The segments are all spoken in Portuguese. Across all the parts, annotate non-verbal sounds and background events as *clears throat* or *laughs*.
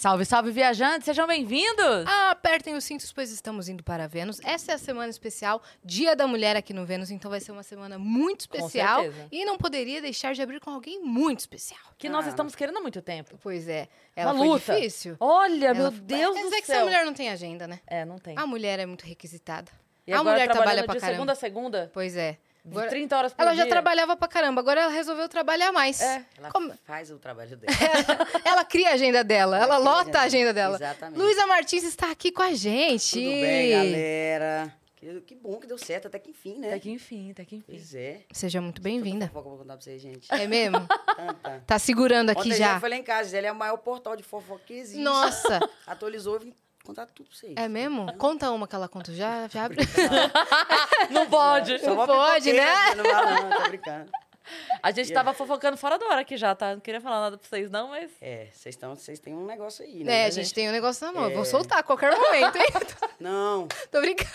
Salve, salve, viajantes, sejam bem-vindos! Apertem os cintos, pois estamos indo para Vênus. Essa é a semana especial, Dia da Mulher aqui no Vênus, então vai ser uma semana muito especial. certeza. E não poderia deixar de abrir com alguém muito especial. Que nós Ah. estamos querendo há muito tempo. Pois é, ela Uma luta. difícil. Olha, Ela meu foi- Deus Mas do é que céu. essa mulher não tem agenda, né? É, não tem. A mulher é muito requisitada. E a mulher trabalha pra de caramba. segunda a segunda, Pois é. Agora- 30 horas por ela dia. já trabalhava pra caramba, agora ela resolveu trabalhar mais. É. Ela Como- faz o trabalho dela. Ela cria a agenda dela, ela Ela lota a agenda dela. Exatamente. Luísa Martins está aqui com a gente. Tudo bem, galera? Que, que bom que deu certo, até que enfim, né? Até que enfim, até que enfim. Pois é. Seja muito bem-vinda. Fofoca eu vou contar pra vocês, gente. É mesmo? *laughs* Tanta. Tá segurando aqui Ontem já. foi lá em casa, ele é o maior portal de fofoca que existe. Nossa, *laughs* Atualizou e vim contar tudo pra vocês. é mesmo? Conta uma que ela conta já, já abre. *laughs* Não pode. Só uma pode, né? Não vai não, tô brincando. A gente tava fofocando fora da hora aqui já, tá? Não queria falar nada pra vocês, não, mas. É, vocês estão, vocês têm um negócio aí, né? É, a Mas gente tem um negócio na mão. Eu vou É. soltar a qualquer momento, hein? *laughs* Não, Tô brincando.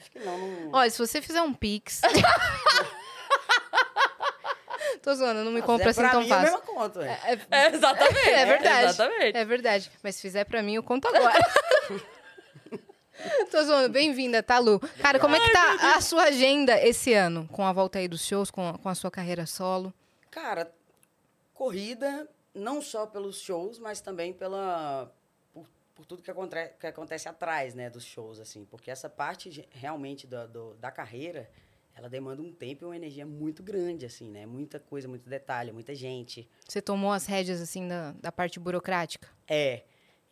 acho que não. não... Olha, se você fizer um pix... *laughs* Tô zoando, não me compra assim tão mim, é a fácil. mesma conta, ué. É, É, exatamente. é verdade. Exatamente. É verdade. Mas se fizer pra mim, eu conto agora. *laughs* Tô zoando. Bem-vinda, tá, Lu? Cara, como é que tá a sua agenda esse ano? Com a volta aí dos shows, com a, com a sua carreira solo? Cara, corrida, não só pelos shows, mas também pela por, por tudo que, aconte- que acontece atrás, né, dos shows, assim. Porque essa parte de- realmente da, do- da carreira, ela demanda um tempo e uma energia muito grande, assim, né? Muita coisa, muito detalhe, muita gente. Você tomou as rédeas, assim, da, da parte burocrática? É,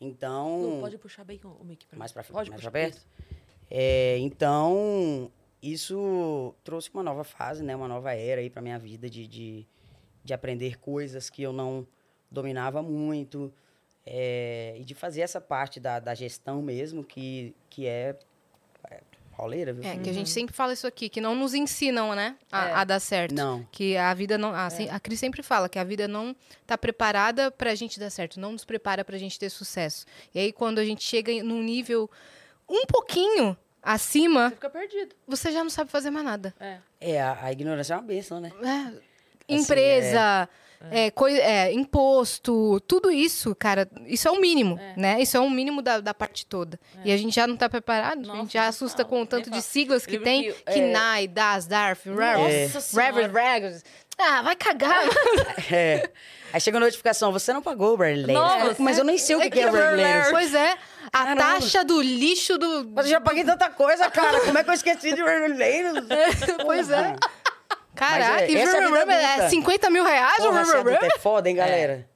então... Lu, pode puxar bem o mic pra. Mais pra, Pode mais puxar perto? É, então, isso trouxe uma nova fase, né? Uma nova era aí pra minha vida de, de, de aprender coisas que eu não dominava muito. é, e de fazer essa parte da, da gestão mesmo, que, que é, é pauleira, viu? É, que a gente sempre fala isso aqui, que não nos ensinam, né, a, É. a dar certo. Não. Que a vida não. A, se- a Cris sempre fala que a vida não tá preparada pra gente dar certo, não nos prepara pra gente ter sucesso. E aí, quando a gente chega num nível um pouquinho acima, Você fica perdido. você já não sabe fazer mais nada. É. É, a, a ignorância é uma benção, né? É, empresa, é, coi- é, imposto, tudo isso, cara, isso é o mínimo, É. né? Isso é o mínimo da, da parte toda. E a gente já não tá preparado, a Nossa, gente já assusta fala, com o tanto de siglas que tem, que, é, KNAI, DAS, DARF. Reverend. Ah, vai cagar. É. Aí chega a notificação, você não pagou o Berlin. Nossa. Mas eu nem sei o que, que é. Berlin. pois é, a Caramba. taxa do lixo do... Mas eu já paguei tanta coisa, cara. Como é que eu esqueci de Berlin? *laughs* pois é. Caraca, Mas é, e essa é a vida é adulta. 50 mil reais Porra, ser adulto Reverend? é foda, hein, galera?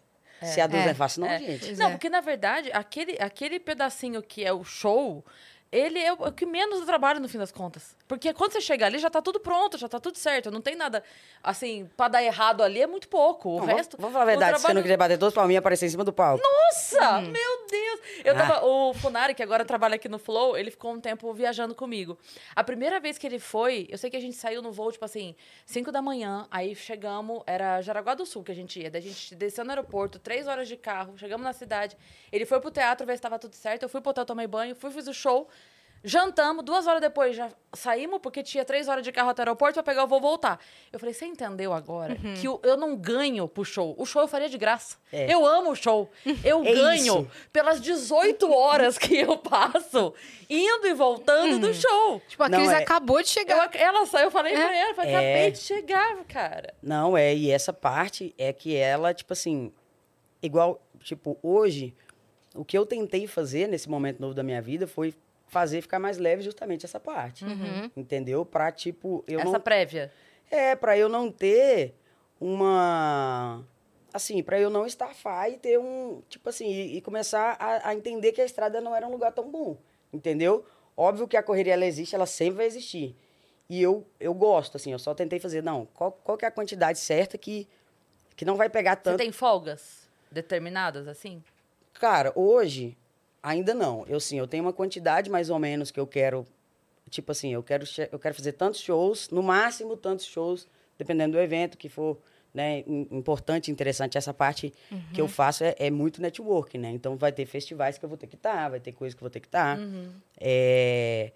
Ser adulto É. não é fácil, não, É. gente. Pois Não, é. porque na verdade, aquele, aquele pedacinho que é o show, ele é o, o que menos dá trabalho no fim das contas. Porque quando você chega ali, já tá tudo pronto, já tá tudo certo. Não tem nada, assim, pra dar errado ali é muito pouco. O Não, vamos- resto. Vamos falar a verdade, se você não trabalho- quiser bater dois palminhas, aparecer em cima do palco. Nossa, Hum. meu Deus! Eu tava, O Funari, que agora trabalha aqui no Flow, ele ficou um tempo viajando comigo. A primeira vez que ele foi, eu sei que a gente saiu no voo, tipo assim, 5 da manhã, aí chegamos, era Jaraguá do Sul que a gente ia. Daí a gente desceu no aeroporto, três horas de carro, chegamos na cidade. Ele foi pro teatro ver se tava tudo certo. Eu fui pro hotel, tomei banho, fui, fiz o show. Jantamos, duas horas depois já saímos, porque tinha três horas de carro até o aeroporto pra pegar o voo voltar. Eu falei, você entendeu agora Uhum. que o- eu não ganho pro show. O show eu faria de graça. É. Eu amo o show. Eu *laughs* É ganho isso. pelas 18 horas que eu passo indo e voltando do show. Tipo, a Não, Cris é- acabou de Eu, chegar. ela saiu, eu falei pra ela, eu falei, É. acabei de chegar, cara. Não, é, e essa parte é que ela, tipo assim, igual, tipo, hoje, o que eu tentei fazer nesse momento novo da minha vida foi fazer ficar mais leve justamente essa parte. Uhum. Entendeu? Pra, tipo, eu Essa não. prévia. É, pra eu não ter uma. Assim, pra eu não estafar e ter um. Tipo assim, e, e começar a, a entender que a estrada não era um lugar tão bom. Entendeu? Óbvio que a correria ela existe, ela sempre vai existir. E eu, eu gosto, assim, eu só tentei fazer, não, qual, qual que é a quantidade certa que, que não vai pegar Você tanto. tem folgas determinadas, assim? Cara, hoje, ainda não. Eu sim, eu tenho uma quantidade mais ou menos que eu quero. Tipo assim, eu quero, eu quero fazer tantos shows, no máximo tantos shows, dependendo do evento que for né, im- importante, interessante. Essa parte que eu faço é, é muito network, né? Então vai ter festivais que eu vou ter que estar, vai ter coisas que eu vou ter que estar. É,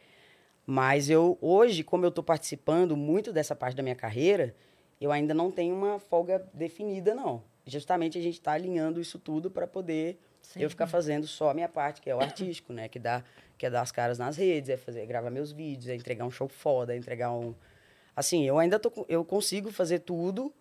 mas eu, hoje, como eu estou participando muito dessa parte da minha carreira, eu ainda não tenho uma folga definida, não. Justamente a gente está alinhando isso tudo para poder Sim. Eu ficar fazendo só a minha parte, que é o artístico, né? Que, dá, que é dar as caras nas redes, é fazer, gravar meus vídeos, é entregar um show foda, é entregar um. Assim, eu ainda tô. Eu consigo fazer tudo,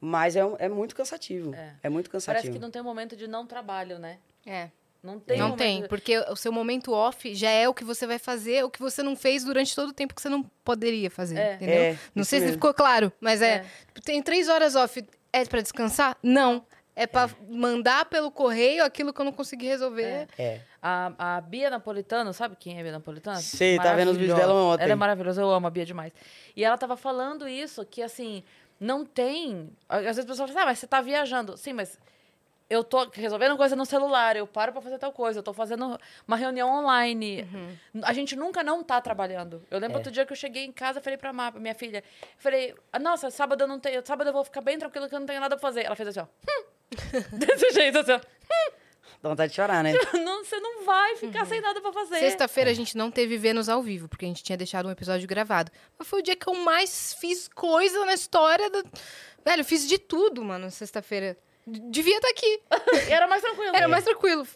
mas é, é muito cansativo. É. é muito cansativo. Parece que não tem um momento de não trabalho, né? É. Não tem. Não tem, de... porque o seu momento off já é o que você vai fazer, o que você não fez durante todo o tempo que você não poderia fazer, é. entendeu? É, não sei mesmo. se ficou claro, mas é, é. Tem três horas off, é para descansar? Não. É para mandar pelo correio aquilo que eu não consegui resolver. É. é. A, a Bia Napolitano, sabe quem é a Bia Napolitano? Sei, tá vendo os vídeos dela ontem. Ela é maravilhosa, eu amo a Bia demais. E ela tava falando isso, que assim, não tem. Às vezes as pessoas falam, ah, mas você tá viajando. Sim, mas eu tô resolvendo coisa no celular, eu paro para fazer tal coisa, eu tô fazendo uma reunião online. Uhum. A gente nunca não tá trabalhando. Eu lembro é. outro dia que eu cheguei em casa, falei pra Mapa, minha filha, falei, nossa, sábado eu não tenho, sábado eu vou ficar bem tranquilo que eu não tenho nada pra fazer. Ela fez assim, ó. Hum. *laughs* Desse jeito, assim, ó. Dá vontade de chorar, né? *laughs* não, você não vai ficar uhum. sem nada pra fazer. Sexta-feira a gente não teve Vênus ao vivo, porque a gente tinha deixado um episódio gravado. Mas foi o dia que eu mais fiz coisa na história do... Velho, eu fiz de tudo, mano, sexta-feira. Devia estar tá aqui. *laughs* Era mais tranquilo. Era mais tranquilo.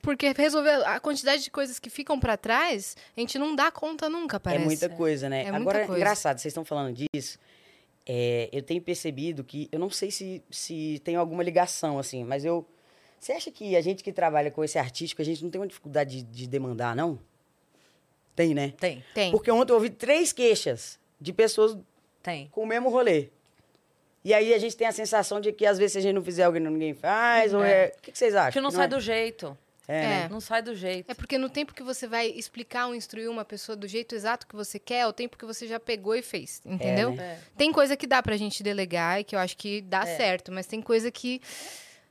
Porque resolver a quantidade de coisas que ficam para trás, a gente não dá conta nunca, parece. É muita coisa, né? É Agora, coisa. engraçado, vocês estão falando disso. É, eu tenho percebido que, eu não sei se, se tem alguma ligação, assim, mas eu você acha que a gente que trabalha com esse artístico, a gente não tem uma dificuldade de, de demandar, não? Tem, né? Tem. Tem. Porque ontem eu ouvi três queixas de pessoas tem. com o mesmo rolê. E aí a gente tem a sensação de que às vezes se a gente não fizer algo ninguém faz, ou é... é... O que, que vocês acham? Que não, não sai é? do jeito. É, é. Né? Não sai do jeito. É porque no tempo que você vai explicar ou instruir uma pessoa do jeito exato que você quer, é o tempo que você já pegou e fez, entendeu? É, né? Tem coisa que dá pra gente delegar e que eu acho que dá é. certo, mas tem coisa que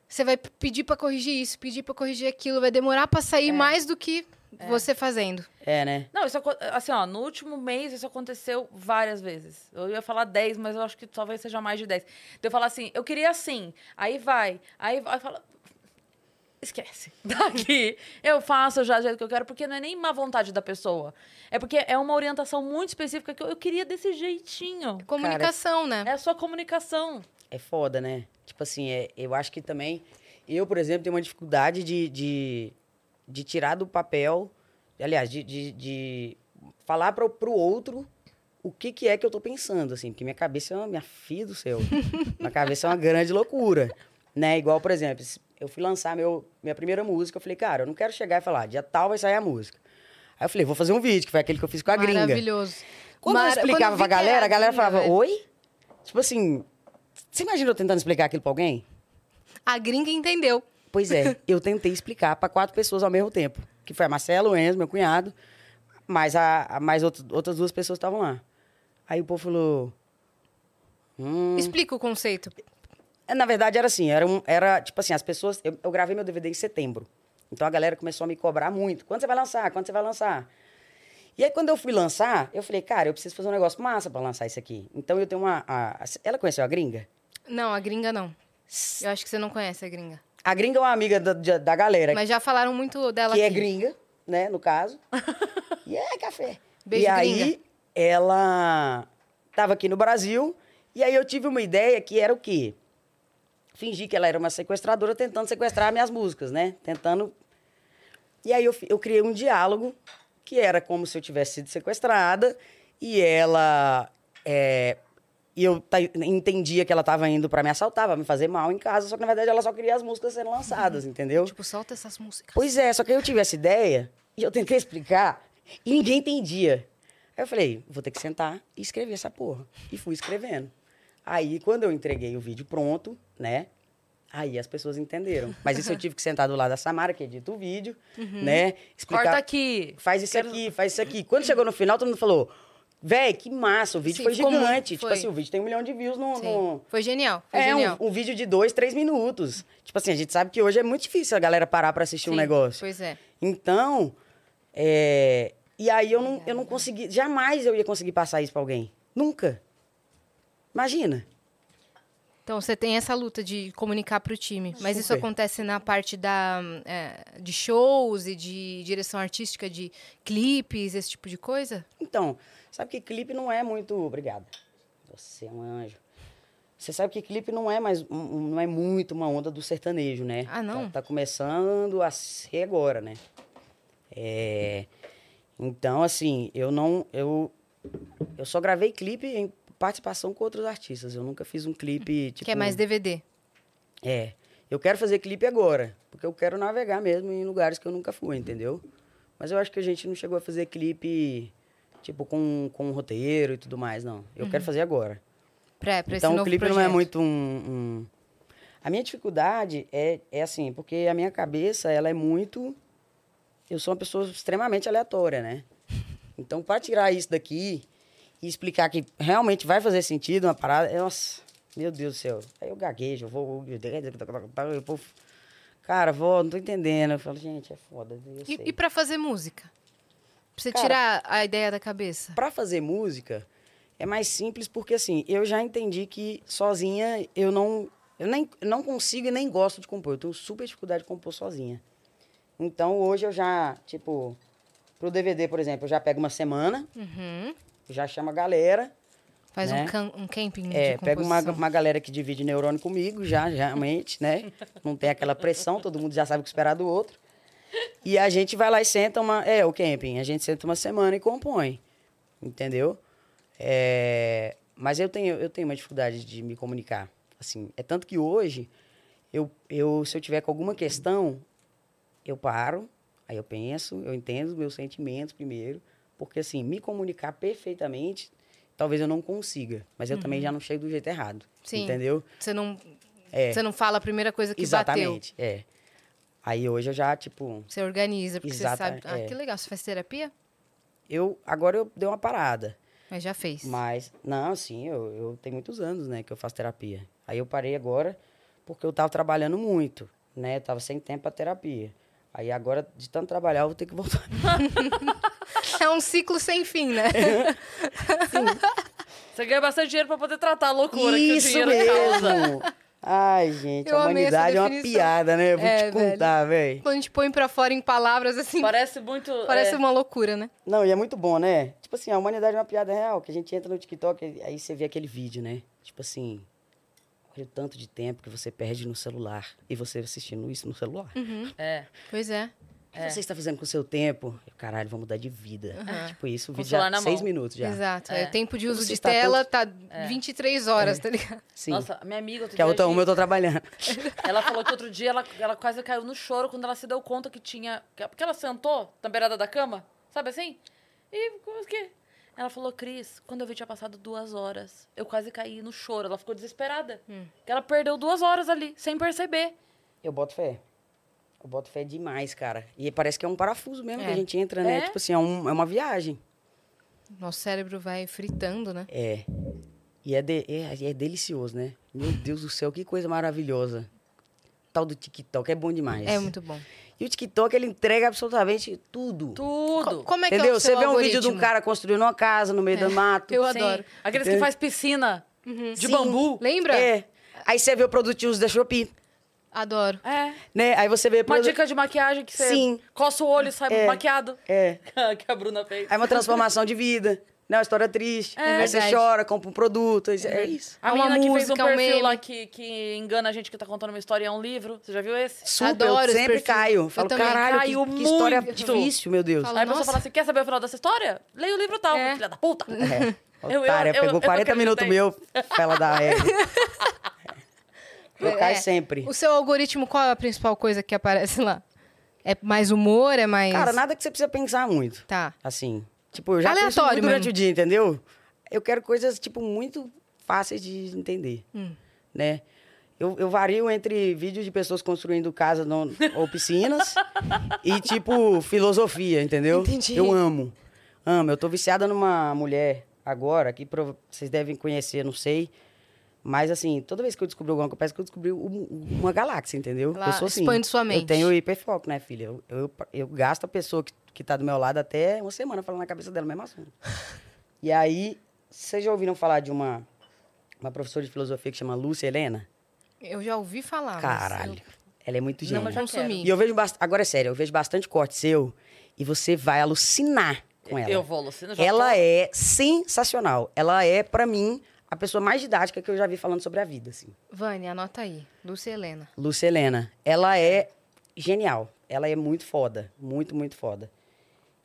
você vai pedir para corrigir isso, pedir para corrigir aquilo, vai demorar para sair é. mais do que é. você fazendo. É, né? Não, isso assim, ó, no último mês isso aconteceu várias vezes. Eu ia falar 10, mas eu acho que talvez seja mais de 10. Então eu falar assim, eu queria assim, aí vai, aí vai, fala esquece. *laughs* Daqui eu faço já do jeito que eu quero, porque não é nem má vontade da pessoa. É porque é uma orientação muito específica que eu, eu queria desse jeitinho. Comunicação, Cara, né? É sua comunicação. É foda, né? Tipo assim, é, eu acho que também. Eu, por exemplo, tenho uma dificuldade de, de, de tirar do papel. Aliás, de, de, de falar para o outro o que, que é que eu tô pensando, assim, porque minha cabeça é uma minha filha do céu. *laughs* minha cabeça é uma grande loucura. Né? Igual, por exemplo, eu fui lançar meu, minha primeira música, eu falei, cara, eu não quero chegar e falar, dia tal vai sair a música. Aí eu falei, vou fazer um vídeo, que foi aquele que eu fiz com a gringa. Maravilhoso. Quando Mar... eu explicava Quando pra galera, a galera falava, velho. oi? Tipo assim, você imagina eu tentando explicar aquilo pra alguém? A gringa entendeu. Pois é, *laughs* eu tentei explicar para quatro pessoas ao mesmo tempo. Que foi a Marcelo, o Enzo, meu cunhado, mas a, a mais outro, outras duas pessoas estavam lá. Aí o povo falou... Hum... Explica o conceito. É, na verdade, era assim, era, um, era tipo assim, as pessoas... Eu, eu gravei meu DVD em setembro. Então a galera começou a me cobrar muito. Quando você vai lançar? Quando você vai lançar? E aí, quando eu fui lançar, eu falei, cara, eu preciso fazer um negócio massa para lançar isso aqui. Então, eu tenho uma... A, a, ela conheceu a gringa? Não, a gringa não. Eu acho que você não conhece a gringa. A gringa é uma amiga da, da galera. Mas já falaram muito dela Que é aqui. é gringa, né, no caso. *laughs* e é café. Beijo, e aí, gringa. ela estava aqui no Brasil, e aí eu tive uma ideia que era o quê? Fingir que ela era uma sequestradora tentando sequestrar minhas músicas, né? Tentando... E aí eu, eu criei um diálogo que era como se eu tivesse sido sequestrada, e ela... É, e eu entendia que ela estava indo para me assaltar, pra me fazer mal em casa, só que na verdade ela só queria as músicas sendo lançadas, entendeu? Tipo, solta essas músicas. Pois é, só que eu tive essa ideia e eu tentei explicar e ninguém entendia. Aí eu falei, vou ter que sentar e escrever essa porra. E fui escrevendo. Aí, quando eu entreguei o vídeo pronto, né? Aí as pessoas entenderam. Mas isso eu tive que sentar do lado da Samara, que edita o vídeo, uhum. né? Explicar, Corta aqui. Faz isso Quero... aqui, faz isso aqui. Quando chegou no final, todo mundo falou: Véi, que massa, o vídeo Sim, foi gigante. Muito, tipo foi. assim, o vídeo tem um milhão de views no. no... Foi genial. Foi é, genial. Um, um, vídeo de dois, três minutos. Tipo assim, a gente sabe que hoje é muito difícil a galera parar pra assistir Sim, um negócio. Pois é. Então, é... e aí eu não, eu não consegui. Jamais eu ia conseguir passar isso pra alguém. Nunca. Imagina. Então você tem essa luta de comunicar para o time, mas Super. isso acontece na parte da, é, de shows e de direção artística de clipes, esse tipo de coisa? Então, Sabe que clipe não é muito. Obrigado. Você é um anjo. Você sabe que clipe não é mais, não é muito uma onda do sertanejo, né? Ah, não? Tá, tá começando a ser agora, né? É, então, assim, eu não, eu, eu só gravei clipe em participação com outros artistas. Eu nunca fiz um clipe, tipo... Que é mais DVD. É. Eu quero fazer clipe agora, porque eu quero navegar mesmo em lugares que eu nunca fui, entendeu? Mas eu acho que a gente não chegou a fazer clipe, tipo, com, com roteiro e tudo mais, não. Eu quero fazer agora. Pra, pra então o clipe não é projeto. muito um, um- A minha dificuldade é, é assim, porque a minha cabeça, ela é muito... Eu sou uma pessoa extremamente aleatória, né? *laughs* Então, para tirar isso daqui e explicar que realmente vai fazer sentido uma parada, é, nossa, meu Deus do céu. Aí eu gaguejo, eu vou... Eu vou Cara, vó, não tô entendendo. Eu falo, gente, é foda. Eu. E, e pra fazer música? Pra você Cara- tirar a ideia da cabeça? Pra fazer música é mais simples porque assim, eu já entendi que sozinha eu não eu nem não consigo e nem gosto de compor. Eu tenho super dificuldade de compor sozinha. Então hoje eu já, tipo, pro DVD, por exemplo, eu já pego uma semana, Uhum. Já chamo a galera, Faz Né? um, cam- um camping é, de pego uma, composição. uma galera que divide neurônio comigo, já, realmente, né? Não tem aquela pressão, todo mundo já sabe o que esperar do outro. E a gente vai lá e senta uma. É, o camping. A gente senta uma semana e compõe. Entendeu? É, mas eu tenho, eu tenho uma dificuldade de me comunicar. Assim, é tanto que hoje, eu, eu, se eu tiver com alguma questão, eu paro, aí eu penso, eu entendo os meus sentimentos primeiro, porque assim, me comunicar perfeitamente, talvez eu não consiga, mas eu também já não chego do jeito errado. Sim. Entendeu? Você não, É. você não fala a primeira coisa que bateu. Exatamente, é. Aí hoje eu já, tipo, Você organiza, porque Exata- você sabe. Ah, é. que legal. Você faz terapia? eu agora eu dei uma parada. Mas já fez. Mas, não, sim, eu, eu tenho muitos anos, né, que eu faço terapia. Aí eu parei agora porque eu tava trabalhando muito, né? Eu tava sem tempo pra terapia. Aí agora, de tanto trabalhar, eu vou ter que voltar. *laughs* É um ciclo sem fim, né? Você ganha bastante dinheiro pra poder tratar a loucura que o Isso dinheiro causa. mesmo! Ai, gente, Eu a humanidade é uma piada, né? Eu vou É, te contar, velho. Quando a gente põe pra fora em palavras assim, Parece muito. parece é, uma loucura, né? Não, e é muito bom, né? Tipo assim, a humanidade é uma piada real, que a gente entra no TikTok, aí você vê aquele vídeo, né? Tipo assim, olha o tanto de tempo que você perde no celular. E você assistindo isso no celular. é. Pois é. O que você está fazendo com o seu tempo? Caralho, vou mudar de vida. Tipo isso, o o vídeo já na seis mão. minutos já. Exato. É. É. O tempo de uso de está tela todo- tá 23 horas, tá ligado? Sim. Nossa, a minha amiga outro que a dia, outra uma eu tô trabalhando. *laughs* Ela falou que outro dia ela, ela quase caiu no choro quando ela se deu conta que tinha. que- Porque ela sentou na beirada da cama, sabe assim? E como que. Ela falou, Cris, quando eu vi tinha passado duas horas. Eu quase caí no choro. Ela ficou desesperada. Que ela perdeu duas horas ali, sem perceber. Eu boto fé. Eu boto fé demais, cara. E parece que é um parafuso mesmo É. que a gente entra, né? É? Tipo assim, é, um- é uma viagem. Nosso cérebro vai fritando, né? É. E é, de- é, é delicioso, né? Meu Deus do céu, que coisa maravilhosa. Tal do TikTok é bom demais. É muito bom. E o TikTok, ele entrega absolutamente tudo. Tudo. Co- Como é que Entendeu? é o seu Você vê um vídeo de um algoritmo? cara construindo uma casa no meio do mato. eu Sim. adoro. Aqueles que faz piscina de Sim. bambu. Lembra? É. Aí você vê o produtinhos da Shopee, Adoro. É. né? Aí você vê... Uma dica de maquiagem que você Sim. coça o olho e sai É. maquiado. É. *laughs* que a Bruna fez. Aí uma transformação de vida, né? Uma história triste. É aí você verdade. chora, compra um produto. você- É isso. A É uma menina que fez um música, um perfil meme. lá que, que engana a gente que tá contando uma história é um livro. Você já viu esse? Super, Adoro eu sempre caio. Eu Falo, também caralho, caio que, que história difícil, meu Deus. Fala, Aí a pessoa fala assim: quer saber o final dessa história? Leia o livro tal, É. filha da puta. É. Eu- Otária, eu- eu- pegou eu 40 minutos meu ela égua. *laughs* É. sempre. O seu algoritmo, qual é a principal coisa que aparece lá? É mais humor? É mais. Cara, nada que você precisa pensar muito. Tá. Assim, tipo, eu já Aleatório durante o dia, entendeu? Eu quero coisas, tipo, muito fáceis de entender, Hum. né? Eu, eu vario entre vídeos de pessoas construindo casas ou piscinas *laughs* e, tipo, filosofia, entendeu? Entendi. Eu amo. Amo. Eu tô viciada numa mulher agora, que vocês devem conhecer, não sei. Mas, assim, toda vez que eu descubro alguma coisa, parece que eu descobri um- uma galáxia, entendeu? Lá eu sou assim. expande sua mente. Eu tenho hiperfoco, né, filha? Eu, eu, eu gasto a pessoa que, que tá do meu lado até uma semana falando na cabeça dela, o mesmo assunto. *laughs* e aí, vocês já ouviram falar de uma, uma professora de filosofia que chama Lúcia Helena? Eu já ouvi falar. mas Caralho. Ela é muito Não, gênia. mas Eu já consumi. E eu vejo bastante. Agora é sério, eu vejo bastante corte seu e você vai alucinar com ela. Eu vou, Lucina. já Ela tô- é sensacional. Ela é, pra mim, a pessoa mais didática que eu já vi falando sobre a vida, assim. Vânia, anota aí. Lúcia Helena. Lúcia Helena. Ela é genial. Ela é muito foda. Muito, muito foda.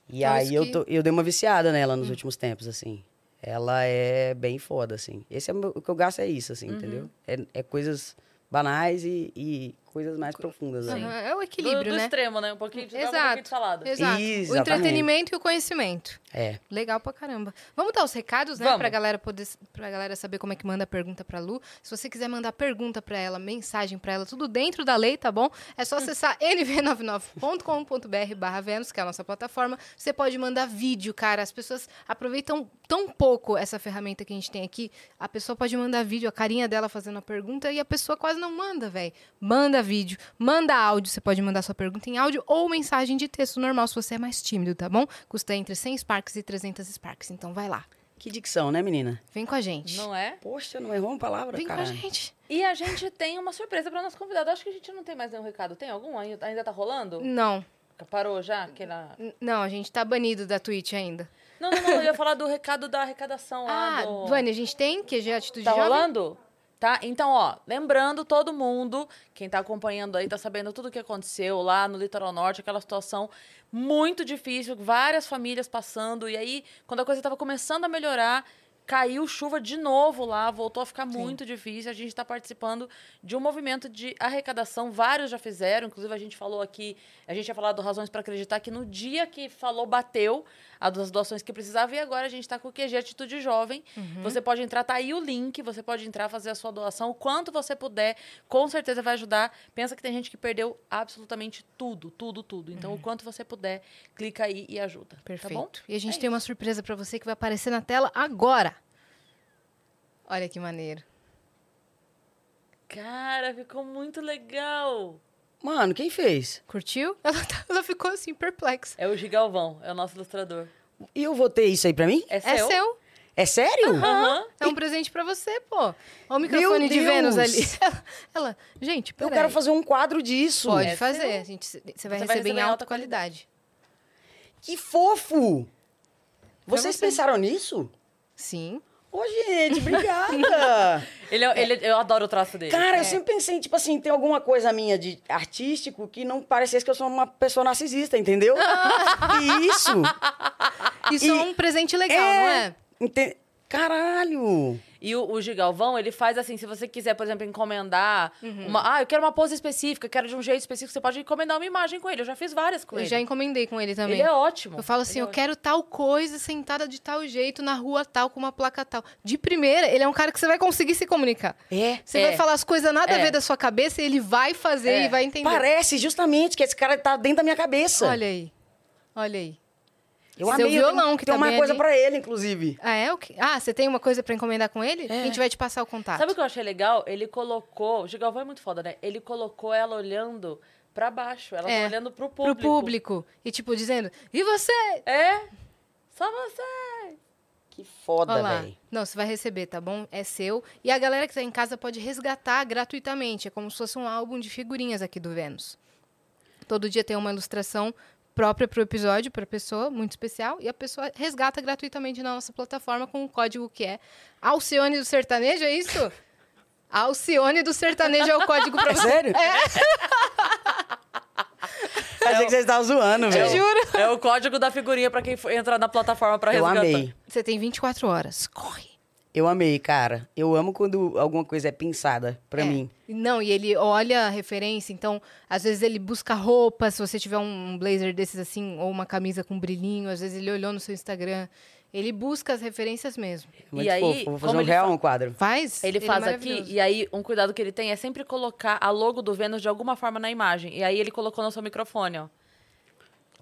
E Então, aí isso eu, que- tô- eu dei uma viciada nela nos últimos tempos, assim. Ela é bem foda, assim. Esse é o, meu- o que eu gasto é isso, assim, entendeu? É, é coisas banais e, e coisas mais profundas, assim. Aham, É o Do, equilíbrio, do né? extremo, né? Um pouquinho de drama, um Exato. pouquinho de salada. Exato. O Exatamente. entretenimento e o conhecimento. É. Legal pra caramba. Vamos dar os recados, né? Vamos. Pra galera poder, pra galera saber como é que manda pergunta pra Lu. Se você quiser mandar pergunta pra ela, mensagem pra ela, tudo dentro da lei, tá bom? É só acessar *laughs* nv99.com.br barra Vênus, que é a nossa plataforma. Você pode mandar vídeo, cara. As pessoas aproveitam tão pouco essa ferramenta que a gente tem aqui. A pessoa pode mandar vídeo, a carinha dela fazendo a pergunta, e a pessoa quase não manda, velho. Manda vídeo, manda áudio. Você pode mandar sua pergunta em áudio ou mensagem de texto normal, se você é mais tímido, tá bom? Custa entre 100 Sparks e 300 Sparks. Então vai lá. Que dicção, né, menina? Vem com a gente. Não é? Poxa, não errou uma palavra, Vem cara. com a gente. E a gente tem uma surpresa para nosso convidado. Acho que a gente não tem mais nenhum recado. Tem algum? Ainda ainda tá rolando? Não, Parou já? Aquela... não, a gente tá banido da Twitch ainda. Não, não, não. Eu ia falar do recado da arrecadação lá Ah, do... Vânia, a gente tem QG Atitude Tá Jovem? rolando? Tá? Então, ó, lembrando todo mundo, quem tá acompanhando aí, tá sabendo tudo o que aconteceu lá no Litoral Norte, aquela situação muito difícil, várias famílias passando, e aí, quando a coisa tava começando a melhorar, caiu chuva de novo lá, voltou a ficar muito difícil. A gente está participando de um movimento de arrecadação, vários já fizeram, inclusive a gente falou aqui, a gente ia falar do Razões para Acreditar, que no dia que falou, bateu a das doações que precisava, e agora a gente está com o QG Atitude Jovem. Você pode entrar, tá aí o link, você pode entrar, fazer a sua doação, o quanto você puder, com certeza vai ajudar. Pensa que tem gente que perdeu absolutamente tudo, tudo, tudo. Então, o quanto você puder, clica aí e ajuda. Perfeito. Tá bom? E a gente É tem uma surpresa pra você que vai aparecer na tela agora. Olha que maneiro. Cara, ficou muito legal. Mano, quem fez? Curtiu? *laughs* Ela, tá- ela ficou assim, perplexa. É o Gigalvão, é o nosso ilustrador. E eu vou ter isso aí pra mim? É É seu? seu. É sério? Aham. É um presente pra você, pô. Olha o microfone de Deus! Vênus ali. *laughs* Ela, ela- gente, Eu peraí. quero fazer um quadro disso. Pode É fazer. seu. A gente, você vai Você vai receber em receber em alta alta qualidade. Que fofo! Vocês você. pensaram nisso? Sim. Ô, gente, obrigada! *laughs* Ele, é- ele, eu adoro o traço dele. Cara, É. eu sempre pensei, tipo assim, tem alguma coisa minha de artístico que não parecesse que eu sou uma pessoa narcisista, entendeu? *laughs* e isso. Isso E- é um presente legal, é, não é? ente- Caralho! E o, o Gigalvão, ele faz assim, se você quiser, por exemplo, encomendar Uhum. uma... Ah, eu quero uma pose específica, quero de um jeito específico, você pode encomendar uma imagem com ele. Eu já fiz várias com Eu ele. já encomendei com ele também. Ele é ótimo. Eu falo assim, Ele é eu quero tal coisa sentada de tal jeito, na rua tal, com uma placa tal. De primeira, ele é um cara que você vai conseguir se comunicar. É. Você É. vai falar as coisas nada a É. ver da sua cabeça e ele vai fazer É. e vai entender. Parece justamente que esse cara tá dentro da minha cabeça. Olha aí. Olha aí. Eu seu amei. eu violão tenho, que tem tá uma bem coisa ali. pra ele, inclusive. Ah, é o que? Ah, você tem uma coisa pra encomendar com ele? A gente vai te passar o contato. Sabe o que eu achei legal? Ele colocou... O Gigalvão é muito foda, né? Ele colocou ela olhando pra baixo. Ela É, tá olhando pro Pro público. público. E tipo, dizendo, e você? É. Só você. Que foda, velho. Não, você vai receber, tá bom? É seu. E a galera que tá em casa pode resgatar gratuitamente. É como se fosse um álbum de figurinhas aqui do Vênus. Todo dia tem uma ilustração própria pro episódio, pra pessoa, muito especial. E a pessoa resgata gratuitamente na nossa plataforma com o código que é Alcione do Sertanejo, é isso? *laughs* Alcione do Sertanejo é o código pra É você. sério? *laughs* Achei que vocês estavam zoando, Eu velho. juro. É o código da figurinha pra quem for entrar na plataforma pra Eu resgatar. amei. Você tem 24 horas. Corre. Eu amei, cara. Eu amo quando alguma coisa é pensada pra É. mim. Não, e ele olha a referência, então, às vezes ele busca roupa, se você tiver um blazer desses assim, ou uma camisa com brilhinho, às vezes ele olhou no seu Instagram. Ele busca as referências mesmo. Muito E aí, fofo. Vou fazer como um ele real fa- um quadro. Faz? Ele é faz aqui, maravilhoso. e aí um cuidado que ele tem é sempre colocar a logo do Vênus de alguma forma na imagem. E aí ele colocou no seu microfone, ó.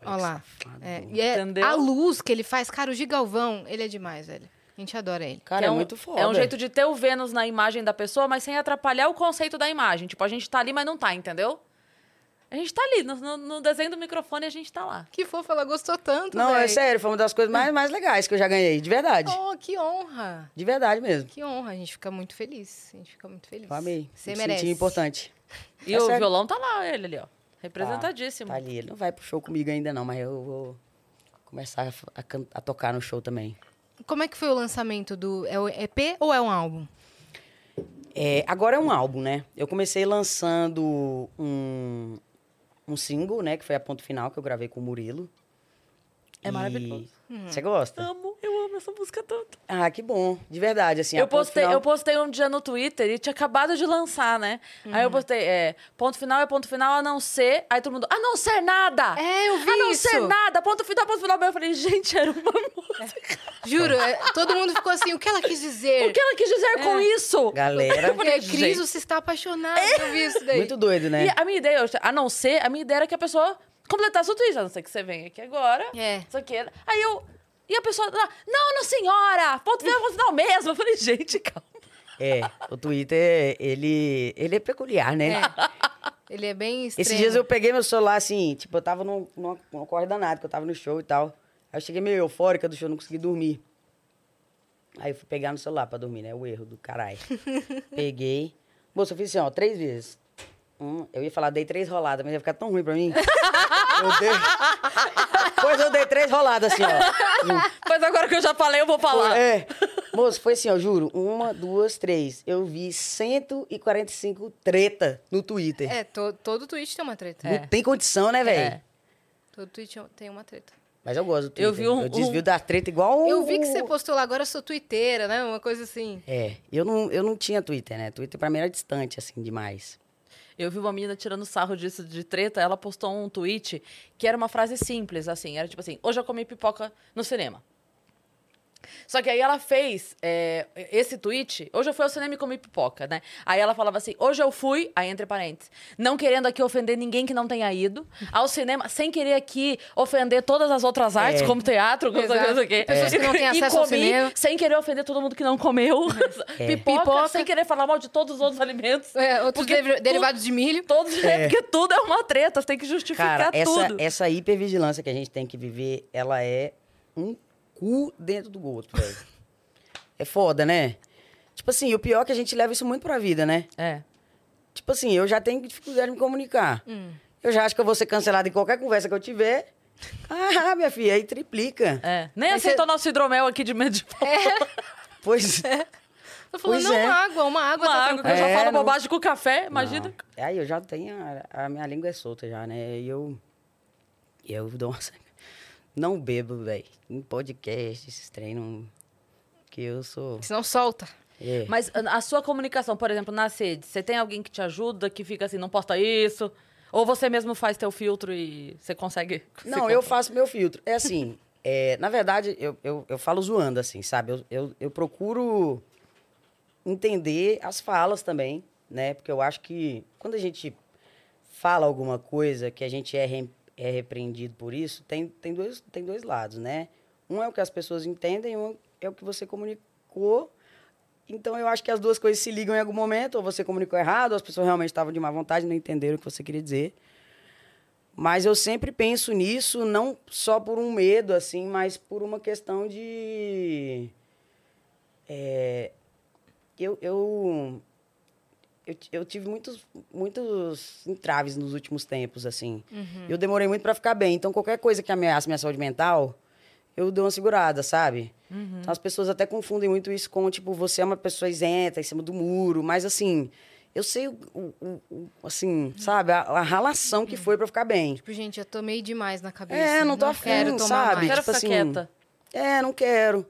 Olha lá. É, e é a luz que ele faz, cara, o Gigalvão, ele é demais, velho. A gente adora ele. Cara, Que é, um, muito foda. É um jeito de ter o Vênus na imagem da pessoa, mas sem atrapalhar o conceito da imagem. Tipo, a gente tá ali, mas não tá, entendeu? A gente tá ali, no, no- desenho do microfone a gente tá lá. Que fofo, ela gostou tanto, Não, é sério, foi uma das coisas mais, mais legais que eu já ganhei. De verdade. Oh, que honra. De verdade mesmo. Que honra, a gente fica muito feliz. A gente fica muito feliz. Eu amei. Você Me merece. senti importante. E É o sério. violão tá lá, ele ali, ó. Representadíssimo. Tá ali. Ele não vai pro show comigo ainda não, mas eu vou começar a, a a tocar no show também. Como é que foi o lançamento do. É o EP ou é um álbum? É, agora é um álbum, né? Eu comecei lançando um, um single, né? Que foi a ponto final que eu gravei com o Murilo. É maravilhoso. Você gosta? Amo, eu amo essa música tanto. Ah, que bom. De verdade, assim. Eu postei, final- eu postei um dia no Twitter e tinha acabado de lançar, né? Aí eu postei, é, ponto final é ponto final a não ser. Aí todo mundo, a não ser nada! É, eu vi A não isso. ser nada, ponto final, ponto final. Eu falei, gente, era uma *laughs* música. Juro, é, todo mundo ficou assim, o que ela quis dizer? O que ela quis dizer com isso? Galera, É, gente. Cris, você está apaixonada, eu vi isso daí. muito doido, né? E a minha ideia, a não ser, a minha ideia era que a pessoa completasse o tweet. A não ser que você venha aqui agora. É. Isso aqui. Aí eu. E a pessoa. lá, Não, não, senhora! Ponto final, ponto final mesmo. Eu falei, gente, calma. É, o Twitter, ele, ele é peculiar, né? Ele é bem extremo. Esses dias eu peguei meu celular assim, tipo, eu tava num, numa, numa corda danada, que eu tava no show e tal. Aí eu cheguei meio eufórica do show, não consegui dormir. Aí eu fui pegar no celular pra dormir, né? O erro do caralho. *laughs* Peguei. Moça, eu fiz assim, ó, três vezes. Hum, eu ia falar, dei três roladas, mas ia ficar tão ruim pra mim. *laughs* eu dei... Pois eu dei três roladas assim, ó. *laughs* Mas agora que eu já falei, eu vou falar. É. Moço, foi assim, ó, juro. Uma, duas, três. Eu vi 145 treta no Twitter. É, to- todo tweet tem uma treta. Não tem condição, né, velho? É. Todo tweet tem uma treta. Mas eu gosto do Twitter. Eu vi um- Eu desvio um- da treta igual... Eu vi que você postou lá, agora eu sou twitteira, né? Uma coisa assim. É, eu não, eu não tinha Twitter, né? Twitter pra mim era distante, assim, demais. Eu vi uma menina tirando sarro disso de treta, ela postou um tweet que era uma frase simples, assim, era tipo assim, hoje eu comi pipoca no cinema. Só que aí ela fez é, esse tweet, hoje eu fui ao cinema e comi pipoca, né? Aí ela falava assim, hoje eu fui, aí entre parênteses, não querendo aqui ofender ninguém que não tenha ido, ao cinema, sem querer aqui ofender todas as outras artes, É. como teatro, como o quê. Pessoas que não têm E acesso ao comi cinema. sem querer ofender todo mundo que não comeu. É. *laughs* Pipoca, Pipoca. sem querer falar mal de todos os outros alimentos. É, outros derivados de milho. Todos, *laughs* é. porque tudo é uma treta, você tem que justificar Cara, essa, tudo. essa hipervigilância que a gente tem que viver, ela é um cu dentro do outro, velho. É foda, né? Tipo assim, o pior é que a gente leva isso muito pra vida, né? É. Tipo assim, eu já tenho dificuldade de me comunicar. Eu já acho que eu vou ser cancelado em qualquer conversa que eu tiver. Ah, minha filha, aí triplica. É. Nem Aí aceitou cê- nosso hidromel aqui de medo de Pois Eu falando, Pois não, é. uma água, uma água. uma tá água, que eu já É, falo não- bobagem com café, imagina. Não. Aí eu já tenho. A, a minha língua é solta já, né? E eu. Eu dou uma. *laughs* Não bebo, velho. Em podcast, esses treinos. Que eu sou. Senão solta. É. Mas a sua comunicação, por exemplo, nas redes, você tem alguém que te ajuda, que fica assim, não posta isso? Ou você mesmo faz teu filtro e você consegue... *laughs* se Não, eu faço meu filtro. É assim, *laughs* é, na verdade, eu, eu, eu falo zoando, assim, sabe? Eu, eu, eu procuro entender as falas também, né? Porque eu acho que quando a gente fala alguma coisa que a gente é, é repreendido por isso, tem, tem, dois, tem dois lados, né? Um é o que as pessoas entendem, um é o que você comunicou. Então, eu acho que as duas coisas se ligam em algum momento, ou você comunicou errado, ou as pessoas realmente estavam de má vontade, não entenderam o que você queria dizer. Mas eu sempre penso nisso, não só por um medo, assim, mas por uma questão de. é, eu, eu, eu, eu tive muitos, muitos entraves nos últimos tempos, assim. Eu demorei muito para ficar bem. Então, qualquer coisa que ameace minha saúde mental, eu dou uma segurada, sabe? Então, as pessoas até confundem muito isso com, tipo, você é uma pessoa isenta, em cima do muro. Mas, assim, eu sei, o, o- o- assim, sabe? A, a ralação que foi para ficar bem. Tipo, gente, eu tomei demais na cabeça. É, não tô afim, quero tomar sabe? mais. Quero tipo ficar assim, quieta. É, não quero.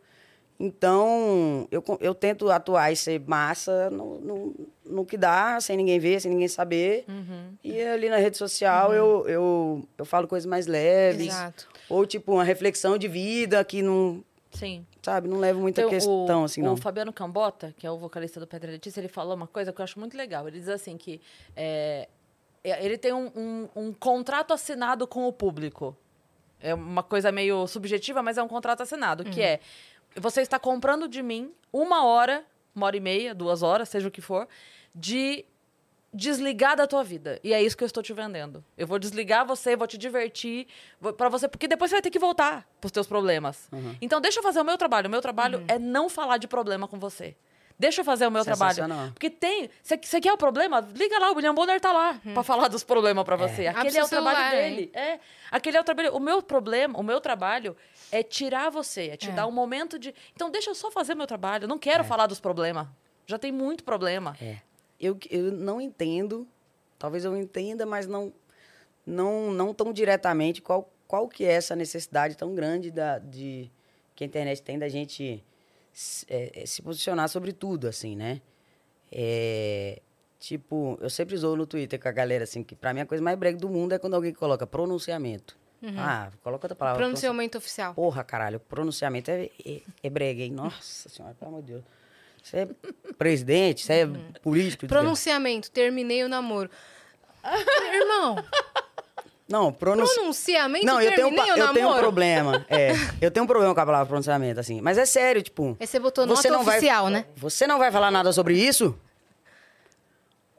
Então, eu, eu tento atuar e ser massa no, no, no que dá, sem ninguém ver, sem ninguém saber. Uhum. E ali na rede social eu, eu, eu falo coisas mais leves. Exato. Ou, tipo, uma reflexão de vida que não, Sim. sabe, não levo muita Tem o- questão, o, assim, o não. Fabiano Cambota, que é o vocalista do Pedra Letícia, ele falou uma coisa que eu acho muito legal. Ele diz assim que é, é, ele tem um, um- um contrato assinado com o público. É uma coisa meio subjetiva, mas é um contrato assinado, que é você está comprando de mim uma hora, uma hora e meia, duas horas, seja o que for, de desligar da tua vida. E é isso que eu estou te vendendo. Eu vou desligar você, vou te divertir, para você, porque depois você vai ter que voltar pros teus problemas. Então deixa eu fazer o meu trabalho. O meu trabalho é não falar de problema com você. Deixa eu fazer o meu trabalho. Porque tem. Você quer o problema? Liga lá, o William Bonner tá lá pra falar dos problemas pra você. Abre Aquele é o trabalho celular, dele. É. Aquele é o trabalho. O meu problema, o meu trabalho é tirar você, é te É. dar um momento de. Então deixa eu só fazer meu trabalho. Eu não quero falar dos problemas. Já tem muito problema. É. Eu, eu não entendo, talvez eu entenda, mas não, não, não tão diretamente qual, qual que é essa necessidade tão grande da, de, que a internet tem da gente se, é, é, se posicionar sobre tudo, assim, né? É, tipo, eu sempre usou no Twitter com a galera, assim, que pra mim a coisa mais brega do mundo é quando alguém coloca pronunciamento. Ah, coloca outra palavra. Pronunciamento oficial. Porra, caralho, pronunciamento é, é, é brega, hein? Nossa senhora, pelo amor de Deus. Você é presidente, você é político. Pronunciamento, terminei o namoro. *laughs* Irmão, Não, pronunci... pronunciamento, Não, eu tenho, um eu tenho um problema. É, eu tenho um problema com a palavra pronunciamento, assim. Mas é sério, tipo. Aí você botou você nota não vai- oficial, né? Você não vai falar nada sobre isso?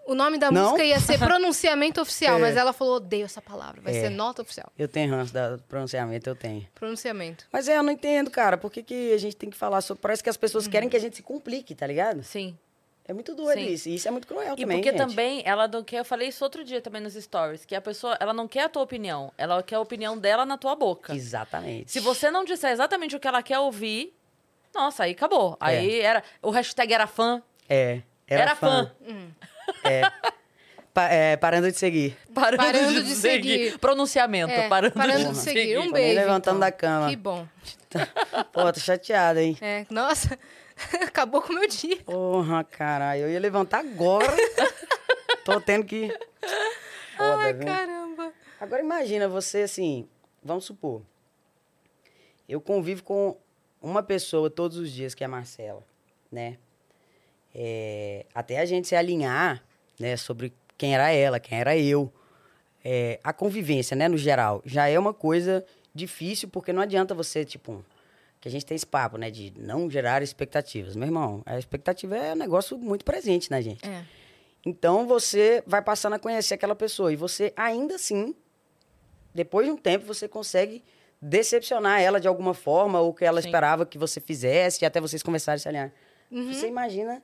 O nome da Não? música ia ser *laughs* pronunciamento oficial, É. mas ela falou, odeio essa palavra, vai É. ser nota oficial. Eu tenho ranço da- do pronunciamento, eu tenho. Pronunciamento. Mas é, eu não entendo, cara. Por que, que a gente tem que falar sobre. Parece que as pessoas Uhum. querem que a gente se complique, tá ligado? Sim. É muito doido Sim. isso. E isso é muito cruel E também. porque gente. também ela não quer, eu falei isso outro dia também nos stories, que a pessoa, ela não quer a tua opinião, ela quer a opinião dela na tua boca. Exatamente. Se você não disser exatamente o que ela quer ouvir, nossa, aí acabou. Aí era, o hashtag era fã, É. era, fã. É. Pa- é, parando de seguir. Parando, Parando de, de seguir. seguir. Pronunciamento, É, parando, parando de de seguir. seguir. Um Tô beijo. nem levantando então. da cama. Que bom. *laughs* Pô, tô chateada, hein? É, nossa, *laughs* acabou com o meu dia. Porra, caralho. Eu ia levantar agora. *laughs* Tô tendo que. Foda, Ai, viu? caramba. Agora imagina você assim, vamos supor. Eu convivo com uma pessoa todos os dias, que é a Marcela, né? É, até a gente se alinhar, né, sobre quem era ela, quem era eu. É, a convivência, né, no geral, já é uma coisa difícil, porque não adianta você, tipo, que a gente tem esse papo, né, de não gerar expectativas. Meu irmão, a expectativa é um negócio muito presente na gente. É. Então você vai passando a conhecer aquela pessoa e você ainda assim, depois de um tempo, você consegue decepcionar ela de alguma forma ou que ela Sim. esperava que você fizesse e até vocês começarem a se alinhar. Uhum. Você imagina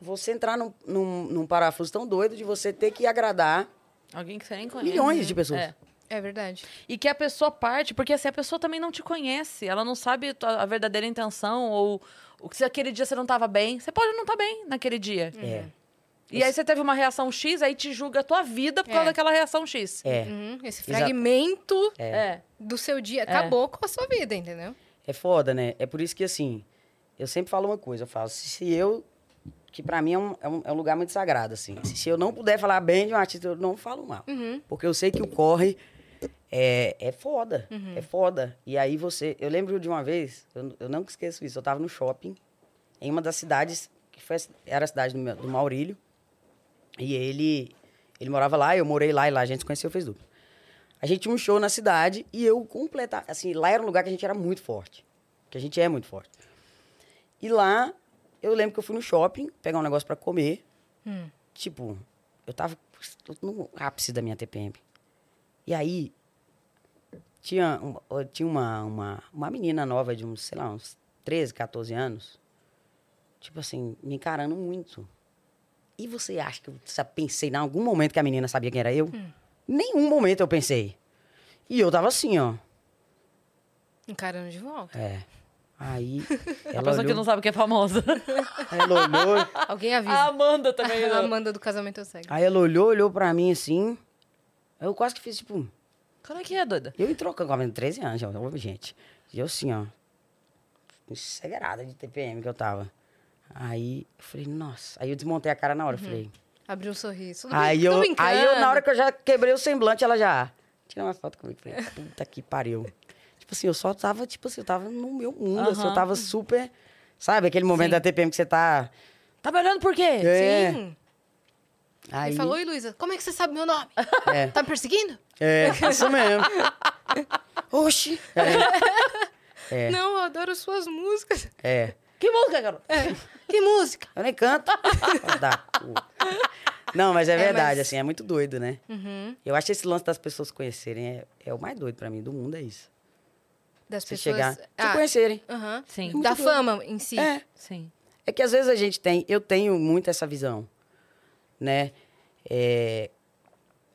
você entrar num, num, num parafuso tão doido de você ter que agradar Alguém que você nem conhece. milhões de pessoas. É. É verdade. E que a pessoa parte, porque assim, a pessoa também não te conhece, ela não sabe a verdadeira intenção, ou o que se aquele dia você não estava bem. Você pode não estar bem naquele dia. É. E aí você teve uma reação X, aí te julga a tua vida por causa É. daquela reação X. É. Uhum, Esse fragmento É. do seu dia acabou com a sua vida, entendeu? É foda, né? É por isso que, assim, eu sempre falo uma coisa. Eu falo, se eu... Que pra mim é um, é um, é um lugar muito sagrado, assim. Se, se eu não puder falar bem de um artista, eu não falo mal. Uhum. Porque eu sei que o corre é, é foda. É foda. E aí você... Eu lembro de uma vez, eu, eu não esqueço isso. Eu tava no shopping, em uma das cidades, que foi, era a cidade do, meu- do Maurílio. E ele... Ele morava lá, eu morei lá, e lá a gente se conheceu, fez duplo. A gente tinha um show na cidade e eu completar, assim, lá era um lugar que a gente era muito forte. Que a gente é muito forte. E lá, eu lembro que eu fui no shopping pegar um negócio pra comer. Hum. Tipo, eu tava no ápice da minha TPM. E aí, tinha, um- tinha uma, uma, uma menina nova de uns, sei lá, uns 13, 14 anos. Tipo assim, me encarando muito. E você acha que eu pensei em algum momento que a menina sabia quem era eu? Nenhum momento eu pensei. E eu tava assim, ó. Encarando de volta. É. Aí, A *laughs* ela pessoa que não sabe que é famosa. *laughs* ela olhou, Alguém A avisa. Amanda também. A né? Amanda do casamento cego. aí ela olhou, olhou pra mim assim. Eu quase que fiz, tipo, Como é que é, doida? eu me trocando com a menina de 13 anos, já, gente. E eu assim, ó. Cegrada de TPM que eu tava. Aí, eu falei, nossa. Aí eu desmontei a cara na hora, eu falei. Abriu um sorriso. Aí eu, aí eu, na hora que eu já quebrei o semblante, ela já. Tira uma foto comigo. Falei, puta que pariu. Tipo assim, eu só tava, tipo assim, eu tava no meu mundo, assim, eu tava super. Sabe, aquele momento Sim. da TPM que você tá. Tá me olhando por quê? É. Sim. Aí, Ele falou, oi, Luísa, como é que você sabe meu nome? *laughs* É, Tá me perseguindo? é, *laughs* isso mesmo. Oxi! É, *laughs* É. Não, eu adoro suas músicas. é. Que música, garoto? Que música? Eu nem canto. Não, mas é, É, verdade, mas- assim, é muito doido, né? Uhum. Eu acho esse lance das pessoas conhecerem é, é o mais doido pra mim do mundo, é isso. Das Você pessoas... chegar. Se Ah, conhecerem. aham. Sim. Muito Da doido. fama em si. É, Sim. É que às vezes a gente tem, eu tenho muito essa visão, né? É,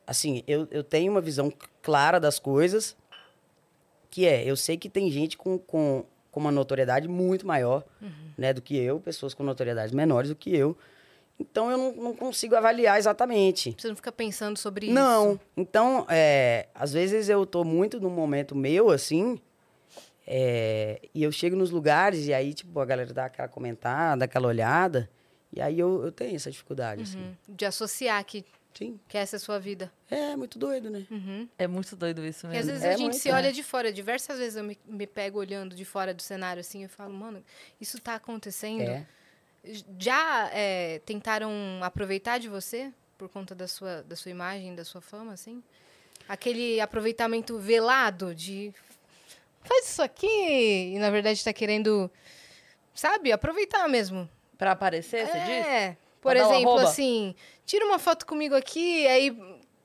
assim, eu, eu tenho uma visão clara das coisas, que é, eu sei que tem gente com, com, com uma notoriedade muito maior, uhum. né, do que eu, pessoas com notoriedades menores do que eu. Então eu não, não, consigo avaliar exatamente. Você não fica pensando sobre não. isso? Não. Então, é, às vezes eu tô muito num momento meu, assim, é, e eu chego nos lugares e aí, tipo, a galera dá aquela comentada, aquela olhada, e aí eu, eu tenho essa dificuldade, assim. uhum. assim. De associar que Sim. Que essa é a sua vida. É, muito doido, né? Uhum. É muito doido isso mesmo. E às vezes é a gente muito, se olha de fora. Diversas vezes eu me, me, pego olhando de fora do cenário assim e falo, mano, isso tá acontecendo. É. Já é, tentaram aproveitar de você por conta da sua, da sua imagem, da sua fama, assim? Aquele aproveitamento velado de faz isso aqui e na verdade está querendo, sabe, aproveitar mesmo. Para aparecer, você é, diz? É. Por exemplo, assim, tira uma foto comigo aqui, aí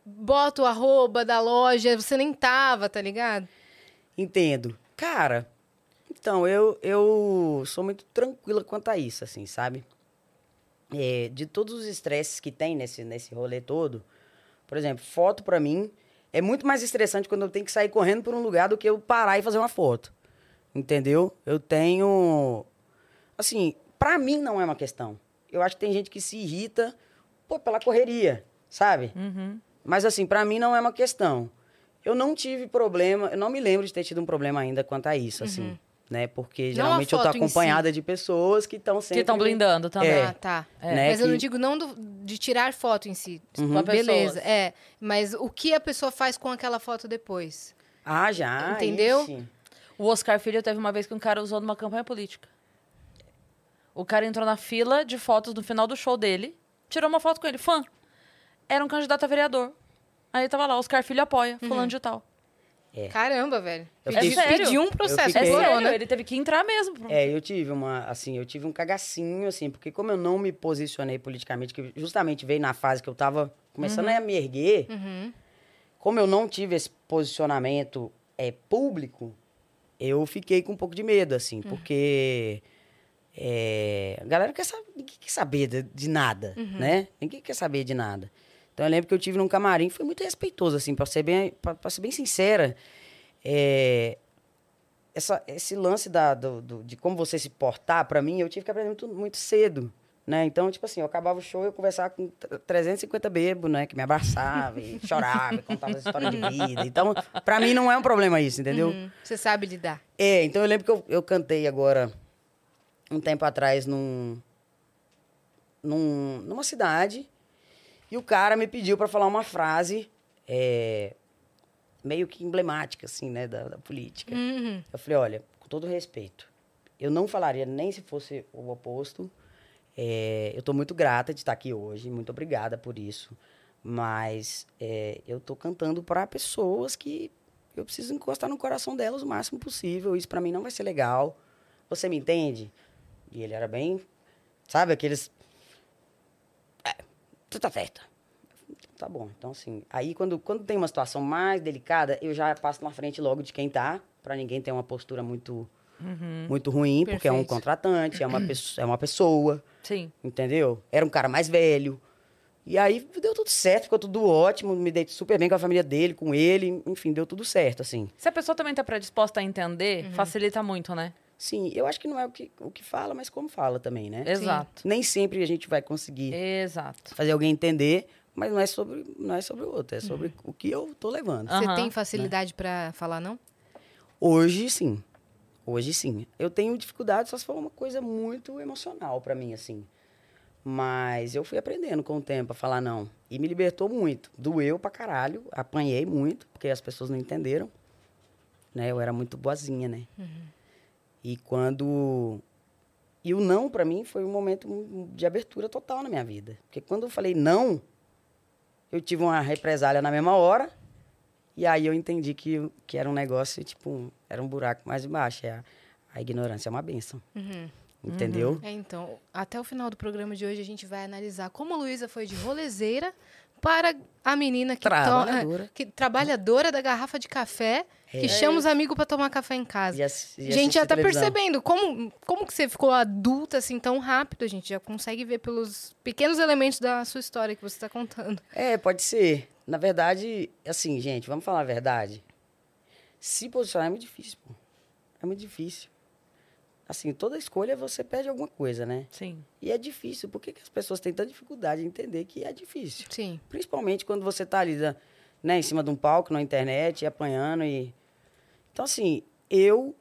bota o arroba da loja, você nem tava, tá ligado? Entendo. Cara, então, eu, eu sou muito tranquila quanto a isso, assim, sabe? É, de todos os estresses que tem nesse, nesse rolê todo, por exemplo, foto para mim é muito mais estressante quando eu tenho que sair correndo por um lugar do que eu parar e fazer uma foto. Entendeu? Eu tenho. Assim, para mim não é uma questão eu acho que tem gente que se irrita pô, pela correria, sabe? Uhum. Mas assim, para mim não é uma questão. Eu não tive problema, eu não me lembro de ter tido um problema ainda quanto a isso, assim, uhum. assim. Né? Porque geralmente eu tô acompanhada si. de pessoas que estão sempre. Que estão blindando também. É, ah, tá. É. Né? Mas que... eu não digo não do, de tirar foto em si. Uhum. Beleza. É. Mas o que a pessoa faz com aquela foto depois? Ah, já. Entendeu? Ixi. O Oscar Filho teve uma vez que um cara usou numa campanha política. O cara entrou na fila de fotos no final do show dele, tirou uma foto com ele, fã. Era um candidato a vereador. Aí tava lá, Oscar Filho apoia, uhum. fulano de tal. É. Caramba, velho. Eu é sério. pediu um processo. Fiquei... É sério, ele teve que entrar mesmo. É, eu tive uma, assim, eu tive um cagacinho, assim, porque como eu não me posicionei politicamente, que justamente veio na fase que eu tava começando uhum. a me erguer, uhum. como eu não tive esse posicionamento é, público, eu fiquei com um pouco de medo, assim, uhum. porque é, a galera quer saber, ninguém quer saber de, de nada, uhum. né? Ninguém quer saber de nada. Então eu lembro que eu tive num camarim, foi muito respeitoso, assim, pra ser bem, pra ser bem sincera. É, essa, esse lance da, do, do, de como você se portar, para mim, eu tive que aprender muito, muito cedo. Né? Então, tipo assim, eu acabava o show e eu conversava com 350 bebos, né? Que me abraçava e *laughs* chorava, e contava a história de vida. Então, pra mim não é um problema isso, entendeu? Uhum. Você sabe lidar. É, então eu lembro que eu, eu cantei agora um tempo atrás num, num, numa cidade e o cara me pediu para falar uma frase é, meio que emblemática, assim, né, da, da política. Uhum. Eu falei, olha, com todo respeito, eu não falaria nem se fosse o oposto. É, eu estou muito grata de estar aqui hoje, muito obrigada por isso. Mas é, eu estou cantando para pessoas que eu preciso encostar no coração delas o máximo possível. Isso para mim não vai ser legal. Você me entende? E ele era bem, sabe, aqueles. Tu tá certo. Tá bom. Então, assim, aí quando, quando tem uma situação mais delicada, eu já passo na frente logo de quem tá, para ninguém ter uma postura muito. Uhum. Muito ruim, Perfeito. porque é um contratante, é uma, *clears throat* é uma pessoa. Sim. Entendeu? Era um cara mais velho. E aí deu tudo certo, ficou tudo ótimo, me dei super bem com a família dele, com ele, enfim, deu tudo certo, assim. Se a pessoa também tá predisposta a entender, uhum. facilita muito, né? Sim, eu acho que não é o que, o que fala, mas como fala também, né? Exato. Nem sempre a gente vai conseguir Exato. fazer alguém entender, mas não é sobre, não é sobre o outro, é sobre uhum. o que eu tô levando. Você uhum. tem facilidade né? para falar não? Hoje sim. Hoje sim. Eu tenho dificuldade só se for uma coisa muito emocional para mim assim. Mas eu fui aprendendo com o tempo a falar não. E me libertou muito. Doeu pra caralho. Apanhei muito, porque as pessoas não entenderam. Né? Eu era muito boazinha, né? Uhum. E quando. E o não, para mim, foi um momento de abertura total na minha vida. Porque quando eu falei não, eu tive uma represália na mesma hora. E aí eu entendi que, que era um negócio, tipo, era um buraco mais embaixo. É a, a ignorância é uma benção. Uhum. Entendeu? Uhum. É, então, até o final do programa de hoje a gente vai analisar como a Luísa foi de rolezeira para a menina que, Trabalhadora. to- que trabalhadora da garrafa de café, que É. chama os amigos para tomar café em casa. E e A gente já tá televisão. percebendo como, como que você ficou adulta assim tão rápido, a gente já consegue ver pelos pequenos elementos da sua história que você está contando. É, pode ser. Na verdade, assim, gente, vamos falar a verdade. Se posicionar é muito difícil, pô. É muito difícil. Assim, toda escolha você perde alguma coisa, né? Sim. E é difícil. Por que, que as pessoas têm tanta dificuldade em entender que é difícil? Sim. Principalmente quando você tá ali, né, né, em cima de um palco, na internet, e apanhando e... Então, assim, eu,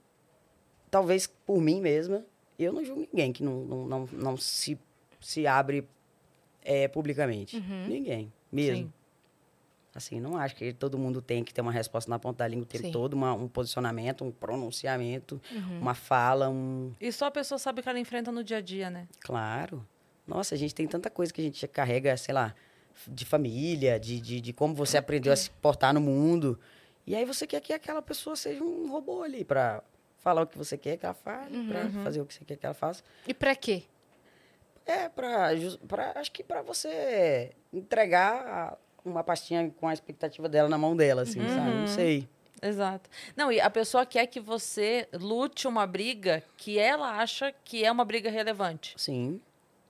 talvez por mim mesma, eu não julgo ninguém que não, não, não, não se, se abre é, publicamente. Ninguém, mesmo. Sim. Assim, não acho que todo mundo tem que ter uma resposta na ponta da língua Sim. todo, uma- um posicionamento, um pronunciamento, uma fala, um... E só a pessoa sabe o que ela enfrenta no dia a dia, né? Claro. Nossa, a gente tem tanta coisa que a gente carrega, sei lá, de família, de, de, de como você aprendeu a se portar no mundo. E aí você quer que aquela pessoa seja um robô ali pra falar o que você quer que ela fale, pra fazer o que você quer que ela faça. E pra quê? É, pra, acho que pra você entregar a- uma pastinha com a expectativa dela na mão dela, assim, sabe? Não sei. Exato. Não, e a pessoa quer que você lute uma briga que ela acha que é uma briga relevante. Sim,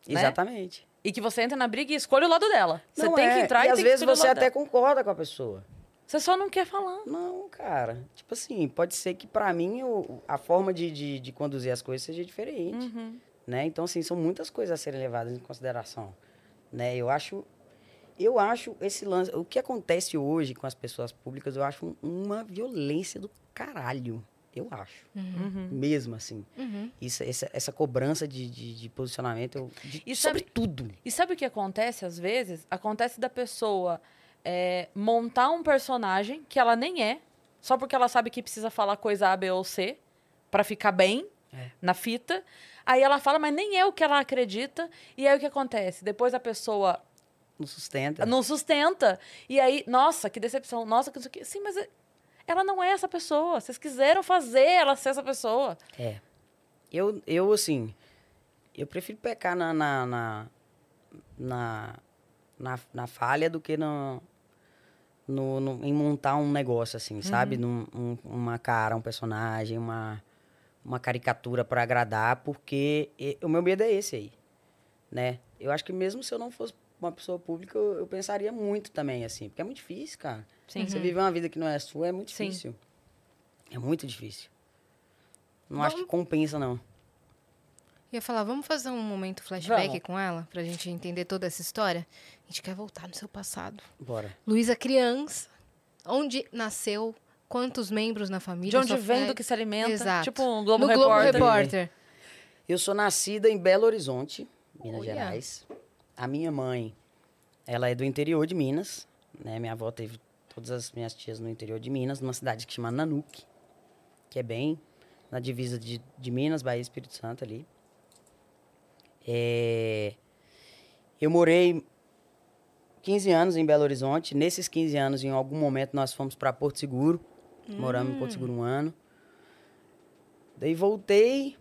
Né? exatamente. E que você entra na briga e escolhe o lado dela. Você Não tem é, que entrar e, e às tem vezes você até dela. concorda com a pessoa. Você só não quer falar. Não, cara. Tipo assim, pode ser que pra mim o- a forma de, de, de conduzir as coisas seja diferente. Uhum. Né? Então, assim, são muitas coisas a serem levadas em consideração. Né? Eu acho. Eu acho esse lance. O que acontece hoje com as pessoas públicas, eu acho um- uma violência do caralho. Eu acho. Uhum. Mesmo assim. Uhum. Isso, essa, essa cobrança de, de, de posicionamento de- E sobre sabe- tudo. E sabe o que acontece às vezes? Acontece da pessoa é, montar um personagem que ela nem é, só porque ela sabe que precisa falar coisa A, B ou C pra ficar bem É. na fita. Aí ela fala, mas nem é o que ela acredita. E aí o que acontece? Depois a pessoa Não sustenta. não sustenta. E aí, nossa, que decepção. Nossa, que não sei o quê. Sim, mas é- ela não é essa pessoa. Vocês quiseram fazer ela ser essa pessoa. É. Eu, eu assim, eu prefiro pecar na, na, na, na, na, na falha do que no, no, no- em montar um negócio, assim, sabe? Num, um- uma cara, um personagem, uma, uma caricatura para agradar, porque o meu medo é esse aí, né? Eu acho que mesmo se eu não fosse uma pessoa pública, eu, eu pensaria muito também, assim, porque é muito difícil, cara. Sim. Você viver uma vida que não é sua é muito Sim. difícil. É muito difícil. Não acho que Vamos- compensa, não. Ia falar, vamos fazer um momento flashback Vamos. com ela, pra gente entender toda essa história? A gente quer voltar no seu passado. Bora. Luísa criança, onde nasceu, quantos membros na família? De onde vem, do que se alimenta. Exato. Tipo um Globo no Globo Repórter. Repórter. Eu sou nascida em Belo Horizonte, Minas Olha. Gerais. A minha mãe, ela é do interior de Minas, né? Minha avó teve todas as minhas tias no interior de Minas, numa cidade que chama Nanuque, que é bem na divisa de, de Minas, Bahia e Espírito Santo ali. É, Eu morei 15 anos em Belo Horizonte. Nesses 15 anos, em algum momento, nós fomos para Porto Seguro. Moramos em Porto Seguro um ano. Daí voltei.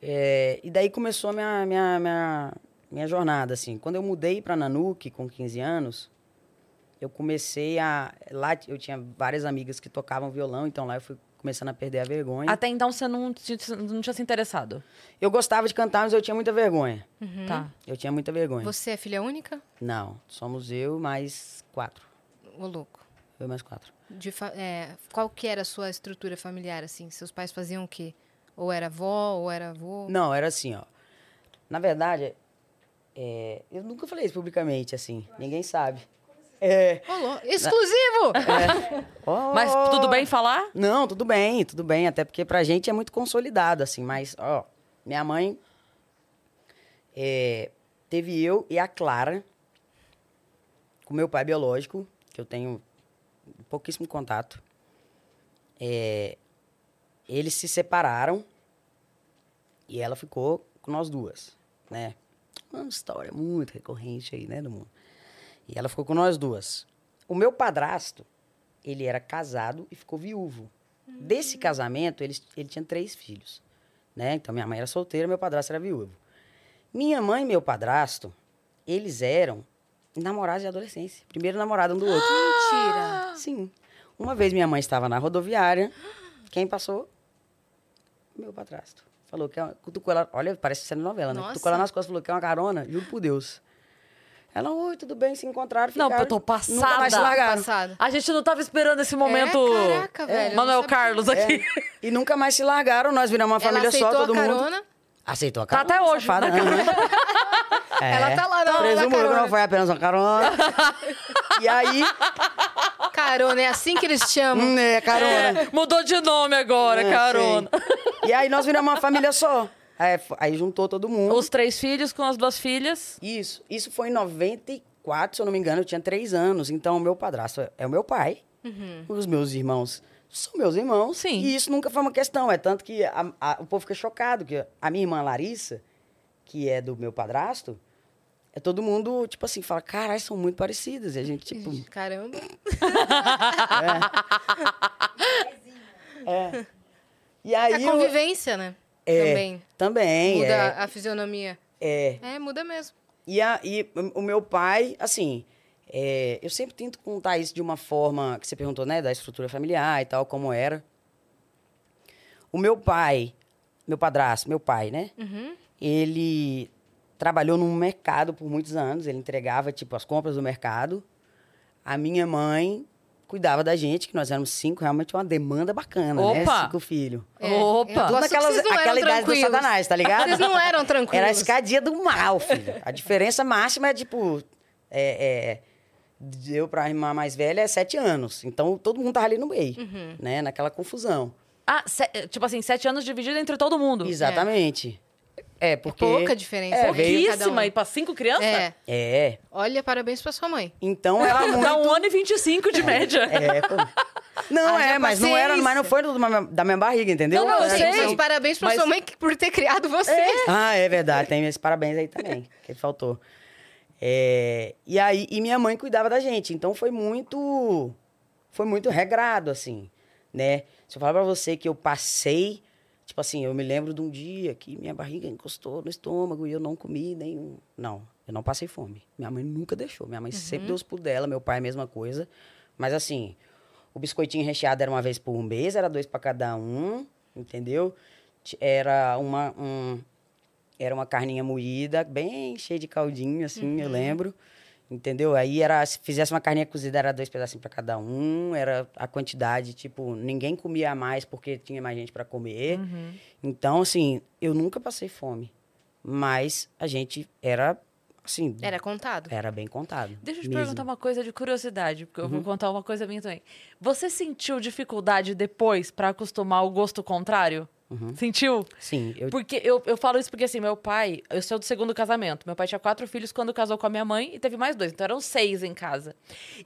é, e daí começou minha, minha, minha, minha jornada, assim. Quando eu mudei para Nanuque, com 15 anos, eu comecei a... Lá eu tinha várias amigas que tocavam violão, então lá eu fui começando a perder a vergonha. Até então você não, não tinha se interessado. Eu gostava de cantar, mas eu tinha muita vergonha. Tá. Eu tinha muita vergonha. Você é filha única? Não, somos eu mais quatro. Ô, louco. Eu mais quatro. De fa- é, qual que era a sua estrutura familiar, assim? Seus pais faziam o quê? Ou era avó, ou era avô? Não, era assim, ó. Na verdade, é, eu nunca falei isso publicamente, assim. Ninguém sabe. É. Exclusivo! *laughs* *laughs* Ó, Mas tudo bem falar? Não, tudo bem, tudo bem. Até porque pra gente é muito consolidado, assim. Mas, ó, minha mãe é, teve eu e a Clara com meu pai biológico, que eu tenho pouquíssimo contato. É, eles se separaram e ela ficou com nós duas, né? Uma história muito recorrente aí, né, do mundo. E ela ficou com nós duas. O meu padrasto, ele era casado e ficou viúvo. Desse casamento, ele, ele tinha três filhos. Né? Então, minha mãe era solteira, meu padrasto era viúvo. Minha mãe e meu padrasto, eles eram namorados de adolescência. Primeiro namorado um do outro. Mentira. Sim. Uma vez minha mãe estava na rodoviária. Quem passou? Meu padrasto. Falou que é uma- cutucou ela. Olha, parece sendo novela, né? Nossa. Cutucou ela nas costas, falou que é uma carona, juro por Deus. Ela, oi, tudo bem, se encontraram, Não, ficaram. eu tô Nunca mais se passada. largaram. Passado. A gente não tava esperando esse momento. É, caraca, velho, não Manuel. Carlos É, aqui. e nunca mais se largaram, nós viramos uma Ela família aceitou só, todo a mundo. carona. Aceitou a Tá carona. até hoje, safada, né, aham. É. Ela tá lá na- Presumo que não foi apenas uma carona. *laughs* e aí, Carona, é assim que eles chamam. hum, é, carona. É, mudou de nome agora, É, carona. sei. E aí nós viramos uma família só. Aí, aí juntou todo mundo. Os três filhos com as duas filhas. Isso. Isso foi em 94, se eu não me engano, eu tinha três anos. Então, o meu padrasto é- é o meu pai. Os meus irmãos são meus irmãos. Sim. E isso nunca foi uma questão. É tanto que a- a- o povo fica chocado. que A minha irmã Larissa, que é do meu padrasto, é todo mundo, tipo assim, fala, caralho, são muito parecidas. E a gente, tipo... Caramba. É. E aí... É eu- convivência, né? É, Também. Também, Muda é. a fisionomia. É. É, muda mesmo. E, a, e o meu pai, assim, é, eu sempre tento contar isso de uma forma que você perguntou, né, da estrutura familiar e tal, como era. O meu pai, meu padrasto, meu pai, né? Uhum. Ele trabalhou num mercado por muitos anos, ele entregava, tipo, as compras do mercado. A minha mãe cuidava da gente, que nós éramos cinco, realmente uma demanda bacana, né? Opa! Cinco filhos. É, Opa! eu Tudo naquelas, aquela idade do satanás, tá ligado? Vocês não eram tranquilos. Era a escadia do mal, filho. A diferença máxima é, tipo... É, é, de eu pra irmã mais velha é sete anos. Então, todo mundo tava ali no meio, Uhum. né? Naquela confusão. Ah, se- tipo assim, sete anos dividido entre todo mundo. Exatamente. É, porque... pouca diferença. É, né? Pouquíssima. um. E pra cinco crianças? É. É. Olha, parabéns pra sua mãe. Então, era muito... Dá um ano e vinte e cinco de média. É, pô. Não, Haja é, mas não era, mas não foi do- da minha- barriga, entendeu? Não, não, eu Era, sei. Mas parabéns pra Mas- sua mãe por ter criado você. Ah, é verdade. Tem esse parabéns aí também, que faltou. É, e aí, e minha mãe cuidava da gente. Então foi muito. Foi muito regrado, assim, né? Se eu falar pra você que eu passei. Tipo assim, eu me lembro de um dia que minha barriga encostou no estômago e eu não comi nenhum. Não, eu não passei fome. Minha mãe nunca deixou. Minha mãe sempre deu os pulos dela, meu pai a mesma coisa. Mas assim, o biscoitinho recheado era uma vez por mês, era dois pra cada um, entendeu? Era uma, um, era uma carninha moída, bem cheia de caldinho, assim, eu lembro. Entendeu? Aí era, se fizesse uma carninha cozida, era dois pedacinhos para cada um, era a quantidade, tipo, ninguém comia mais porque tinha mais gente para comer. Então, assim, eu nunca passei fome. Mas a gente era, assim, Era contado. era bem contado. Deixa eu te mesmo. perguntar uma coisa de curiosidade, porque Uhum. eu vou contar uma coisa minha também. Você sentiu dificuldade depois pra acostumar o gosto contrário? Sentiu? Sim, Uhum. eu Porque eu, eu falo isso porque assim, meu pai, eu sou do segundo casamento. Meu pai tinha quatro filhos quando casou com a minha mãe e teve mais dois, então eram seis em casa.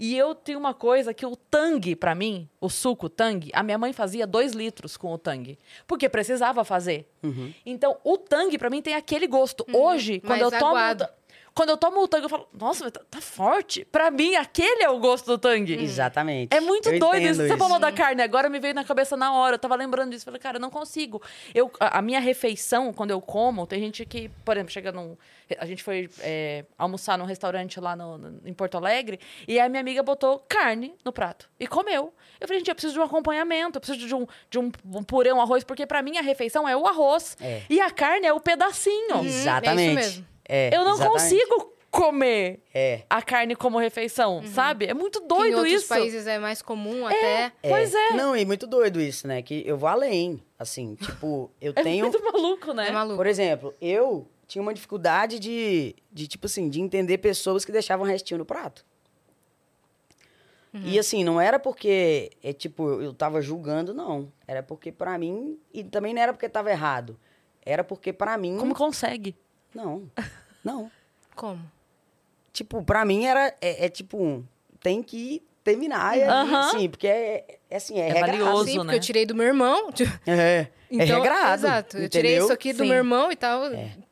E eu tenho uma coisa que o tangue, pra mim, o suco tangue, a minha mãe fazia dois litros com o tangue. Porque precisava fazer. Uhum. Então, o tangue, pra mim, tem aquele gosto. Hoje, quando mais eu tomo. aguado. Quando eu tomo o tangue, eu falo, nossa, mas tá, tá forte. Pra mim, aquele é o gosto do tangue. Exatamente. É muito Eu doido isso. Você falou da carne, agora me veio na cabeça na hora. Eu tava lembrando disso. Falei, cara, eu não consigo. Eu, a, a minha refeição, quando eu como, tem gente que, por exemplo, chega num. A gente foi é, almoçar num restaurante lá no- no- em Porto Alegre e a minha amiga botou carne no prato e comeu. Eu falei, gente, eu preciso de um acompanhamento, eu preciso de um, de um, um purê, um arroz, porque pra mim a refeição é o arroz É. e a carne é o pedacinho. Exatamente. é isso mesmo. É, Eu não exatamente. consigo comer É. a carne como refeição, sabe? É muito Que em doido outros isso. países é mais comum até. Pois é. Não, e muito doido isso, né? Que eu vou além. Assim, *laughs* tipo, eu É tenho. muito maluco, né? É maluco. Por exemplo, eu tinha uma dificuldade de, de, tipo assim, de entender pessoas que deixavam restinho no prato. E assim, não era porque, é, tipo, eu tava julgando, não. Era porque pra mim, e também não era porque tava errado. Era porque pra mim, Como consegue? não, *laughs* não. Como? Tipo, pra mim era, é, é tipo, um, tem que terminar, e, Aham. assim, porque é, é assim, é, É regrado. valioso. Sim, porque né? eu tirei do meu irmão. *laughs* É, é regrado, Exato. Eu tirei isso aqui do Sim. meu irmão e tal.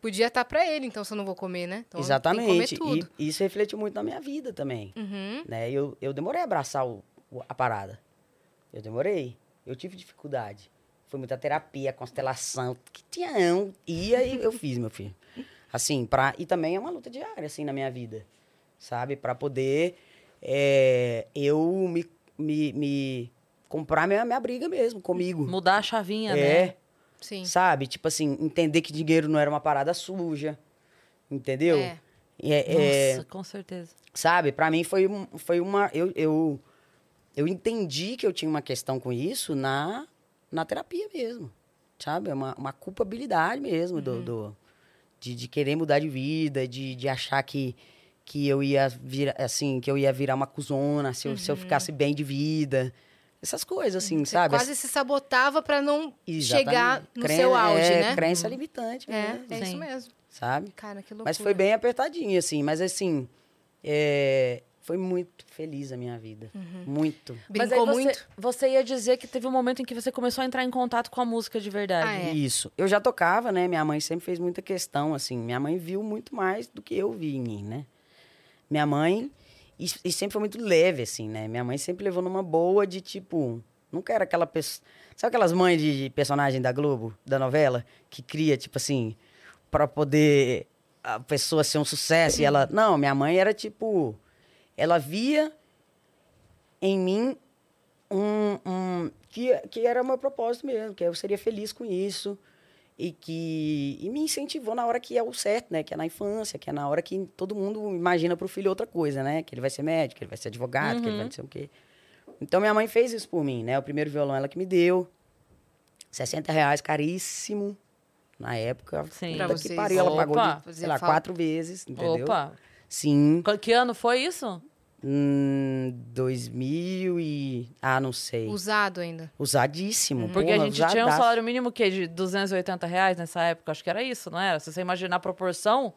Podia estar pra ele, então se eu não vou comer, né? Então, Exatamente. Comer tudo. E isso refletiu muito na minha vida também. Uhum. Né? Eu, eu demorei a abraçar o- o- a parada. Eu demorei. Eu tive dificuldade. Foi muita terapia, constelação, que tinha. Ia e eu fiz, meu filho. Assim, pra, e também é uma luta diária, assim, na minha vida. sabe? Para poder é, eu me, me, me comprar minha, minha briga mesmo comigo. Mudar a chavinha, é, né? Sim. sabe? Tipo assim, entender que dinheiro não era uma parada suja, entendeu? É. É, é, Nossa, com certeza. sabe? Para mim foi, um- foi uma... Eu, eu, eu entendi que eu tinha uma questão com isso na, na terapia mesmo, sabe? É uma, uma culpabilidade mesmo do, do- de, de querer mudar de vida, de, de achar que, que eu ia virar, assim, que eu ia virar uma cuzona se eu, se eu ficasse bem de vida. Essas coisas, assim, Você sabe? quase se sabotava pra não Exatamente. chegar no Cren- seu auge, é, né? Crença limitante, É, mesmo, é isso Sim. mesmo. sabe? Cara, que loucura. Mas foi bem apertadinho, assim. Mas, assim, é, foi muito feliz a minha vida. Uhum. Muito. Mas aí Brincou você, muito? você ia dizer que teve um momento em que você começou a entrar em contato com a música de verdade. Ah, é. Isso. Eu já tocava, né? Minha mãe sempre fez muita questão, assim. Minha mãe viu muito mais do que eu vi em mim, né? Minha mãe... E, e sempre foi muito leve, assim, né? Minha mãe sempre levou numa boa de, tipo... Nunca era aquela pessoa... Sabe aquelas mães de, de personagem da Globo, da novela? Que cria, tipo assim... Pra poder a pessoa ser um sucesso e ela... Não, minha mãe era, tipo... Ela via em mim um, um- que, que era o meu propósito mesmo, que eu seria feliz com isso e que e me incentivou na hora que é o certo, né? Que é na infância, que é na hora que todo mundo imagina pro filho outra coisa, né? Que ele vai ser médico, que ele vai ser advogado, que ele vai não sei o quê. Então minha mãe fez isso por mim, né? O primeiro violão ela que me deu, 60 reais, caríssimo na época. Sim. Pra que vocês. pariu, ela pagou de, sei lá, falta. quatro vezes, entendeu? Opa! Sim. Qu- Que ano foi isso? Hum, 2000 e... Ah, não sei. Usado ainda. Usadíssimo. Porque porra, a gente tinha um usadaço. salário mínimo que de 280 reais nessa época. Acho que era isso, não era? Se você imaginar a proporção,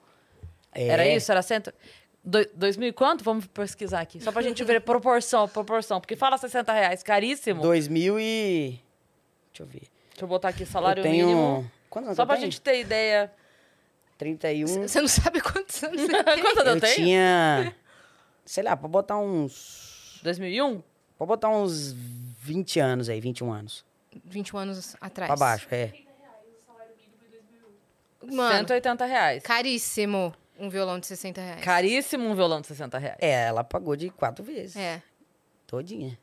É. era isso? Era cento... Do, 2000 e quanto? Vamos pesquisar aqui. Só pra gente ver *laughs* proporção, proporção. Porque fala 60 reais, caríssimo. 2000 e... Deixa eu ver. Deixa eu botar aqui salário eu tenho... mínimo. Quantos anos Só eu pra tenho? gente ter ideia. 31. Você não sabe quantos anos *laughs* você tem. Quantos eu Eu tenho? tinha... *laughs* Sei lá, pra botar uns... 2001? Pra botar uns 20 anos aí, 21 anos. 21 anos atrás. Pra baixo, é. Mano, 180 reais. caríssimo um violão de 60 reais. Caríssimo um violão de 60 reais. É, ela pagou de quatro vezes. É. Todinha.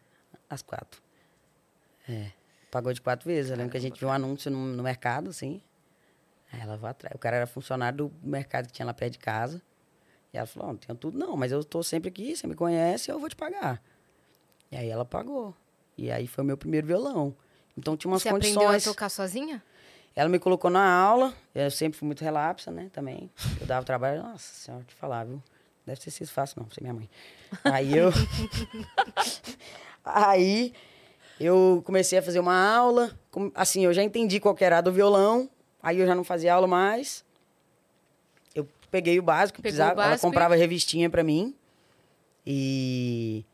As quatro. É. Pagou de quatro vezes. Eu lembro que a gente viu um anúncio no, no mercado, assim. Aí ela vai atrás. O cara era funcionário do mercado que tinha lá perto de casa. E ela falou, "Ó, não tenho tudo não, mas eu tô sempre aqui, você me conhece, eu vou te pagar. E aí ela pagou. E aí foi o meu primeiro violão. Então tinha umas Você aprendeu a condições. tocar sozinha? Ela me colocou na aula. Eu sempre fui muito relapsa, né? Também. Eu dava trabalho. Nossa senhora, te falar, viu? Deve ter sido fácil, não, ser minha mãe. Aí eu. *laughs* Aí eu comecei a fazer uma aula. Assim, eu já entendi qual que era do violão. Aí eu já não fazia aula mais. Peguei o básico, Pegou o precisava. Ela básico e- comprava revistinha pra mim. E.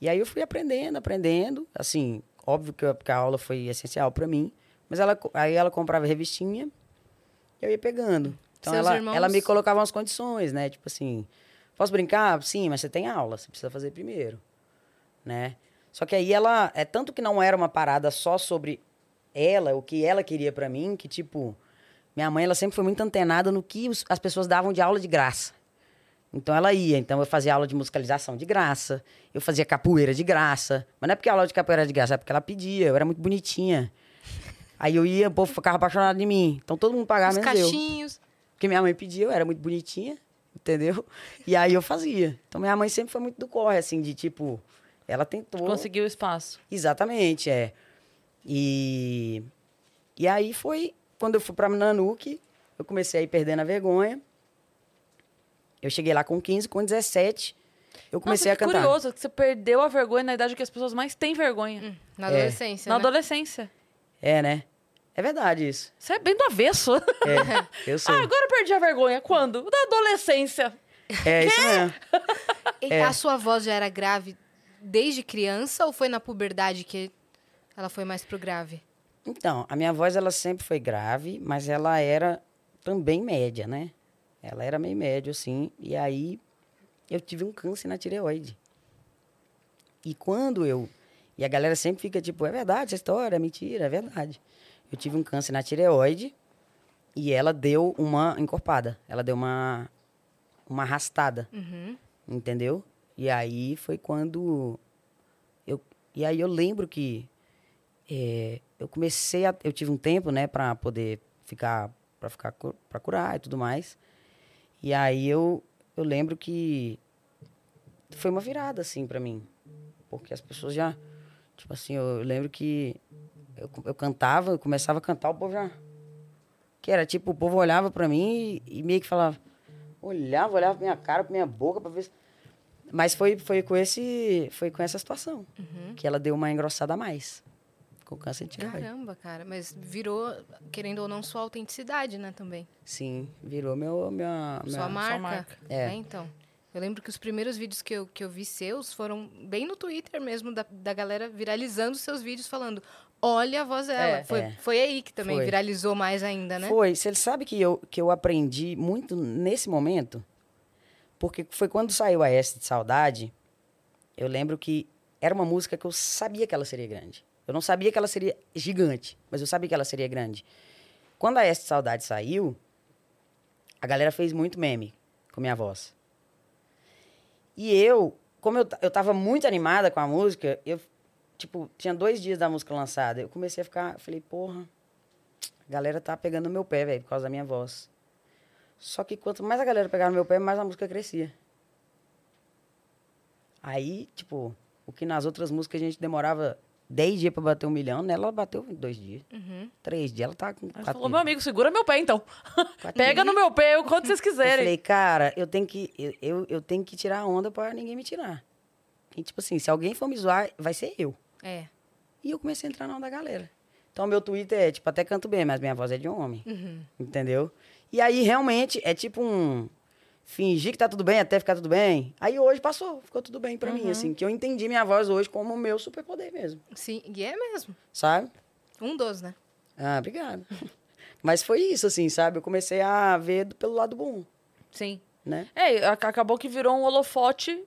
E aí eu fui aprendendo, aprendendo. Assim, óbvio que a, aula foi essencial pra mim. Mas ela, aí ela comprava revistinha e eu ia pegando. Então Seus ela, irmãos- ela me colocava umas condições, né? Tipo assim, posso brincar? Sim, mas você tem aula, você precisa fazer primeiro, né? Só que aí ela, é tanto que não era uma parada só sobre ela, o que ela queria pra mim, que tipo, minha mãe ela sempre foi muito antenada no que os- as pessoas davam de aula de graça. Então ela ia, então eu fazia aula de musicalização de graça, eu fazia capoeira de graça, mas não é porque a aula de capoeira era de graça, é porque ela pedia, eu era muito bonitinha. Aí eu ia, o povo ficava apaixonado em mim. Então todo mundo pagava Os menos eu. cachinhos. Porque minha mãe pedia, eu era muito bonitinha, entendeu? E aí eu fazia. Então minha mãe sempre foi muito do corre, assim, de tipo, ela tentou. Conseguiu espaço. Exatamente, é. E, e aí foi quando eu fui pra Nanuque, eu comecei a ir perdendo a vergonha. Eu cheguei lá com 15, com 17, eu comecei Nossa, a cantar. curioso que você perdeu a vergonha na idade que as pessoas mais têm vergonha. Na É. adolescência, Na né? adolescência. É, né? É verdade isso. Você é bem do avesso. É, *laughs* eu sou. Ah, agora eu perdi a vergonha. Quando? Da adolescência. É isso mesmo. E É. A sua voz já era grave desde criança ou foi na puberdade que ela foi mais pro grave? Então, a minha voz ela sempre foi grave, mas ela era também média, né? Ela era meio média, assim. E aí eu tive um câncer na tireoide. E quando eu. E a galera sempre fica tipo, é verdade essa história, é mentira, é verdade. Eu tive um câncer na tireoide e ela deu uma encorpada. Ela deu uma, uma arrastada. Uhum. Entendeu? E aí foi quando. Eu, e aí eu lembro que é, eu comecei a. Eu tive um tempo, né, pra poder ficar. para ficar para curar e tudo mais. E aí eu, eu lembro que foi uma virada, assim, para mim. Porque as pessoas já. Tipo assim, eu lembro que eu, eu cantava, eu começava a cantar, o povo já. Que era tipo, o povo olhava para mim e, e, meio que falava. Olhava, olhava pra minha cara, pra minha boca, pra ver. Se... Mas foi, foi, com esse, foi com essa situação uhum. que ela deu uma engrossada a mais. Com câncer de tireoide. Caramba, cara. Mas virou, querendo ou não, sua autenticidade, né, também? Sim, virou meu, minha, sua, minha... marca. Sua marca. É. é. então. Eu lembro que os primeiros vídeos que eu, que eu vi seus foram bem no Twitter mesmo, da, da galera viralizando seus vídeos, falando: olha a voz dela. É, foi, é. foi aí que também foi. viralizou mais ainda, né? Foi. Você sabe que eu, que eu aprendi muito nesse momento? Porque foi quando saiu a S de Saudade, eu lembro que era uma música que eu sabia que ela seria grande. Eu não sabia que ela seria gigante, mas eu sabia que ela seria grande. Quando a S de Saudade saiu, a galera fez muito meme com minha voz. E eu, como eu, eu tava muito animada com a música, eu, tipo, tinha dois dias da música lançada. Eu comecei a ficar, falei, porra, a galera tá pegando meu pé, velho, por causa da minha voz. Só que quanto mais a galera pegava no meu pé, mais a música crescia. Aí, tipo, o que nas outras músicas a gente demorava 10 dias pra bater um milhão, nela ela bateu em dois dias. Uhum. Três dias, ela tá com. Ela falou, meu amigo, segura meu pé então. *laughs* Pega no meu pé o quanto vocês quiserem. Eu falei, cara, eu tenho que, eu, eu, eu tenho que tirar a onda pra ninguém me tirar. E, tipo assim, se alguém for me zoar, vai ser eu. É. E eu comecei a entrar na onda da galera. Então, meu Twitter é, tipo, até canto bem, mas minha voz é de homem. Uhum. Entendeu? E aí, realmente, é tipo um fingir que tá tudo bem até ficar tudo bem. Aí hoje passou, ficou tudo bem para uhum. mim, assim, que eu entendi minha voz hoje como o meu superpoder mesmo. Sim, e é mesmo. Sabe? Um dos, né? Ah, obrigado. *laughs* Mas foi isso, assim, sabe? Eu comecei a ver pelo lado bom. Sim. Né? É, acabou que virou um holofote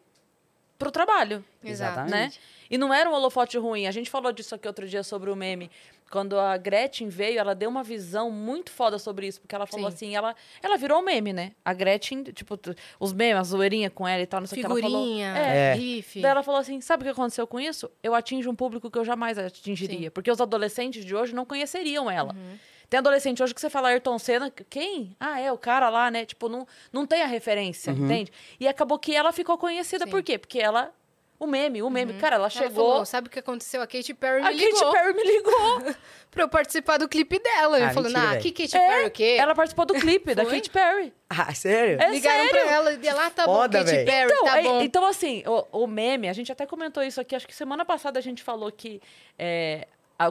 pro trabalho. Exatamente. Né? E não era um holofote ruim. A gente falou disso aqui outro dia sobre o meme. Quando a Gretchen veio, ela deu uma visão muito foda sobre isso, porque ela falou Sim. assim, ela, ela virou um meme, né? A Gretchen, tipo, os memes, a zoeirinha com ela e tal, não sei o que ela falou. É, é. riff. Daí ela falou assim, sabe o que aconteceu com isso? Eu atinjo um público que eu jamais atingiria. Sim. Porque os adolescentes de hoje não conheceriam ela. Uhum. Tem adolescente hoje que você fala Ayrton Senna, quem? Ah, é o cara lá, né? Tipo, não, não tem a referência, uhum. entende? E acabou que ela ficou conhecida, Sim. por quê? Porque ela o meme, o meme. Uhum. Cara, ela, ela chegou. Falou, sabe o que aconteceu? A Katy Perry me a ligou. A Katy Perry me ligou. *laughs* pra eu participar do clipe dela. Ah, eu falei, nah, que Katy é, Perry o quê? Ela participou do clipe da *laughs* Katy Perry. Ah, sério? É Ligaram sério? pra ela e ela, tá Foda, bom, Katy Perry, então, tá bom. Então, assim, o, o, meme, a gente até comentou isso aqui, acho que semana passada a gente falou que. É,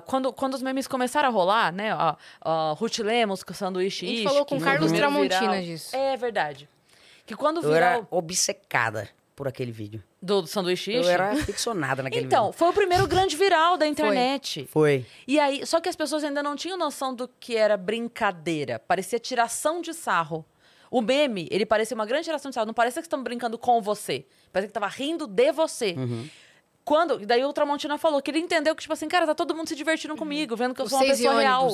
quando, quando os memes começaram a rolar, né? A, a Ruth Lemos com o sanduíche A gente falou com o Carlos Tramontina disso. É verdade. Que quando eu era obcecada por aquele vídeo. Do, do sanduíche? Eu era aficionada naquele então. Então, foi o primeiro grande viral da internet. Foi. foi. E aí, só que as pessoas ainda não tinham noção do que era brincadeira. Parecia tiração de sarro. O meme, ele parecia uma grande tiração de sarro. Não parecia que estão brincando com você. Parecia que tava rindo de você. Uhum. Quando, daí o Tramontina falou que ele entendeu que, tipo assim, cara, tá todo mundo se divertindo uhum. comigo, vendo que eu sou uma pessoa real.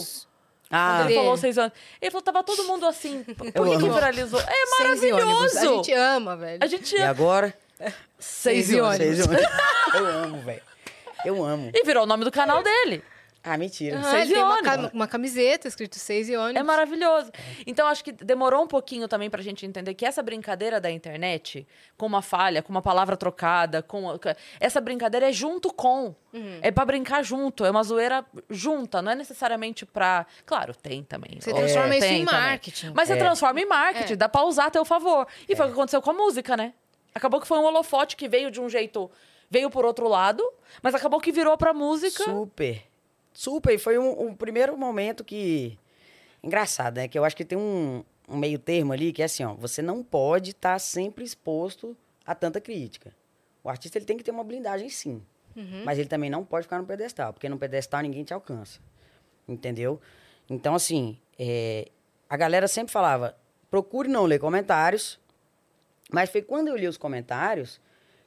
Ah, Quando ele falou seis anos. Ele falou, tava todo mundo assim. Por que, que viralizou? É maravilhoso! A gente ama, velho. A gente ama. E agora? Seis, seis ônibus. Seis ônibus. *laughs* Eu amo, velho. Eu amo. E virou o nome do canal dele. Ah, mentira. Ah, seis ele tem uma, uma, camiseta escrito seis e ônibus. É maravilhoso. Então, acho que demorou um pouquinho também pra gente entender que essa brincadeira da internet, com uma falha, com uma palavra trocada, com essa brincadeira é junto com. Uhum. É pra brincar junto. É uma zoeira junta. Não é necessariamente pra. Claro, tem também. Você transforma é, isso em marketing. Também. Mas é. você transforma em marketing, é. dá pra usar a teu favor. E foi o que aconteceu com a música, né? Acabou que foi um holofote que veio de um jeito. Veio por outro lado, mas acabou que virou pra música. Super. Super. E foi um, um primeiro momento que. Engraçado, né? Que eu acho que tem um, um meio termo ali que é assim, ó. Você não pode estar tá sempre exposto a tanta crítica. O artista ele tem que ter uma blindagem, sim. Uhum. Mas ele também não pode ficar no pedestal, porque no pedestal ninguém te alcança. Entendeu? Então, assim, é, a galera sempre falava: procure não ler comentários, mas foi quando eu li os comentários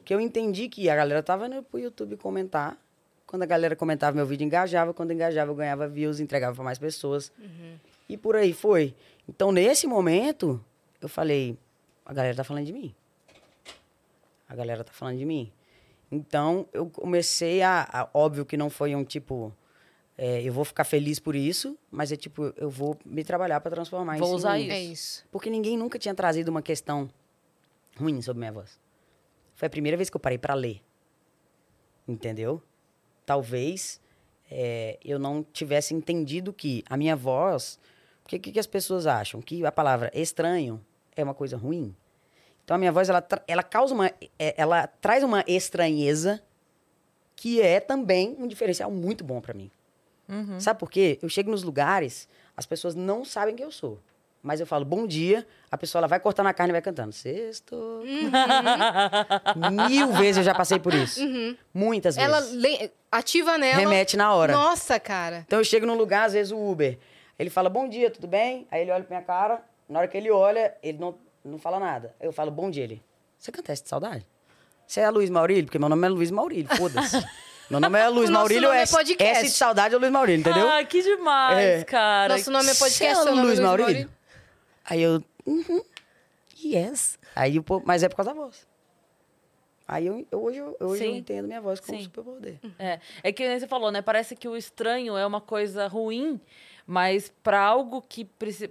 que eu entendi que a galera tava indo pro YouTube comentar. Quando a galera comentava, meu vídeo engajava. Quando engajava, eu ganhava views, entregava para mais pessoas. Uhum. E por aí foi. Então, nesse momento, eu falei, a galera tá falando de mim. a galera tá falando de mim. Então, eu comecei a, a óbvio que não foi um tipo é, eu vou ficar feliz por isso, mas é tipo, eu vou me trabalhar para transformar vou isso. Vou usar isso. É isso. Porque ninguém nunca tinha trazido uma questão ruim sobre minha voz. Foi a primeira vez que eu parei para ler. Entendeu? Talvez é, eu não tivesse entendido que a minha voz. O que, que as pessoas acham? Que a palavra estranho é uma coisa ruim. Então a minha voz ela, ela causa uma. É, ela traz uma estranheza que é também um diferencial muito bom para mim. Uhum. Sabe por quê? Eu chego nos lugares, as pessoas não sabem quem eu sou. Mas eu falo bom dia, a pessoa ela vai cortando a carne e vai cantando. Sexto. Uhum. Mil vezes eu já passei por isso. Uhum. Muitas vezes. Ela ativa nela. Remete na hora. Nossa, cara. Então eu chego num lugar, às vezes o Uber. Ele fala bom dia, tudo bem? Aí ele olha pra minha cara. Na hora que ele olha, ele não, não fala nada. Eu falo bom dia. Ele. Você canta essa de saudade? Você é a Luiz Maurílio? Porque meu nome é Luiz Maurílio, foda-se. *laughs* Meu nome é Luiz Maurílio, nome é S, S de saudade é Luiz Maurílio, entendeu? Ah, que demais, é. cara. Nosso nome é podcast, Você é Luiz, Luiz Maurílio? Maurílio? Aí eu, uhum, yes. Aí o mas é por causa da voz. Aí eu, eu hoje, eu, hoje eu entendo minha voz como superpoder. É. é que você falou, né? Parece que o estranho é uma coisa ruim, mas para algo que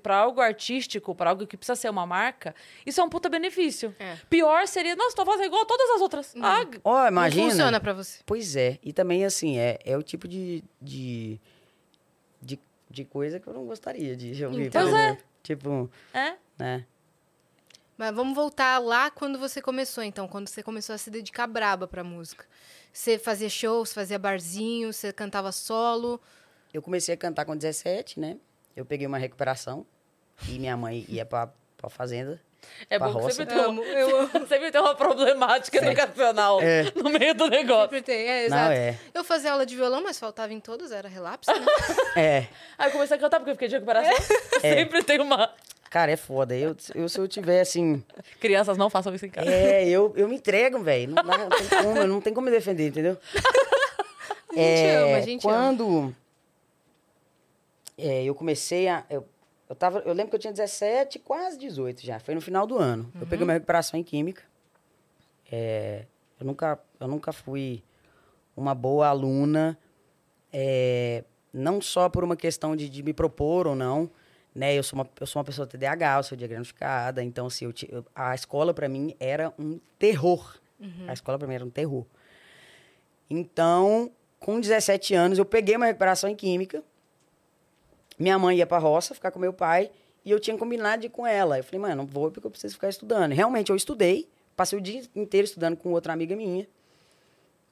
para algo artístico, para algo que precisa ser uma marca, isso é um puta benefício. É. Pior seria, nossa, tua voz é igual a todas as outras. Uhum. Ah, oh, imagina. Não funciona para você. Pois é. E também assim, é, é o tipo de, de, de, de coisa que eu não gostaria de ouvir. Então, é. Tipo, é? né? Mas vamos voltar lá quando você começou, então, quando você começou a se dedicar braba pra música. Você fazia shows, fazia barzinho, você cantava solo. Eu comecei a cantar com 17, né? Eu peguei uma recuperação e minha mãe ia pra, pra fazenda. É bom roça. que sempre tem, um, eu, *laughs* sempre tem uma problemática é. educacional é. no meio do negócio. Sempre tem, é, exato. Não, é. Eu fazia aula de violão, mas faltava em todas, era relapso, né? *laughs* é. Aí eu comecei a cantar porque eu fiquei de recuperação. *laughs* É. Sempre tem uma... Cara, é foda. Eu, eu, se eu tiver assim... Crianças, não façam isso em casa. É, eu, eu me entrego, velho. Não, não, tem como, não tem como me defender, entendeu? A gente é, ama, a gente quando... ama é, eu comecei a. Eu, eu, tava, eu lembro que eu tinha 17, quase 18 já. Foi no final do ano. Uhum. Eu peguei uma recuperação em Química. É, eu, nunca, eu nunca fui uma boa aluna, é, não só por uma questão de, de, me propor ou não. Né? Eu, sou uma, eu sou uma pessoa TDAH, eu sou diagnosticada. Então, assim, eu, eu, a escola para mim era um terror. Uhum. A escola para mim era um terror. Então, com 17 anos, eu peguei uma recuperação em Química minha mãe ia pra roça ficar com meu pai e eu tinha combinado de ir com ela. Eu falei, mãe, não vou porque eu preciso ficar estudando. Realmente, eu estudei, passei o dia inteiro estudando com outra amiga minha,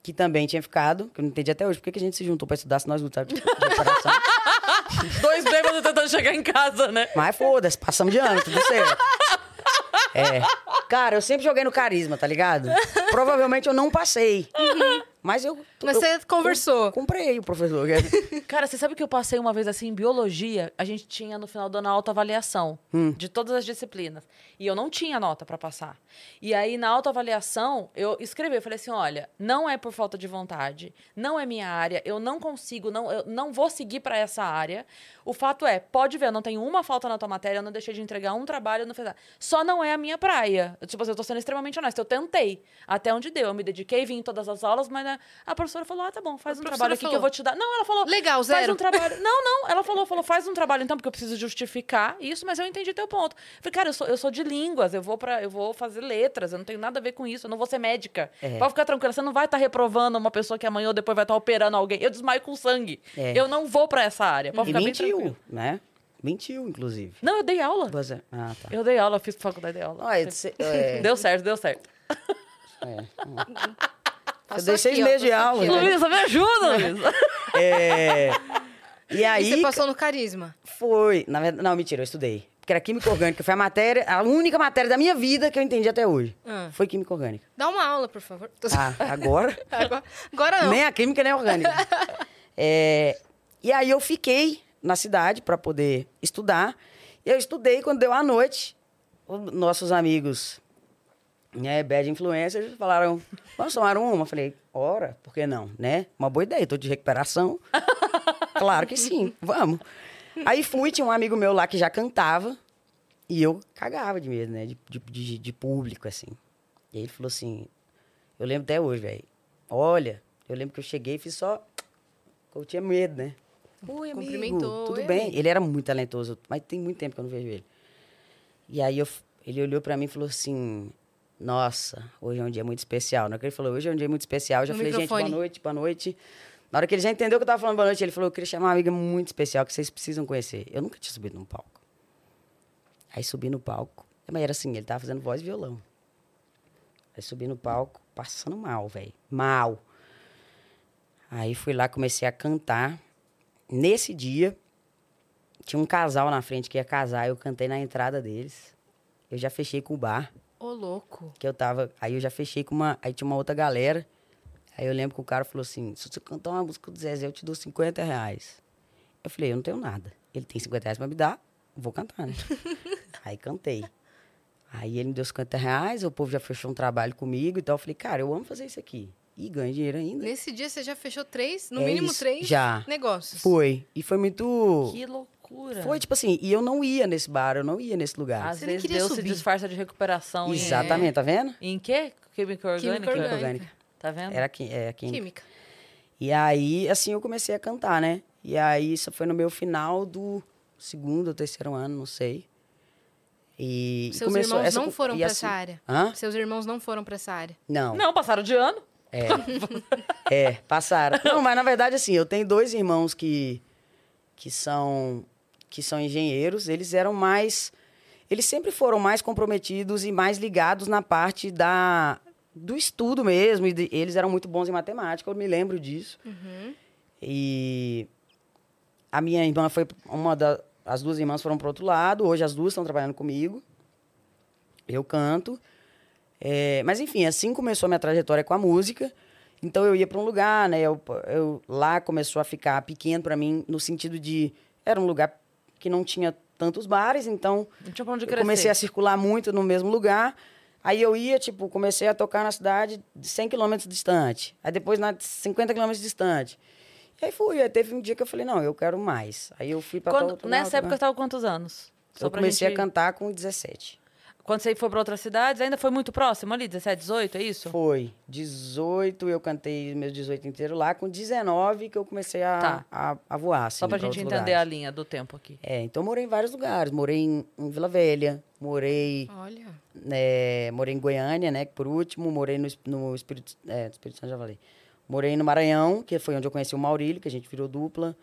que também tinha ficado, que eu não entendi até hoje. Por que, a gente se juntou pra estudar se nós lutamos de reparação? *laughs* Dois bêbados tentando chegar em casa, né? Mas foda-se, passamos de ano, tudo certo. É. Cara, eu sempre joguei no carisma, tá ligado? Provavelmente eu não passei. Uhum. Mas eu. Mas eu, você conversou. Eu comprei o professor. *laughs* Cara, você sabe que eu passei uma vez assim em biologia? A gente tinha no final do ano autoavaliação hum. de todas as disciplinas. E eu não tinha nota para passar. E aí, na autoavaliação, eu escrevi, eu falei assim: olha, não é por falta de vontade, não é minha área, eu não consigo, não, eu não vou seguir para essa área. O fato é, pode ver, eu não tenho uma falta na tua matéria, eu não deixei de entregar um trabalho, eu não fiz nada. Só não é a minha praia. Tipo assim, eu tô sendo extremamente honesta. Eu tentei. Até onde deu. Eu me dediquei, vim em todas as aulas, mas né, a professora falou: ah, tá bom, faz a um trabalho aqui falou. que eu vou te dar. Não, ela falou. Legal, zero. Faz um trabalho. *laughs* Não, não. Ela falou, falou, faz um trabalho então, porque eu preciso justificar isso, mas eu entendi teu ponto. Eu falei, cara, eu sou, eu sou de línguas, eu vou para eu vou fazer letras, eu não tenho nada a ver com isso, eu não vou ser médica. É. Pode ficar tranquila, você não vai estar tá reprovando uma pessoa que amanhã ou depois vai estar tá operando alguém. Eu desmaio com sangue. É. Eu não vou para essa área. Pode e ficar mentiu, bem tranquilo. né? Mentiu, inclusive. Não, eu dei aula. Você... Ah, tá. Eu dei aula, fiz faculdade de aula. Ah, é... Deu certo, deu certo. É. *laughs* Eu dei seis meses de aula. Aqui, Luísa, me ajuda, Luísa. É... E aí... E você passou no carisma? Foi. Na verdade, não, mentira, eu estudei. Porque era química orgânica. Foi a matéria, a única matéria da minha vida que eu entendi até hoje. Ah. Foi química orgânica. Dá uma aula, por favor. Ah, agora? *laughs* agora, agora não. Nem a química, nem a orgânica. *laughs* é... E aí eu fiquei na cidade para poder estudar. Eu estudei quando deu a noite. Nossos amigos né, bad influencers falaram, vamos tomar uma? Eu falei, ora, por que não, né? Uma boa ideia, tô de recuperação. *laughs* claro que sim, vamos. Aí fui, tinha um amigo meu lá que já cantava, e eu cagava de medo, né, de, de, de público, assim. E ele falou assim, Eu lembro até hoje, velho. Olha, eu lembro que eu cheguei e fiz só. Eu tinha medo, né? Oi, amigo. Cumprimentou, Tudo "Oi, bem? amigo." Ele era muito talentoso, mas tem muito tempo que eu não vejo ele. E aí eu, ele olhou pra mim e falou assim: Nossa, hoje é um dia muito especial. Na hora que ele falou, hoje é um dia muito especial, eu já No falei, gente, boa microfone. noite, boa noite. Na hora que ele já entendeu que eu tava falando boa noite, ele falou: Eu queria chamar uma amiga muito especial que vocês precisam conhecer. Eu nunca tinha subido num palco. Aí subi no palco. Mas era assim, ele tava fazendo voz e violão. Aí subi no palco, passando mal, velho. Mal. Aí fui lá, comecei a cantar. Nesse dia, tinha um casal na frente que ia casar. Eu cantei na entrada deles. Eu já fechei com o bar Ô, louco. que eu tava. Aí eu já fechei com uma. Aí tinha uma outra galera. Aí eu lembro que o cara falou assim: se você cantar uma música do Zezé, eu te dou 50 reais. Eu falei: eu não tenho nada. Ele tem 50 reais pra me dar, vou cantar, né? *laughs* aí cantei. Aí ele me deu 50 reais, o povo já fechou um trabalho comigo e tal. Eu falei: cara, eu amo fazer isso aqui. E ganho dinheiro ainda. Nesse dia você já fechou três, no É mínimo isso, três já. negócios. Foi. E foi muito. Que loucura. Foi tipo assim, e eu não ia nesse bar, eu não ia nesse lugar. Às Você vezes Deus se subir. disfarça de recuperação. em- Exatamente, tá vendo? Em, quê? Química orgânica? Química orgânica. Orgânica. Tá vendo? Era aqui, é aqui. Química. E aí, assim, eu comecei a cantar, né? E aí, isso foi no meu final do segundo ou terceiro ano, não sei. E Seus começou irmãos essa não foram e pra assim- essa área. Hã? Seus irmãos não foram pra essa área. Não. Não, passaram de ano. É. é, passaram. Não, mas na verdade, assim, eu tenho dois irmãos que, que são que são engenheiros. Eles eram mais. Eles sempre foram mais comprometidos e mais ligados na parte da, do estudo mesmo. E de- eles eram muito bons em matemática, eu me lembro disso. E a minha irmã foi uma das. As duas irmãs foram para outro lado. Hoje as duas estão trabalhando comigo. Eu canto. É, mas enfim, assim começou a minha trajetória com a música. Então eu ia para um lugar, né? Eu, eu- lá começou a ficar pequeno para mim no sentido de era um lugar que não tinha tantos bares, então pra eu comecei a circular muito no mesmo lugar. Aí eu ia, tipo, comecei a tocar na cidade de 100 quilômetros distante. Aí depois na 50 quilômetros distante. E aí fui. Aí teve um dia que eu falei, não, eu quero mais. Aí eu fui para Quando- nessa época né? você tava quantos anos? Só Eu pra comecei gente- a cantar com 17. Quando você foi pra outras cidades, ainda foi muito próximo ali? 17, 18, é isso? Foi. 18, eu cantei meus 18 inteiro lá. Com 19 que eu comecei a, Tá. a, a voar, assim, Só pra pra gente entender a lugares. linha do tempo aqui. É, então eu morei em vários lugares. Morei em, em Vila Velha, morei, Olha. né, morei em Goiânia, né, que por último, morei no, no Espírito, é, no Espírito Santo, já falei. Morei no Maranhão, que foi onde eu conheci o Maurílio, que a gente virou dupla.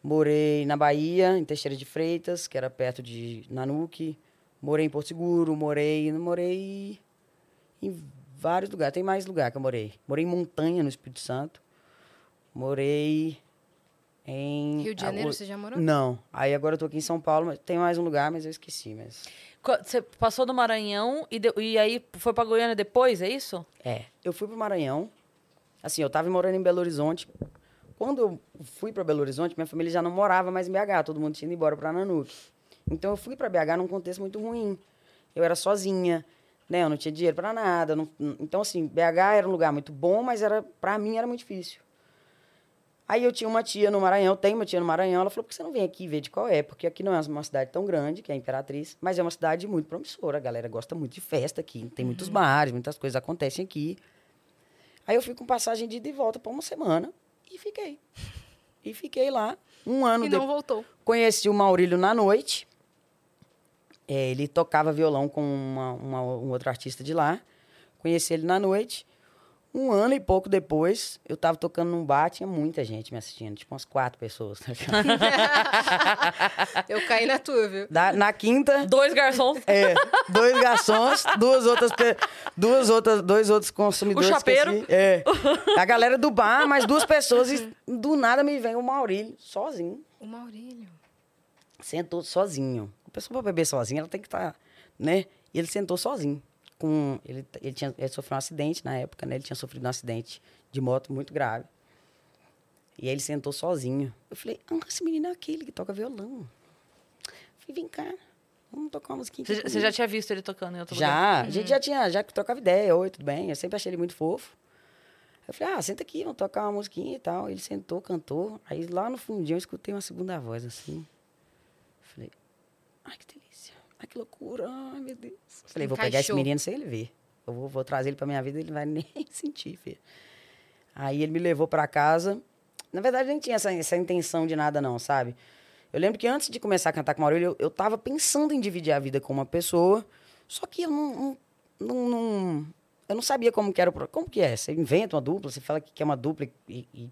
Morei na Bahia, em Teixeira de Freitas, que era perto de Nanuque. Morei em Porto Seguro, morei, morei em vários lugares. Tem mais lugar que eu morei. Morei em Montanha, no Espírito Santo. Morei em... Rio de ah, Janeiro, o- você já morou? Não. Aí agora eu tô aqui em São Paulo, mas tem mais um lugar, mas eu esqueci, mas... Você passou do Maranhão e, de- e aí foi pra Goiânia depois, é isso? É, eu fui pro Maranhão. Assim, eu tava morando em Belo Horizonte. Quando eu fui para Belo Horizonte, minha família já não morava mais em BH, todo mundo tinha ido embora para Nanuque. Então eu fui para BH num contexto muito ruim. Eu era sozinha, né? Eu não tinha dinheiro para nada. não- então assim, BH era um lugar muito bom, mas era para mim era muito difícil. Aí eu tinha uma tia no Maranhão, tem uma tia no Maranhão, ela falou: por que você não vem aqui ver de qual é? Porque aqui não é uma cidade tão grande, que é a Imperatriz, mas é uma cidade muito promissora. A galera gosta muito de festa aqui, tem muitos bares, muitas coisas acontecem aqui. Aí eu fui com passagem de ida e volta para uma semana e fiquei. E fiquei lá um ano E não voltou. Conheci o Maurílio na noite. É, ele tocava violão com uma, uma- um outro artista de lá. Conheci ele na noite. Um ano e pouco depois, eu tava tocando num bar, tinha muita gente me assistindo, tipo umas quatro pessoas. *laughs* Eu caí na tua, viu? Da- na quinta, Dois garçons. é, dois garçons, duas outras, duas outras, dois outros consumidores. O chapeiro. esqueci. É. A galera do bar, mais duas pessoas e do nada me vem o Maurílio, sozinho. O Maurílio. sentou sozinho. Pessoa para beber sozinha, ela tem que estar, né? E ele sentou sozinho. Com, ele, ele, tinha, ele sofreu um acidente na época, né? Ele tinha sofrido um acidente de moto muito grave. E aí ele sentou sozinho. Eu falei, ah, esse menino é aquele que toca violão. Eu falei, vem cá, vamos tocar uma musiquinha. Você, você comigo." já tinha visto ele tocando em outro lugar? Já, a gente já tinha, já trocava ideia, oi, tudo bem? Eu sempre achei ele muito fofo. Eu falei, ah, senta aqui, vamos tocar uma musiquinha e tal. Ele sentou, cantou. Aí lá no fundinho eu escutei uma segunda voz assim. Ai que delícia, ai que loucura, ai meu Deus. Falei, vou pegar esse menino sem ele ver. eu vou, vou trazer ele pra minha vida, ele não vai *laughs* nem sentir, filho. Aí ele me levou pra casa. Na verdade, nem tinha essa, essa intenção de nada, não, sabe? Eu lembro que antes de começar a cantar com o Maurílio, eu, eu tava pensando em dividir a vida com uma pessoa, só que eu não, não, não, eu não sabia como que era o Como que é? Você inventa uma dupla, você fala que quer uma dupla e. e-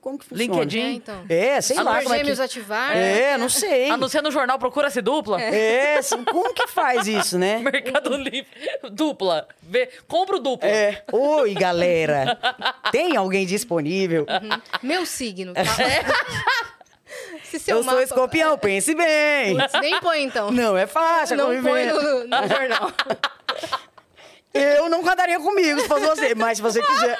como- que funciona? LinkedIn? É, então. É, sei lá Super como é gêmeos que... ativar. É, não sei. Anuncia no jornal, procura-se dupla. É, assim, como que faz isso, né? *laughs* Mercado Livre. Dupla. Vê, compra o dupla. É. Oi, galera. Tem alguém disponível? Meu signo. Tá? *laughs* Se seu Eu sou mapa- escorpião, pense bem. Putz, Nem põe, então. Não é fácil, Não põe conviver. no, no jornal. *laughs* Eu não cantaria comigo se fosse você, mas se você quiser.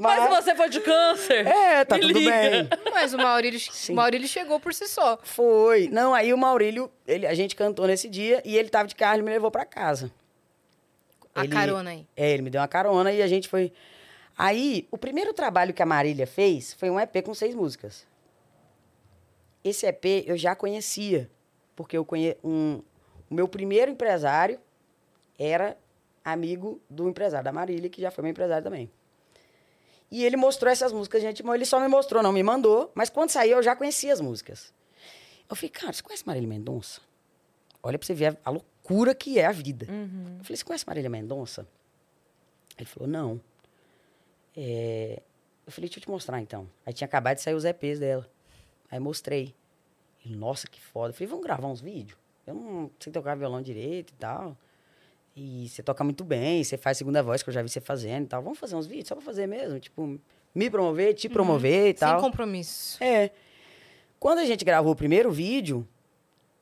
Mas se você for de câncer. É, tá me tudo liga. bem. Mas o Maurílio, Sim. Maurílio chegou por si só. Foi. Não, aí o Maurílio, ele, a gente cantou nesse dia e ele tava de carro e me levou pra casa. A Ele- carona aí. É, ele me deu uma carona e a gente foi. Aí, o primeiro trabalho que a Marília fez foi um EP com seis músicas. Esse EP eu já conhecia, porque eu conhe... um... o meu primeiro empresário era amigo do empresário da Marília, que já foi meu empresário também. E ele mostrou essas músicas, gente. Ele só me mostrou, não me mandou, mas quando saiu eu já conhecia as músicas. Eu falei, cara, você conhece Marília Mendonça? Olha pra você ver a, loucura que é a vida. Eu falei, você conhece Marília Mendonça? Ele falou, não. É, Eu falei, deixa eu te mostrar então. Aí tinha acabado de sair os EPs dela. Aí mostrei. Ele, nossa, que foda. Eu falei, vamos gravar uns vídeos? Eu não sei tocar violão direito e tal. E você toca muito bem, você faz segunda voz, que eu já vi você fazendo e tal. Vamos fazer uns vídeos só pra fazer mesmo? Tipo, me promover, te promover e tal. Sem compromisso. É. Quando a gente gravou o primeiro vídeo,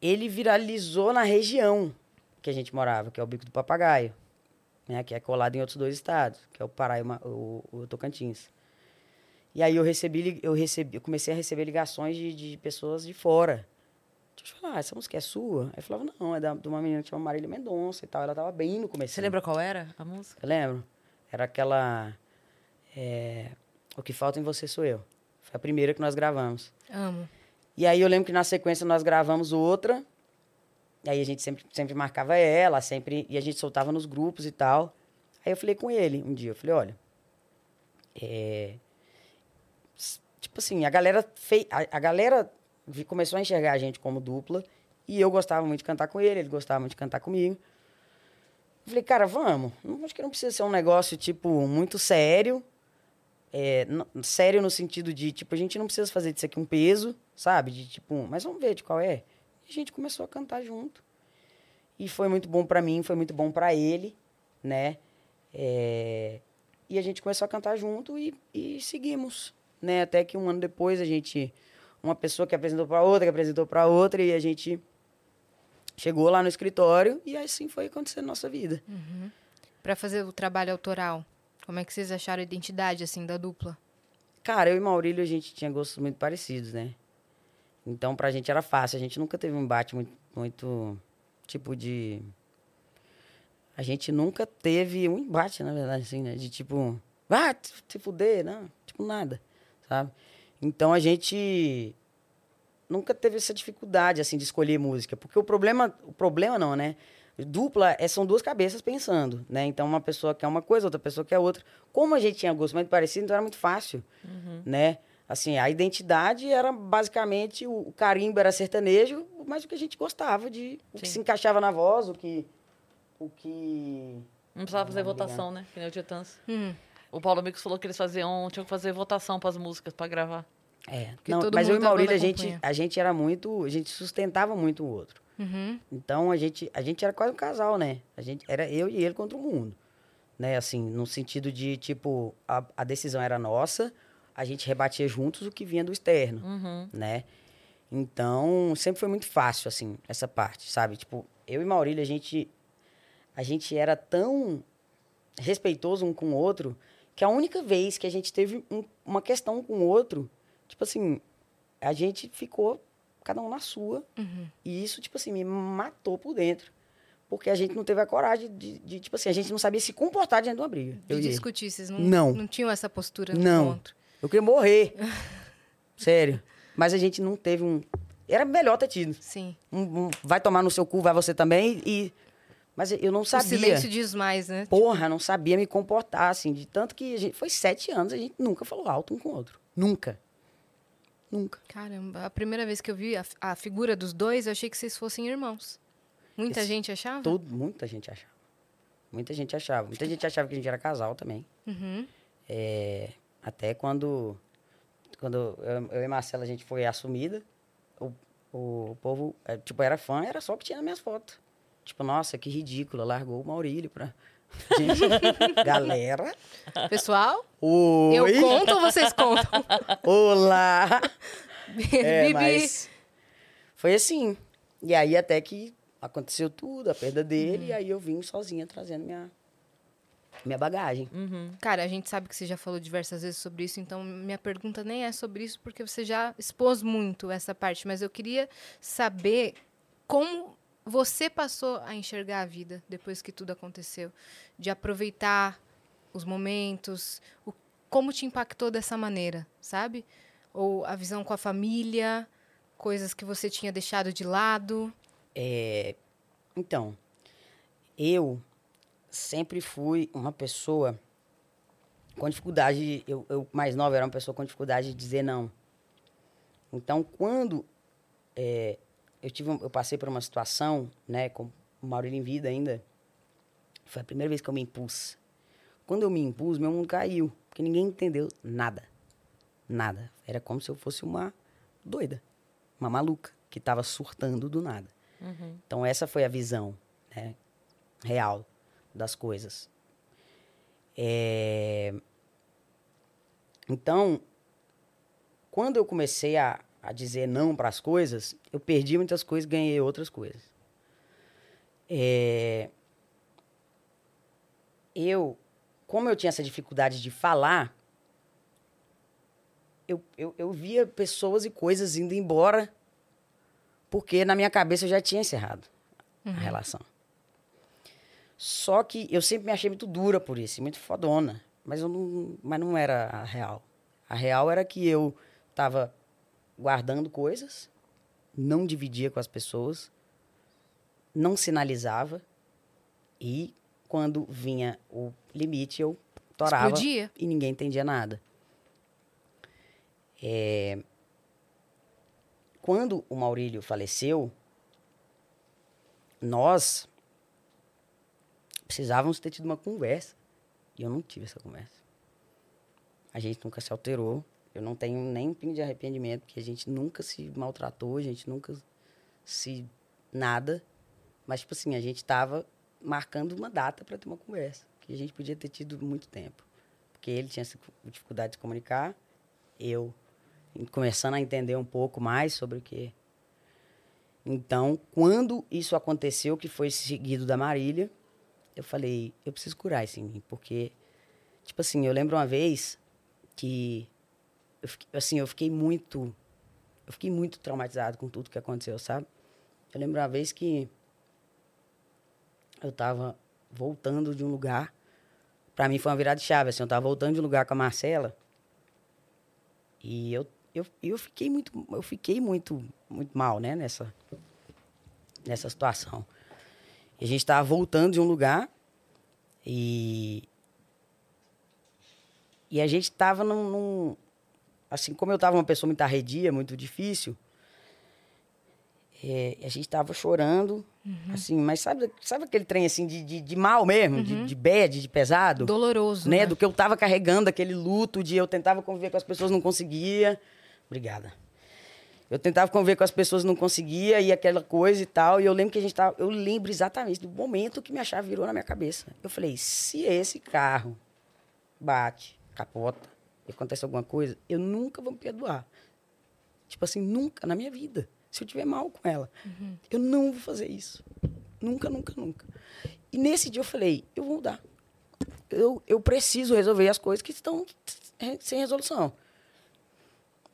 ele viralizou na região que a gente morava, que é o Bico do Papagaio, né? Que é colado em outros dois estados, que é o Pará e o, o, Tocantins. E aí eu recebi, eu recebi, eu comecei a receber ligações de, de pessoas de fora. Deixa eu falar, essa música é sua? Aí eu falava, não, é da, de uma menina que chama Marília Mendonça e tal. Ela tava bem no começo. Você lembra qual era a música? Eu lembro. Era aquela. é, o que falta em você sou eu. Foi a primeira que nós gravamos. Amo. E aí eu lembro que na sequência nós gravamos outra. E aí a gente sempre, sempre marcava ela, sempre. E a gente soltava nos grupos e tal. Aí eu falei com ele um dia, eu falei, olha. é, tipo assim, a galera fei, a, a galera começou a enxergar a gente como dupla. E eu gostava muito de cantar com ele, ele gostava muito de cantar comigo. Falei, cara, vamos. Acho que não precisa ser um negócio, tipo, muito sério. É, sério no sentido de, tipo, a gente não precisa fazer disso aqui um peso, sabe? De tipo, mas vamos ver de qual é. E a gente começou a cantar junto. E foi muito bom pra mim, foi muito bom pra ele, né? É, e a gente começou a cantar junto e, e seguimos, né? Até que um ano depois a gente, uma pessoa que apresentou pra outra, que apresentou pra outra e a gente chegou lá no escritório e assim foi acontecendo a nossa vida. Pra fazer o trabalho autoral, como é que vocês acharam a identidade, assim, da dupla? Cara, eu e Maurílio, a gente tinha gostos muito parecidos, né? Então, pra gente era fácil. A gente nunca teve um embate muito, muito tipo de... A gente nunca teve um embate, na verdade, assim, né? De tipo, ah, te fuder, não. Tipo, nada, sabe? Então, a gente nunca teve essa dificuldade, assim, de escolher música. Porque o problema... O problema não, né? Dupla é, são duas cabeças pensando, né? Então, uma pessoa quer uma coisa, outra pessoa quer outra. Como a gente tinha gosto muito parecido, então era muito fácil, né? Assim, a identidade era basicamente... O, o carimbo era sertanejo, mas o que a gente gostava de... O que se encaixava na voz, o que... O que... Não precisava fazer Não, votação, né? Que nem o Titãs. Hum, O Paulo Micos falou que eles faziam, tinham que fazer votação pras músicas pra gravar. É, não, mas eu e Maurílio, a gente, a gente era muito... A gente sustentava muito o outro. uhum. Então a gente, a gente era quase um casal, né? A gente era eu e ele contra o mundo, né? Assim, no sentido de tipo a, a decisão era nossa, a gente rebatia juntos o que vinha do externo, Uhum. né? Então sempre foi muito fácil assim essa parte, sabe? Tipo eu e Maurílio a gente a gente era tão respeitoso um com o outro que a única vez que a gente teve um- uma questão com o outro, tipo assim, a gente ficou cada um na sua Uhum. e isso, tipo assim, me matou por dentro. Porque a gente não teve a coragem de, de, tipo assim, a gente não sabia se comportar diante de uma briga. De discutir, vocês não, Não. não tinham essa postura no Não. encontro. Eu queria morrer. *laughs* Sério. Mas a gente não teve um. Era melhor ter tido. Sim. Um- um vai tomar no seu cu, vai você também. E Mas eu não sabia. O silêncio diz mais, né? Porra, não sabia me comportar, assim. De tanto que gente. Foi sete anos, a gente nunca falou alto um com o outro. Nunca. Nunca. Caramba, a primeira vez que eu vi a, a figura dos dois, eu achei que vocês fossem irmãos. Muita Esse- gente achava? Todo, muita gente achava. Muita gente achava. Muita gente achava que a gente era casal também. Uhum. É, até quando, quando eu, eu e Marcela a gente foi assumida, o, o povo, é, tipo, era fã, era só o que tinha nas minhas fotos. Tipo, nossa, que ridícula, largou o Maurílio pra... *laughs* Gente, galera, Pessoal, oi, eu conto ou vocês contam? *laughs* olá! *laughs* É, Bibi. mas foi assim. E aí até que aconteceu tudo, a perda dele, e aí eu vim sozinha trazendo minha, minha bagagem. Cara, a gente sabe que você já falou diversas vezes sobre isso, então minha pergunta nem é sobre isso, porque você já expôs muito essa parte, mas eu queria saber como você passou a enxergar a vida depois que tudo aconteceu, de aproveitar os momentos, o, como te impactou dessa maneira, sabe? Ou a visão com a família, coisas que você tinha deixado de lado. É, então, eu sempre fui uma pessoa com dificuldade. Eu, eu mais nova era uma pessoa com dificuldade de dizer não. Então, quando é, eu tive, um- eu passei por uma situação, né, com o Maurílio em vida ainda, foi a primeira vez que eu me impus. Quando eu me impus, meu mundo caiu, porque ninguém entendeu nada, nada. Era como se eu fosse uma doida, uma maluca que estava surtando do nada. Então, essa foi a visão né, real das coisas. É, Então, quando eu comecei a, a dizer não para as coisas, eu perdi muitas coisas e ganhei outras coisas. É, Eu, como eu tinha essa dificuldade de falar, eu, eu, eu via pessoas e coisas indo embora porque na minha cabeça eu já tinha encerrado a relação. Só que eu sempre me achei muito dura por isso, muito fodona. Mas, eu não, mas não era a real. A real era que eu estava guardando coisas, não dividia com as pessoas, não sinalizava e quando vinha o limite eu torava Explodia. e ninguém entendia nada. É, Quando o Maurílio faleceu, nós precisávamos ter tido uma conversa. E eu não tive essa conversa. A gente nunca se alterou. Eu não tenho nem um pingo de arrependimento, porque a gente nunca se maltratou, a gente nunca se. nada. Mas, tipo assim, a gente estava marcando uma data para ter uma conversa, que a gente podia ter tido muito tempo. Porque ele tinha dificuldade de comunicar, eu começando a entender um pouco mais sobre o que. Então, quando isso aconteceu, que foi seguido da Marília, eu falei, eu preciso curar isso em mim, porque, tipo assim, eu lembro uma vez que, eu fiquei, assim, eu fiquei muito, eu fiquei muito traumatizado com tudo que aconteceu, sabe? Eu lembro uma vez que eu tava voltando de um lugar, para mim foi uma virada de chave, assim, eu tava voltando de um lugar com a Marcela, e eu, eu, eu fiquei muito, eu fiquei muito, muito mal, né, nessa, nessa situação. E a gente estava voltando de um lugar e e a gente estava num, num- assim como eu estava uma pessoa muito arredia, muito difícil, é, a gente estava chorando, assim, mas sabe, sabe aquele trem assim de, de, de mal mesmo, de, de bad, de pesado? Doloroso. né? né? Do que eu tava carregando, aquele luto de eu tentava conviver com as pessoas, não conseguia. Obrigada. Eu tentava conviver com as pessoas, não conseguia, e aquela coisa e tal. E eu lembro que a gente tava. Eu lembro exatamente do momento que minha chave virou na minha cabeça. Eu falei: se esse carro bate, capota, e acontece alguma coisa, eu nunca vou me perdoar. Tipo assim, nunca na minha vida. Se eu tiver mal com ela, eu não vou fazer isso. Nunca, nunca, nunca. E nesse dia eu falei: eu vou mudar eu, eu preciso resolver as coisas que estão sem resolução.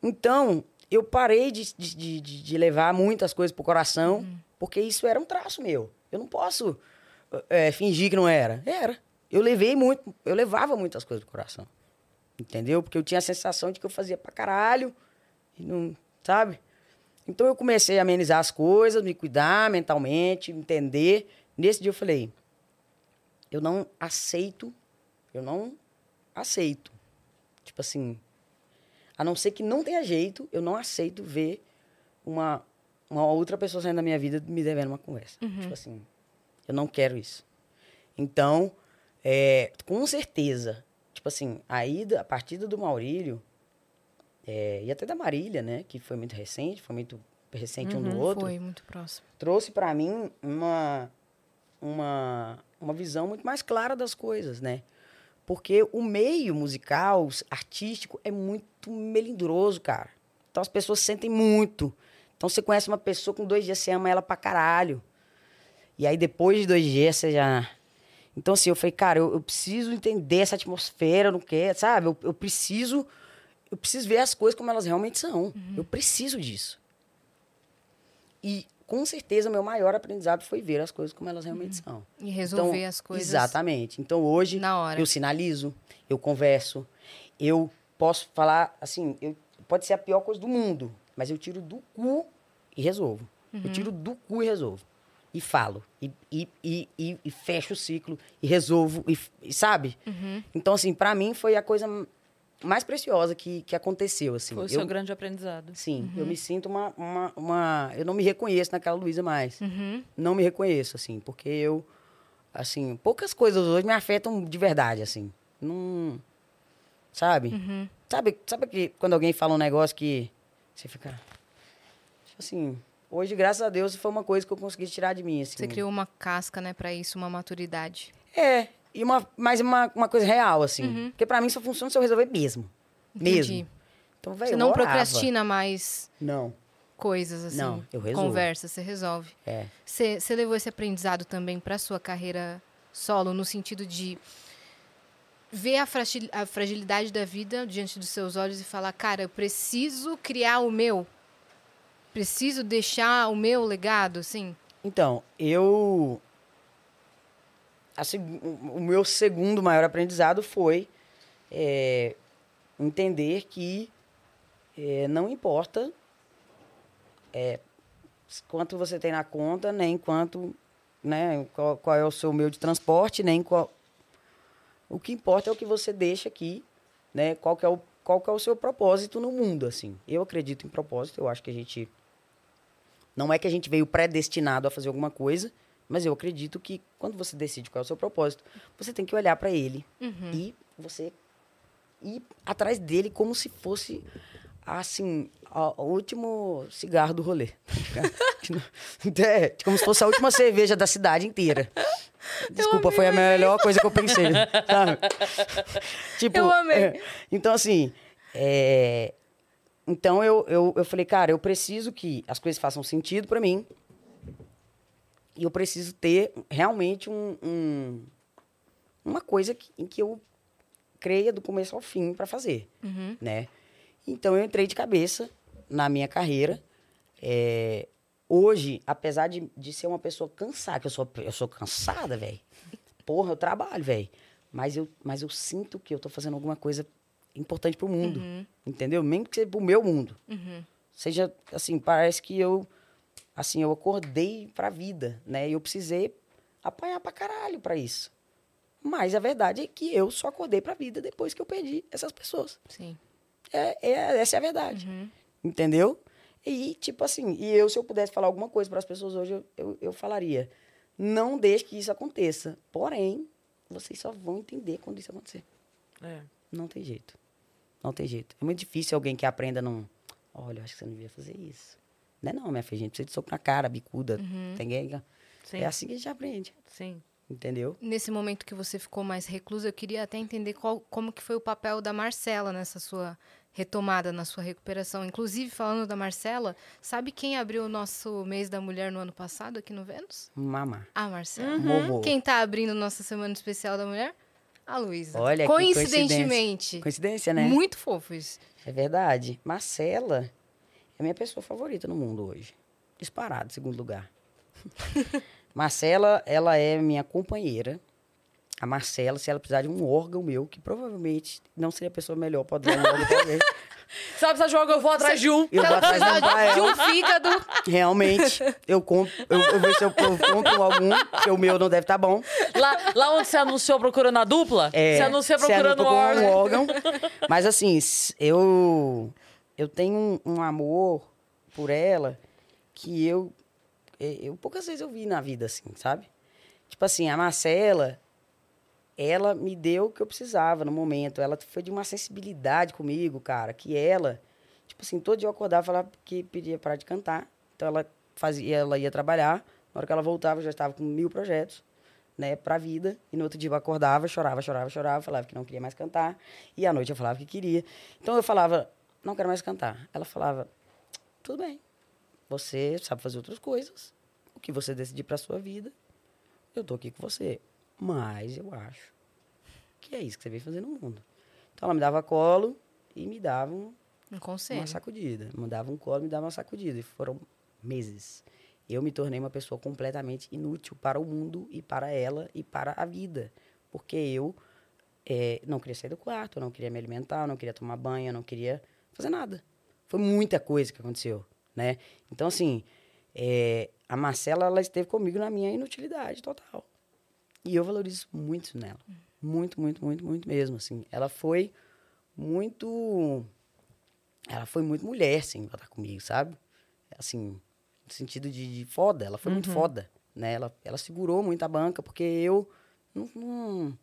Então, eu parei de, de, de- de, levar muitas coisas pro coração, porque isso era um traço meu. Eu não posso eh, fingir que não era. Era. Eu levei muito, eu levava muitas coisas pro coração. Entendeu? Porque eu tinha a sensação de que eu fazia pra caralho, e não, sabe? Então eu comecei a amenizar as coisas, me cuidar mentalmente, entender Nesse dia eu falei, eu não aceito, eu não aceito. Tipo assim, a não ser que não tenha jeito, eu não aceito ver uma, uma outra pessoa saindo da minha vida me devendo uma conversa. Uhum. Tipo assim, eu não quero isso. Então, é, com certeza, tipo assim, a ida, a partida do Maurílio, é, e até da Marília, né, que foi muito recente, foi muito recente um do outro, Foi muito próximo. trouxe para mim uma, uma, uma visão muito mais clara das coisas, né? Porque o meio musical, artístico, é muito melindroso, cara. Então as pessoas sentem muito. Então você conhece uma pessoa com dois dias, você ama ela pra caralho. E aí depois de dois dias você já. Então assim, eu falei, cara, eu, eu preciso entender essa atmosfera, eu não quero, sabe? Eu, eu preciso. Eu preciso ver as coisas como elas realmente são. Eu preciso disso. E com certeza meu maior aprendizado foi ver as coisas como elas realmente são. E resolver Então, as coisas. Exatamente. Então hoje na hora. eu sinalizo, eu converso, eu posso falar assim, eu, pode ser a pior coisa do mundo, mas eu tiro do cu e resolvo. Uhum. Eu tiro do cu e resolvo. E falo. E, e, e, e, e fecho o ciclo. E resolvo. E, e sabe? Uhum. Então, assim, pra mim foi a coisa mais preciosa que, que aconteceu. Assim. Foi o eu, seu grande aprendizado. Sim, Uhum. eu me sinto uma, uma, uma. Eu não me reconheço naquela Luísa mais. Uhum. Não me reconheço, assim, porque eu. Assim, poucas coisas hoje me afetam de verdade, assim. Não. Sabe? Uhum. Sabe, sabe que quando alguém fala um negócio que você fica. Tipo assim, hoje, graças a Deus, foi uma coisa que eu consegui tirar de mim. Assim. Você criou uma casca, né, pra isso, uma maturidade. É, e uma, mas uma, uma coisa real, assim. Uhum. Porque pra mim só funciona se eu resolver mesmo. Mesmo. Entendi. Então, velho, Você não procrastina mais Não, coisas, assim. Não, eu resolvo. Conversa, você resolve. é. Você, você levou esse aprendizado também pra sua carreira solo, no sentido de ver a fragilidade da vida diante dos seus olhos e falar, cara, eu preciso criar o meu. Preciso deixar o meu legado, assim. Então, eu. a seg- o o meu segundo maior aprendizado foi é, entender que é, não importa é, quanto você tem na conta, nem quanto. Né, qual, qual é o seu meio de transporte, nem qual. O que importa é o que você deixa aqui, né? Qual que é o, qual que é o seu propósito no mundo, assim. Eu acredito em propósito, eu acho que a gente não é que a gente veio predestinado a fazer alguma coisa, mas eu acredito que quando você decide qual é o seu propósito, você tem que olhar para ele e você ir atrás dele como se fosse assim, o último cigarro do rolê. *laughs* é, como se fosse a última cerveja da cidade inteira. Desculpa, foi a melhor coisa que eu pensei. sabe? *laughs* Tipo, Eu amei. é, então, assim, é, então eu, eu, eu falei, cara, eu preciso que as coisas façam sentido pra mim. E eu preciso ter realmente um, um- uma coisa que- em que eu creia do começo ao fim pra fazer, Uhum. né? Então eu entrei de cabeça na minha carreira. É, hoje, apesar de, de ser uma pessoa cansada, que eu sou, eu sou cansada, velho. Porra, eu trabalho, velho. Mas eu, mas eu sinto que eu tô fazendo alguma coisa importante pro mundo. Entendeu? Mesmo que seja pro meu mundo. Uhum. Seja, assim, parece que eu, assim, eu acordei pra vida, né? E eu precisei apanhar pra caralho pra isso. Mas a verdade é que eu só acordei pra vida depois que eu perdi essas pessoas. Sim. É, é- essa é a verdade. Entendeu? E, tipo assim, e eu, se eu pudesse falar alguma coisa para as pessoas hoje, eu, eu, eu falaria: não deixe que isso aconteça. Porém, vocês só vão entender quando isso acontecer. É. Não tem jeito. Não tem jeito. É muito difícil alguém que aprenda num. Olha, eu acho que você não devia fazer isso. Não é não, minha filha. A gente precisa de soco na cara, bicuda. Tem ninguém- Sim. É assim que a gente aprende. Sim. Entendeu? Nesse momento que você ficou mais reclusa, eu queria até entender qual, como que foi o papel da Marcela nessa sua retomada, na sua recuperação. Inclusive, falando da Marcela, sabe quem abriu o nosso mês da mulher no ano passado aqui no Vênus? Mamá. A Marcela. Vovô. Quem tá abrindo nossa semana especial da mulher? A Luísa. Olha Coincidentemente. Coincidência, né? Muito fofo isso. É verdade. Marcela é a minha pessoa favorita no mundo hoje. Disparado, segundo lugar. *laughs* Marcela, ela é minha companheira a Marcela, se ela precisar de um órgão meu, que provavelmente não seria a pessoa melhor para dar um órgão pra alguém. *laughs* Se ela precisar de um órgão, eu vou atrás de um. Eu vou atrás de um pra *laughs* De um fígado. Realmente, eu compro, eu, eu vejo se eu, eu compro algum, porque o meu não deve estar bom. Lá, lá onde você anunciou procurando a dupla, É, você anuncia se procurando anota um com órgão. Mas assim, eu eu tenho um, um amor por ela que eu, eu poucas vezes eu vi na vida assim, sabe? Tipo assim, a Marcela, ela me deu o que eu precisava no momento. Ela foi de uma sensibilidade comigo, cara, que ela, tipo assim, todo dia eu acordava e falava que pedia parar de cantar. Então ela fazia, ela ia trabalhar. Na hora que ela voltava, eu já estava com mil projetos, né, pra vida. E no outro dia eu acordava, chorava, chorava, chorava, falava que não queria mais cantar. E à noite eu falava que queria. Então eu falava, não quero mais cantar. Ela falava, tudo bem. Você sabe fazer outras coisas. O que você decidir pra sua vida, eu tô aqui com você. Mas eu acho que é isso que você veio fazer no mundo. Então ela me dava colo e me dava um- Um conselho. uma sacudida. Me dava um colo e me dava uma sacudida. E foram meses. Eu me tornei uma pessoa completamente inútil para o mundo e para ela e para a vida. Porque eu eh, não queria sair do quarto, não queria me alimentar, não queria tomar banho, não queria fazer nada. Foi muita coisa que aconteceu, né? Então, assim, eh, a Marcela, ela esteve comigo na minha inutilidade total. E eu valorizo muito nela. Muito, muito, muito, muito mesmo, assim. Ela foi muito... Ela foi muito mulher, assim, pra estar comigo, sabe? Assim, no sentido de, de foda. Ela foi muito foda, né? Ela, ela segurou muito a banca, porque eu não, não-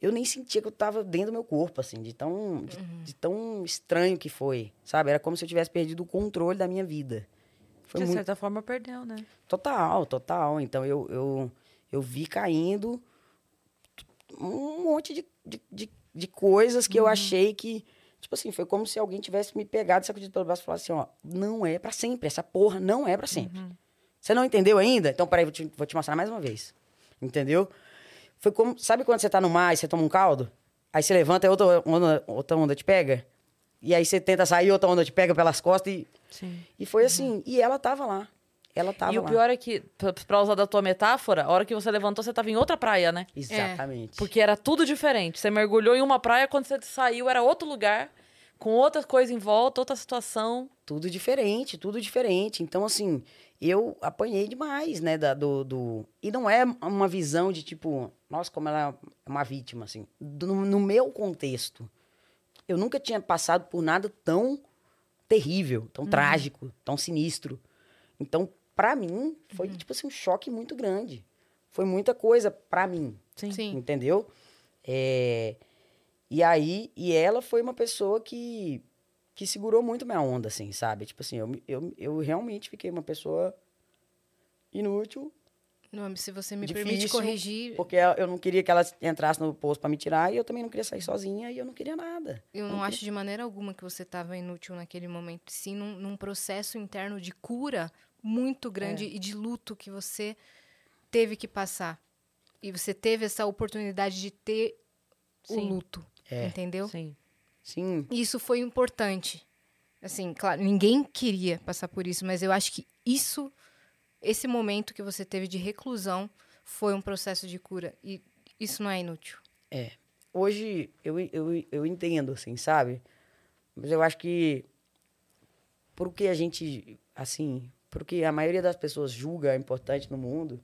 eu nem sentia que eu tava dentro do meu corpo, assim, de tão, de, de tão estranho que foi, sabe? Era como se eu tivesse perdido o controle da minha vida. Foi De muito certa forma, perdeu, né? Total, total. Então eu, eu, eu vi caindo um monte de, de, de, de coisas que eu achei que. Tipo assim, foi como se alguém tivesse me pegado, sacudido pelo braço e falado assim: ó, não é pra sempre. Essa porra não é pra sempre. Você não entendeu ainda? Então, peraí, vou te, vou te mostrar mais uma vez. Entendeu? Foi como. Sabe quando você tá no mar e você toma um caldo? Aí você levanta e outra onda, outra onda te pega? E aí você tenta sair, outra onda te pega pelas costas e. Sim. E foi assim. E ela tava lá. Ela tava e o lá. pior é que, pra- usar da tua metáfora, a hora que você levantou, você tava em outra praia, né? Exatamente. Porque era tudo diferente. Você mergulhou em uma praia, quando você saiu, era outro lugar, com outra coisa em volta, outra situação. Tudo diferente, tudo diferente. Então, assim, eu apanhei demais, né, da, do, do... E não é uma visão de, tipo, nossa, como ela é uma vítima, assim. Do- no, no meu contexto, eu nunca tinha passado por nada tão terrível, tão trágico, tão sinistro. Então, pra mim, foi, tipo assim, um choque muito grande. Foi muita coisa pra mim. Sim. Sim. Entendeu? É, E aí, e ela foi uma pessoa que, que segurou muito minha onda, assim, sabe? Tipo assim, eu, eu, eu realmente fiquei uma pessoa inútil, Não, se você me Difícil, permite corrigir, porque eu não queria que ela entrasse no posto pra me tirar e eu também não queria sair sozinha e eu não queria nada. eu não acho de maneira alguma que você estava inútil naquele momento. Sim, num, num processo interno de cura muito grande É. e de luto que você teve que passar. E você teve essa oportunidade de ter o Sim. luto. É. Entendeu? Sim. Sim, E isso foi importante. Assim, claro, ninguém queria passar por isso, mas eu acho que isso, esse momento que você teve de reclusão, foi um processo de cura. E isso não é inútil. hoje eu, eu, eu entendo, assim, sabe? Mas eu acho que por que a gente, assim, porque a maioria das pessoas julga importante no mundo,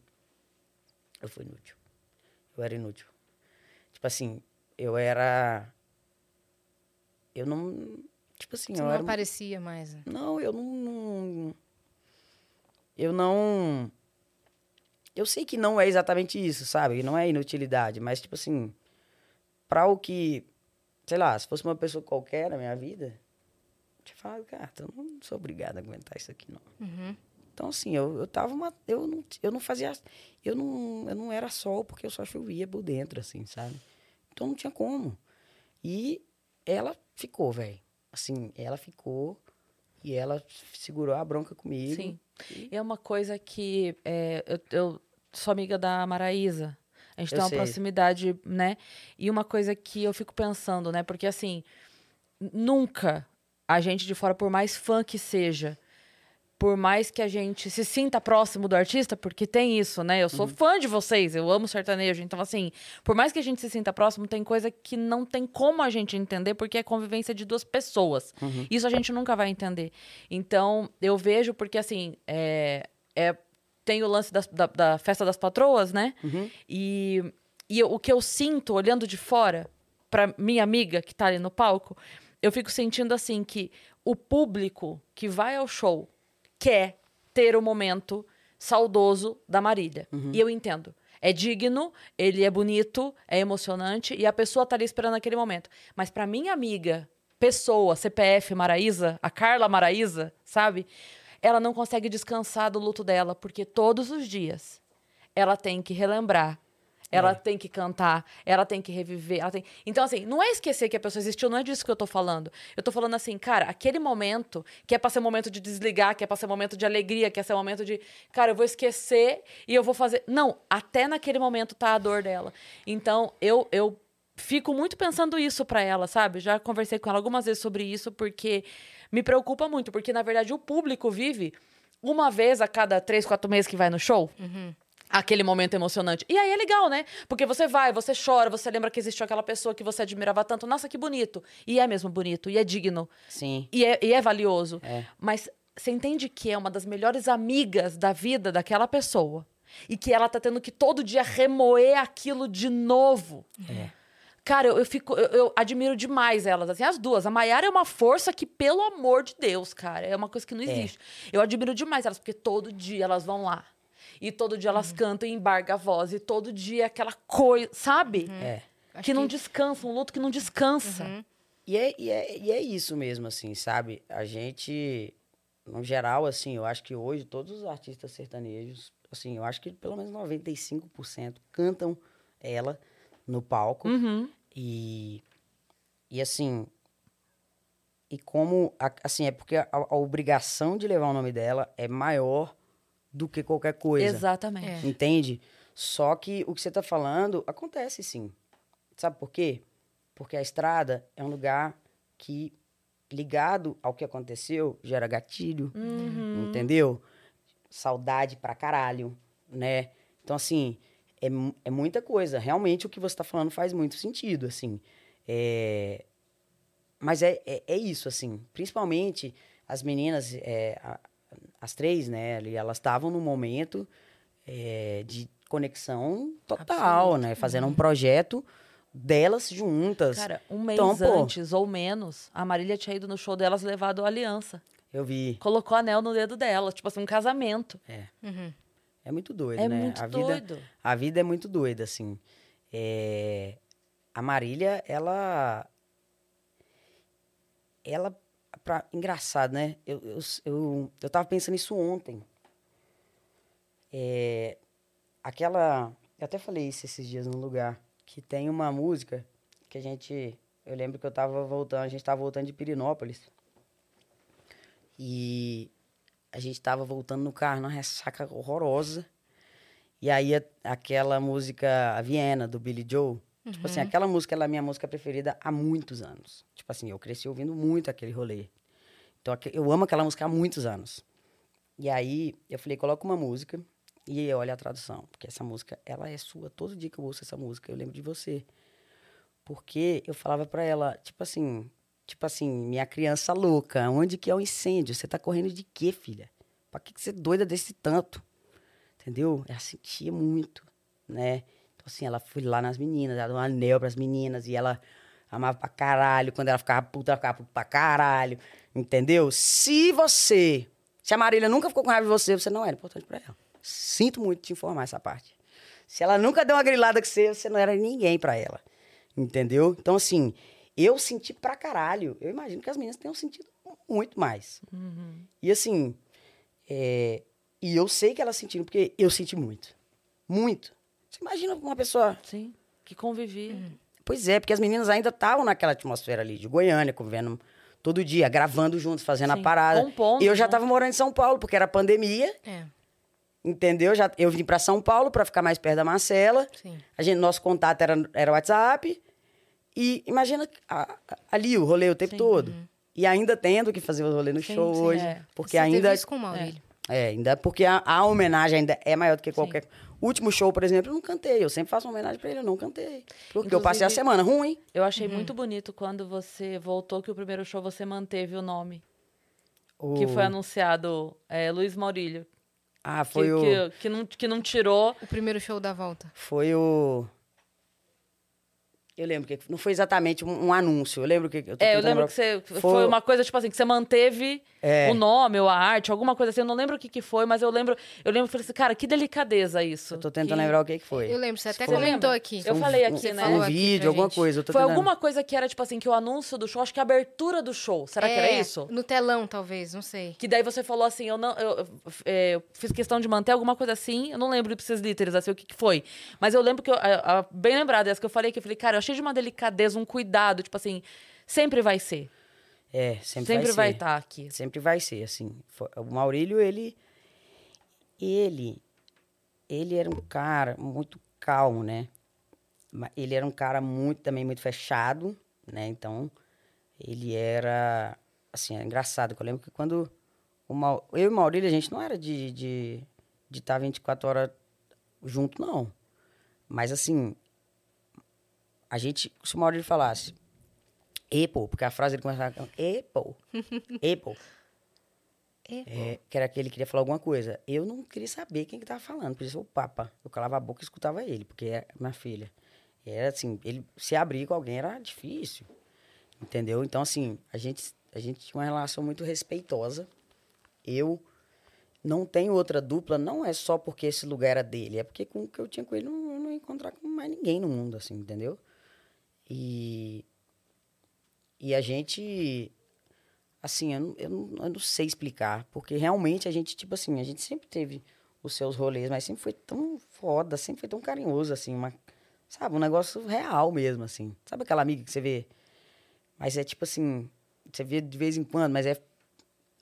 eu fui inútil. Eu era inútil. Tipo assim, eu era. Eu não. Tipo assim, Você eu não era. aparecia mais. né? Não, eu não, não- Eu não. Eu sei que não é exatamente isso, sabe? Não é inutilidade, mas, tipo assim. Pra o que. Sei lá, se fosse uma pessoa qualquer na minha vida, eu te falo, cara, eu não sou obrigado a aguentar isso aqui, não. Uhum. Então, assim, eu, eu tava uma. Eu não, eu não fazia. Eu não, eu não era sol porque eu só chovia por dentro, assim, sabe? Então não tinha como. E ela ficou, velho. Assim, ela ficou e ela segurou a bronca comigo. Sim. E é uma coisa que é, eu, eu sou amiga da Maraísa. A gente Eu tem uma sei. proximidade, né? E uma coisa que eu fico pensando, né? Porque assim, nunca a gente de fora, por mais fã que seja, por mais que a gente se sinta próximo do artista, porque tem isso, né? Eu sou uhum. fã de vocês, eu amo sertanejo. Então, assim, por mais que a gente se sinta próximo, tem coisa que não tem como a gente entender, porque é convivência de duas pessoas. Uhum. Isso a gente nunca vai entender. Então, eu vejo, porque, assim, é, é tem o lance da, da, da festa das patroas, né? Uhum. E, e o que eu sinto olhando de fora, para minha amiga que tá ali no palco, eu fico sentindo assim que o público que vai ao show quer ter o momento saudoso da Marília. Uhum. E eu entendo. É digno, ele é bonito, é emocionante e a pessoa tá ali esperando aquele momento. Mas para minha amiga, pessoa, CPF Maraísa, a Carla Maraísa, sabe? Ela não consegue descansar do luto dela porque todos os dias ela tem que relembrar ela é. tem que cantar, ela tem que reviver, ela tem... Então, assim, não é esquecer que a pessoa existiu, não é disso que eu tô falando. Eu tô falando assim, cara, aquele momento que é pra ser um momento de desligar, que é pra ser um momento de alegria, que é ser um momento de, cara, eu vou esquecer e eu vou fazer... Não, até naquele momento tá a dor dela. Então, eu, eu fico muito pensando isso para ela, sabe? Já conversei com ela algumas vezes sobre isso, porque me preocupa muito, porque, na verdade, o público vive uma vez a cada três, quatro meses que vai no show. Uhum aquele momento emocionante. E aí é legal, né? Porque você vai, você chora, você lembra que existiu aquela pessoa que você admirava tanto. Nossa, que bonito. E é mesmo bonito, e é digno. Sim. E é, e é valioso. É. Mas você entende que é uma das melhores amigas da vida daquela pessoa. E que ela tá tendo que todo dia remoer aquilo de novo. É. Cara, eu, eu fico. Eu, eu, admiro demais elas, assim, as duas. A Maiara é uma força que, pelo amor de Deus, cara, é uma coisa que não é. existe. É. Eu admiro demais elas, porque todo dia elas vão lá. E todo dia elas uhum. cantam e embarga a voz. E todo dia aquela coisa, sabe? Uhum. É. Que não descansa, um luto que não descansa. Uhum. E, é, e, é, e é isso mesmo, assim, sabe? A gente, no geral, assim, eu acho que hoje todos os artistas sertanejos, assim, eu acho que pelo menos 95% cantam ela no palco. Uhum. E, e assim, e como, assim, é porque a, a, obrigação de levar o nome dela é maior do que qualquer coisa. Exatamente. É. Entende? Só que o que você está falando acontece sim. Sabe por quê? Porque a estrada é um lugar que, ligado ao que aconteceu, gera gatilho. Uhum. Entendeu? Saudade pra caralho, né? Então, assim, é, é muita coisa. Realmente o que você está falando faz muito sentido, assim. É... Mas é, é, é, isso, assim. Principalmente as meninas, é, as três, né, ali, elas estavam num momento é, de conexão total, Absoluto. né? Fazendo um projeto delas juntas. Cara, um mês então, antes pô, ou menos, a Marília tinha ido no show delas levado a aliança. Eu vi. Colocou anel no dedo dela, tipo assim, um casamento. É. Uhum. É muito doido, é né? Muito a doido. Vida, a vida é muito doida, assim. É... A Marília, ela. Ela pra, engraçado, né? Eu, eu, eu, eu tava pensando isso ontem. É, aquela. Eu até falei isso esses dias num lugar. Que tem uma música que a gente. Eu lembro que eu tava voltando, a gente tava voltando de Pirinópolis. E a gente tava voltando no carro, numa ressaca horrorosa. E aí aquela música A Viena, do Billy Joe. Uhum. Tipo assim, uhum. aquela música ela é a minha música preferida há muitos anos. Tipo assim, eu cresci ouvindo muito aquele rolê. Então eu amo aquela música há muitos anos. E aí eu falei, coloca uma música e olha a tradução. Porque essa música, ela é sua. Todo dia que eu ouço essa música, eu lembro de você. Porque eu falava para ela, tipo assim, tipo assim, minha criança louca, onde que é o incêndio? Você tá correndo de quê, filha? Pra que, que você é doida desse tanto? Entendeu? Ela sentia muito, né? Então, assim, ela foi lá nas meninas, ela deu um anel pras meninas e ela amava pra caralho. Quando ela ficava puta, ela ficava puta pra caralho. Entendeu? Se você. Se a Marília nunca ficou com raiva de você, você não era importante pra ela. Sinto muito te informar essa parte. Se ela nunca deu uma grilada com você, você não era ninguém pra ela. Entendeu? Então, assim, eu senti pra caralho. Eu imagino que as meninas tenham sentido muito mais. Uhum. E assim. É... E eu sei que elas sentiram, porque eu senti muito. Muito. Você imagina uma pessoa. Sim, que convivia. Hum. Pois é, porque as meninas ainda estavam naquela atmosfera ali de Goiânia, convivendo todo dia, gravando juntos, fazendo Sim, a parada. Compondo, e eu já estava morando em São Paulo, porque era pandemia. É. Entendeu? Já, eu vim para São Paulo para ficar mais perto da Marcela. Sim. A gente, nosso contato era, era WhatsApp. E imagina a, ali o rolê o tempo Sim. todo. Uhum. E ainda tendo que fazer o rolê no Sim, show sim, hoje. é. Porque Você teve ainda. isso com o Maurílio. É, ainda porque a, a homenagem ainda é maior do que qualquer. Último show, por exemplo, eu não cantei. Eu sempre faço uma homenagem pra ele, eu não cantei. Porque eu passei a Inclusive- semana ruim. Eu achei Uhum. muito bonito quando você voltou, que o primeiro show você manteve o nome. O- Que foi anunciado é, Luiz Maurílio. Ah, Que, foi o. que, que não, que não tirou. O primeiro show da volta. Foi o. Eu lembro que não foi exatamente um, um anúncio. Eu lembro que. Eu tô É, eu lembro lembrar- que você. Foi, Foi- uma coisa, tipo assim, que você manteve É. o nome ou a arte, alguma coisa assim. Eu não lembro o que, que foi, mas eu lembro. Eu lembro que falei assim, cara, que delicadeza isso. Eu tô tentando que... lembrar o que, que foi. Eu lembro, você até Você comentou lembra? aqui. Eu Um- falei um- aqui, Você né? Um vídeo, alguma gente. coisa. Eu tô Foi tentando- alguma coisa que era, tipo assim, que o anúncio do show, acho que a abertura do show. Será que era É, isso? No telão, talvez, não sei. Que daí você falou assim, eu não. Eu, eu, é, eu fiz questão de manter alguma coisa assim. Eu não lembro ipsis literis, assim, o que, que foi. Mas eu lembro que, eu, a- a- bem lembrado, essa que eu falei, que eu falei, cara, achei de uma delicadeza, um cuidado, tipo assim, sempre vai ser. É, sempre, Sempre vai estar aqui. Sempre vai ser, assim. O Maurílio, ele. Ele. Ele era um cara muito calmo, né? Ele era um cara muito, também muito fechado, né? Então, ele era. Assim, é engraçado. que Eu lembro que quando. Mau- eu e o Maurílio, a gente não era de estar de, de estar 24 horas junto, não. Mas, assim. A gente. Se o Maurílio falasse. Apple, porque a frase ele começava com Apple. *laughs* Apple. É, que era que ele queria falar alguma coisa. Eu não queria saber quem que tava falando, podia ser o Papa. Eu calava a boca e escutava ele, porque é minha filha. E era assim, ele se abrir com alguém era difícil. Entendeu? Então, assim, a gente, a gente tinha uma relação muito respeitosa. Eu não tenho outra dupla, não é só porque esse lugar era dele, é porque com o que eu tinha com ele, não, eu não ia encontrar com mais ninguém no mundo, assim, entendeu? E, e a gente, assim, eu não, eu, não, eu não sei explicar, porque realmente a gente, tipo assim, a gente sempre teve os seus rolês, mas sempre foi tão foda, sempre foi tão carinhoso, assim, uma, sabe, um negócio real mesmo, assim. Sabe aquela amiga que você vê, mas é tipo assim, você vê de vez em quando, mas é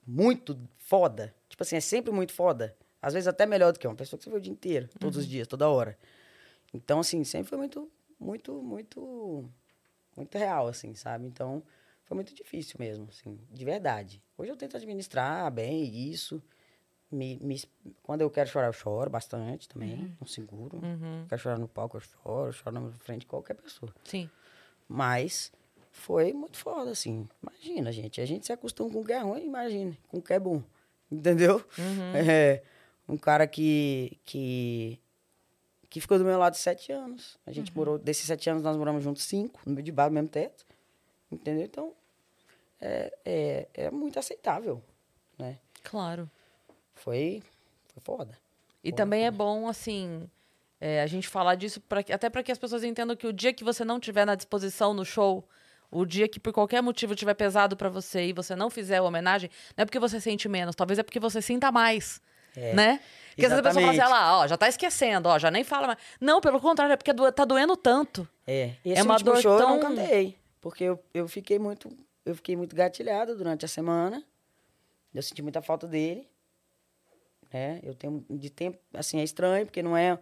muito foda. Tipo assim, é sempre muito foda. Às vezes até melhor do que uma pessoa que você vê o dia inteiro, todos os dias, toda hora. Então, assim, sempre foi muito, muito, muito, muito real, assim, sabe? Então, foi muito difícil mesmo, assim, de verdade. Hoje eu tento administrar bem isso. Me, me- quando eu quero chorar, eu choro bastante também, não seguro. Uhum. Quero chorar no palco, eu choro, eu choro na frente de qualquer pessoa. Sim. Mas foi muito foda, assim. Imagina, gente. A gente se acostuma com o que é ruim, imagina, com o que é bom. Entendeu? *laughs* É, um cara que, que, que ficou do meu lado sete anos. A gente morou, desses sete anos, nós moramos juntos cinco, no meio de bar, no mesmo teto. Entendeu? Então, é, é, é muito aceitável, né? Claro. Foi, foi foda. E Porra, também é bom, assim, é, a gente falar disso, pra, até para que as pessoas entendam que o dia que você não tiver na disposição no show, o dia que por qualquer motivo tiver pesado pra você e você não fizer a homenagem, não é porque você sente menos, talvez é porque você sinta mais. É, Né? Porque às vezes a pessoa fala assim. "Ah lá, ó, já tá esquecendo, ó, já nem fala mais. Não, pelo contrário, é porque tá doendo tanto. É, esse uma último dor show eu tão- não cantei, porque eu, eu fiquei muito eu fiquei muito gatilhada durante a semana. Eu senti muita falta dele, né? Eu tenho de tempo, assim, é estranho porque não é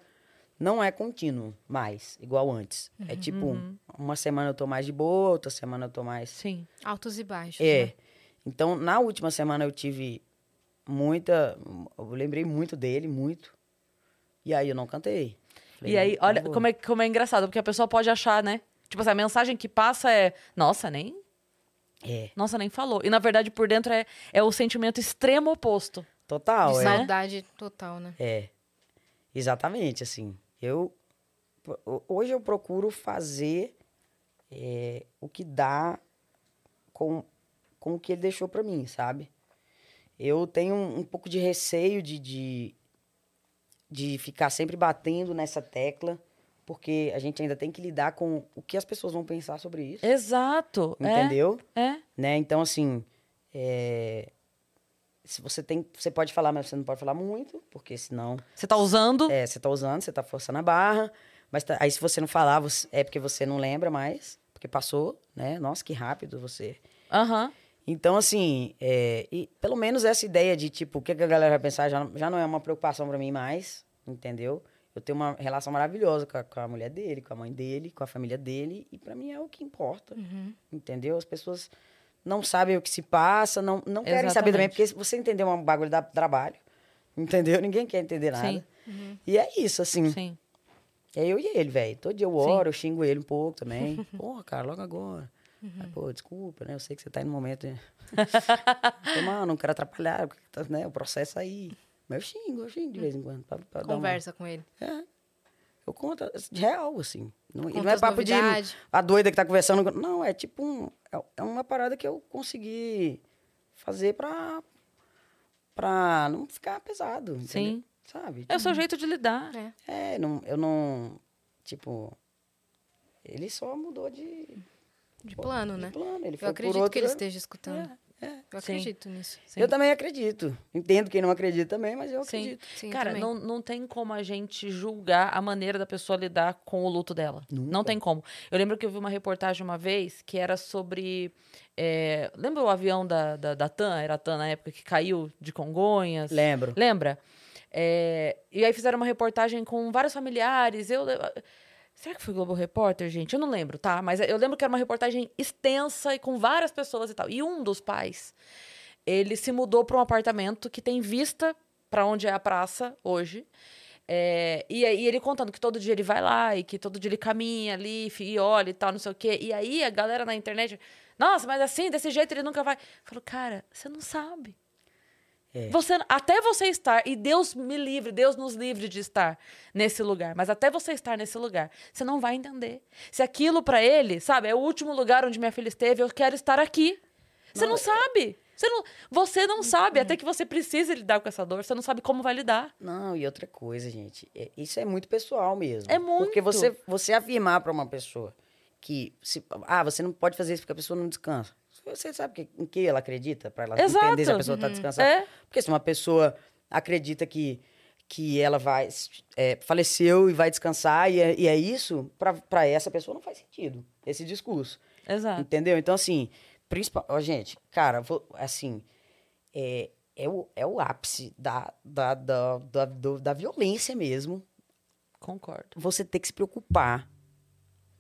não é contínuo mais, igual antes. É tipo, uma semana eu tô mais de boa, outra semana eu tô mais Sim. Altos e baixos. é. né? Então, na última semana eu tive muita. Eu lembrei muito dele, muito. E aí eu não cantei. Falei, E aí, não, olha não como é, como é engraçado, porque a pessoa pode achar, né? Tipo assim, a mensagem que passa é, nossa, nem, É, nossa, nem falou. E na verdade, por dentro é, é o sentimento extremo oposto. total. De é. saudade total, né? É, exatamente, assim. Eu, ho- hoje eu procuro fazer é, o que dá com, com o que ele deixou pra mim, sabe? Eu tenho um, um pouco de receio de, de, de ficar sempre batendo nessa tecla, porque a gente ainda tem que lidar com o que as pessoas vão pensar sobre isso, Exato. entendeu? É. é. né? Então, assim, é, se você tem, você pode falar, mas você não pode falar muito, porque senão Você tá usando. é, você tá usando, você tá forçando a barra, mas tá- aí se você não falar, você- é porque você não lembra mais, porque passou, né? Nossa, que rápido você. Aham. Então, assim, é, e pelo menos essa ideia de, tipo, o que, a galera vai pensar já, já não é uma preocupação pra mim mais, entendeu? Eu tenho uma relação maravilhosa com a, com a mulher dele, com a mãe dele, com a família dele, e pra mim é o que importa, entendeu? As pessoas não sabem o que se passa, não, não querem saber também, porque você entendeu um bagulho dá trabalho. Entendeu? *laughs* Ninguém quer entender nada. Sim. Uhum. E é isso, assim. Sim. É eu e ele, velho. Todo dia eu oro, Sim. eu xingo ele um pouco também. *laughs* Porra, cara, logo agora. Uhum. Pô, desculpa, né? Eu sei que você tá aí no momento. Né? *laughs* mano, não quero atrapalhar, tá, né? O processo aí. Mas eu xingo, eu xingo de vez em quando. Pra, pra Conversa uma... com ele. É. Eu conto de real, assim. Não, não é papo novidade. de a doida que tá conversando. Não, é tipo um. É, é uma parada que eu consegui fazer pra, pra não ficar pesado. Entendeu? Sim. Sabe? É o seu jeito de lidar. É, é não, eu não. Tipo. Ele só mudou de. De plano, de né? Plano. Ele eu acredito que ele esteja escutando. É. É, eu Sim. acredito nisso. Sim. Eu também acredito. Entendo quem não acredita também, mas eu acredito. Sim. Cara, não, não tem como a gente julgar a maneira da pessoa lidar com o luto dela. Nunca. Não tem como. Eu lembro que eu vi uma reportagem uma vez que era sobre. É, lembra o avião da, da, da TAM? Era a TAM na época que caiu de Congonhas? Lembro. Lembra? É, e aí fizeram uma reportagem com vários familiares. Eu. Será que foi Globo Repórter, gente? Eu não lembro, tá? Mas eu lembro que era uma reportagem extensa e com várias pessoas e tal. E um dos pais, ele se mudou para um apartamento que tem vista para onde é a praça hoje. É, e aí ele contando que todo dia ele vai lá e que todo dia ele caminha ali e olha e tal, não sei o quê. E aí a galera na internet, nossa, mas assim, desse jeito ele nunca vai. Falou, cara, você não sabe. É. Você, até você estar, e Deus me livre, Deus nos livre de estar nesse lugar, mas até você estar nesse lugar, você não vai entender. Se aquilo para ele, sabe, é o último lugar onde minha filha esteve, eu quero estar aqui. Você não, não é sabe. Você não, você não sabe, até que você precisa lidar com essa dor, você não sabe como vai lidar. Não, e outra coisa, gente, é, isso é muito pessoal mesmo. É muito. Porque você, você afirmar para uma pessoa que, se, ah, você não pode fazer isso porque a pessoa não descansa. Você sabe que, em que ela acredita para ela Exato. entender se a pessoa está uhum. descansando? É. Porque se uma pessoa acredita que, que ela vai é, faleceu e vai descansar e é, e é isso, para essa pessoa não faz sentido esse discurso. Exato. Entendeu? Então, assim, principal, ó, gente, cara, vou, assim, é, é, o, é o ápice da, da, da, da, da violência mesmo. Concordo. Você ter que se preocupar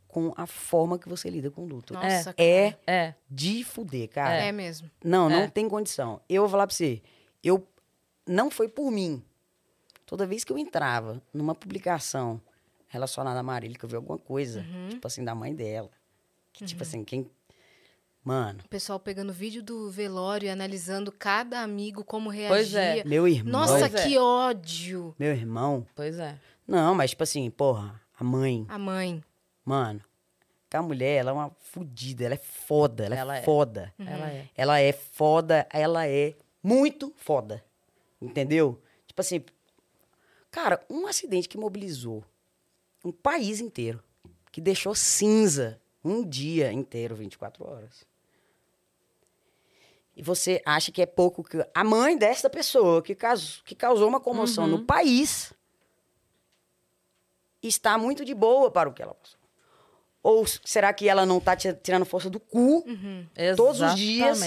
com a forma que você lida com o luto. Nossa, é, é de fuder, cara. É, mesmo. Não, não é. tem condição. Eu vou falar pra você, eu não foi por mim. Toda vez que eu entrava numa publicação relacionada a Marília, que eu vi alguma coisa, uhum. tipo assim, da mãe dela. Que, tipo uhum. tipo assim, quem. Mano. O pessoal pegando vídeo do velório e analisando cada amigo como reagia. Pois é. Meu irmão. Nossa, pois que é. ódio. Meu irmão. Pois é. Não, mas tipo assim, porra, a mãe. A mãe. Mano, a mulher, ela é uma fodida, ela é foda, ela, é ela é, foda. Uhum. Ela é. Ela é foda, ela é muito foda. Entendeu? Tipo assim, cara, um acidente que mobilizou um país inteiro, que deixou cinza um dia inteiro, 24 horas. E você acha que é pouco que a mãe desta pessoa que, causou, que causou uma comoção uhum. no país está muito de boa para o que ela passou. Ou será que ela não tá tirando força do cu uhum. todos os dias,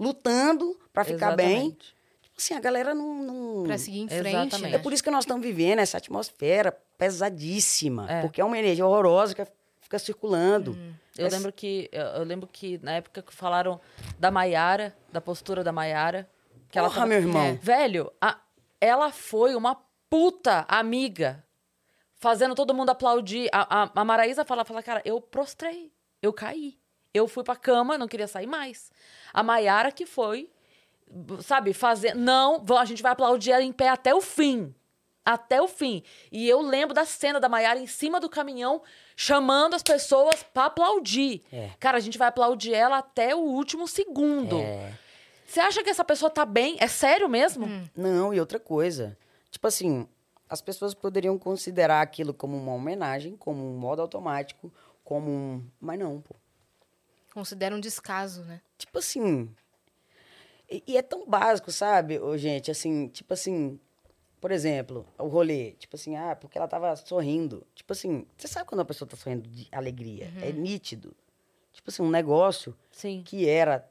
lutando para ficar bem? Tipo assim, a galera não. não... Pra seguir em frente. Né? É por isso que nós estamos vivendo essa atmosfera pesadíssima. É. Porque é uma energia horrorosa que fica circulando. Uhum. Eu, é... lembro que, eu lembro que na época que falaram da Maiara, da postura da Maiara. Que Porra, ela tava... meu irmão. É. Velho, a... ela foi uma puta amiga fazendo todo mundo aplaudir. A, a, a Maraísa fala, fala, cara, eu prostrei, eu caí. Eu fui pra cama, não queria sair mais. A Maiara que foi, sabe, fazer. Não, a gente vai aplaudir ela em pé até o fim. Até o fim. E eu lembro da cena da Maiara em cima do caminhão, chamando as pessoas para aplaudir. É. Cara, a gente vai aplaudir ela até o último segundo. É. Você acha que essa pessoa tá bem? É sério mesmo? Hum. Não, e outra coisa. Tipo assim, as pessoas poderiam considerar aquilo como uma homenagem, como um modo automático, como um. Mas não, pô. Considera um descaso, né? Tipo assim. E, e é tão básico, sabe, ô, gente? Assim, tipo assim. Por exemplo, o rolê, tipo assim, ah, porque ela tava sorrindo. Tipo assim, você sabe quando a pessoa tá sorrindo de alegria? Uhum. É nítido. Tipo assim, um negócio Sim. que era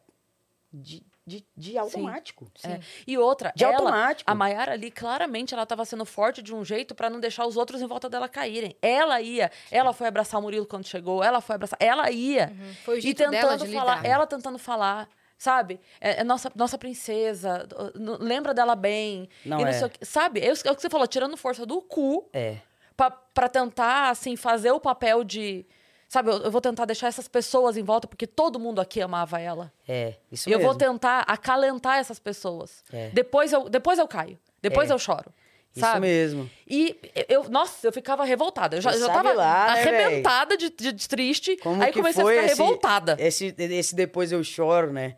de, de, de automático. Sim. É. E outra, de ela, automático. a Maiara ali, claramente, ela estava sendo forte de um jeito para não deixar os outros em volta dela caírem. Ela ia, ela foi abraçar o Murilo quando chegou, ela foi abraçar, ela ia. Uhum. Foi o jeito e tentando de falar, lidar. ela tentando falar Sabe? É, é nossa, nossa princesa. Lembra dela bem. Não não é. sei. Sabe? É o é o que você falou, tirando força do cu É. pra, pra tentar, assim, fazer o papel de. Sabe, eu, eu vou tentar deixar essas pessoas em volta, porque todo mundo aqui amava ela. É. Isso e eu mesmo. vou tentar acalentar essas pessoas. É. Depois, eu, depois eu caio. Depois É. eu choro. Isso Sabe? mesmo. E eu, nossa, eu ficava revoltada. Eu já, já tava lá, né, arrebentada de, de- de triste. Como aí que comecei a foi ficar esse, revoltada. Esse, esse depois eu choro, né?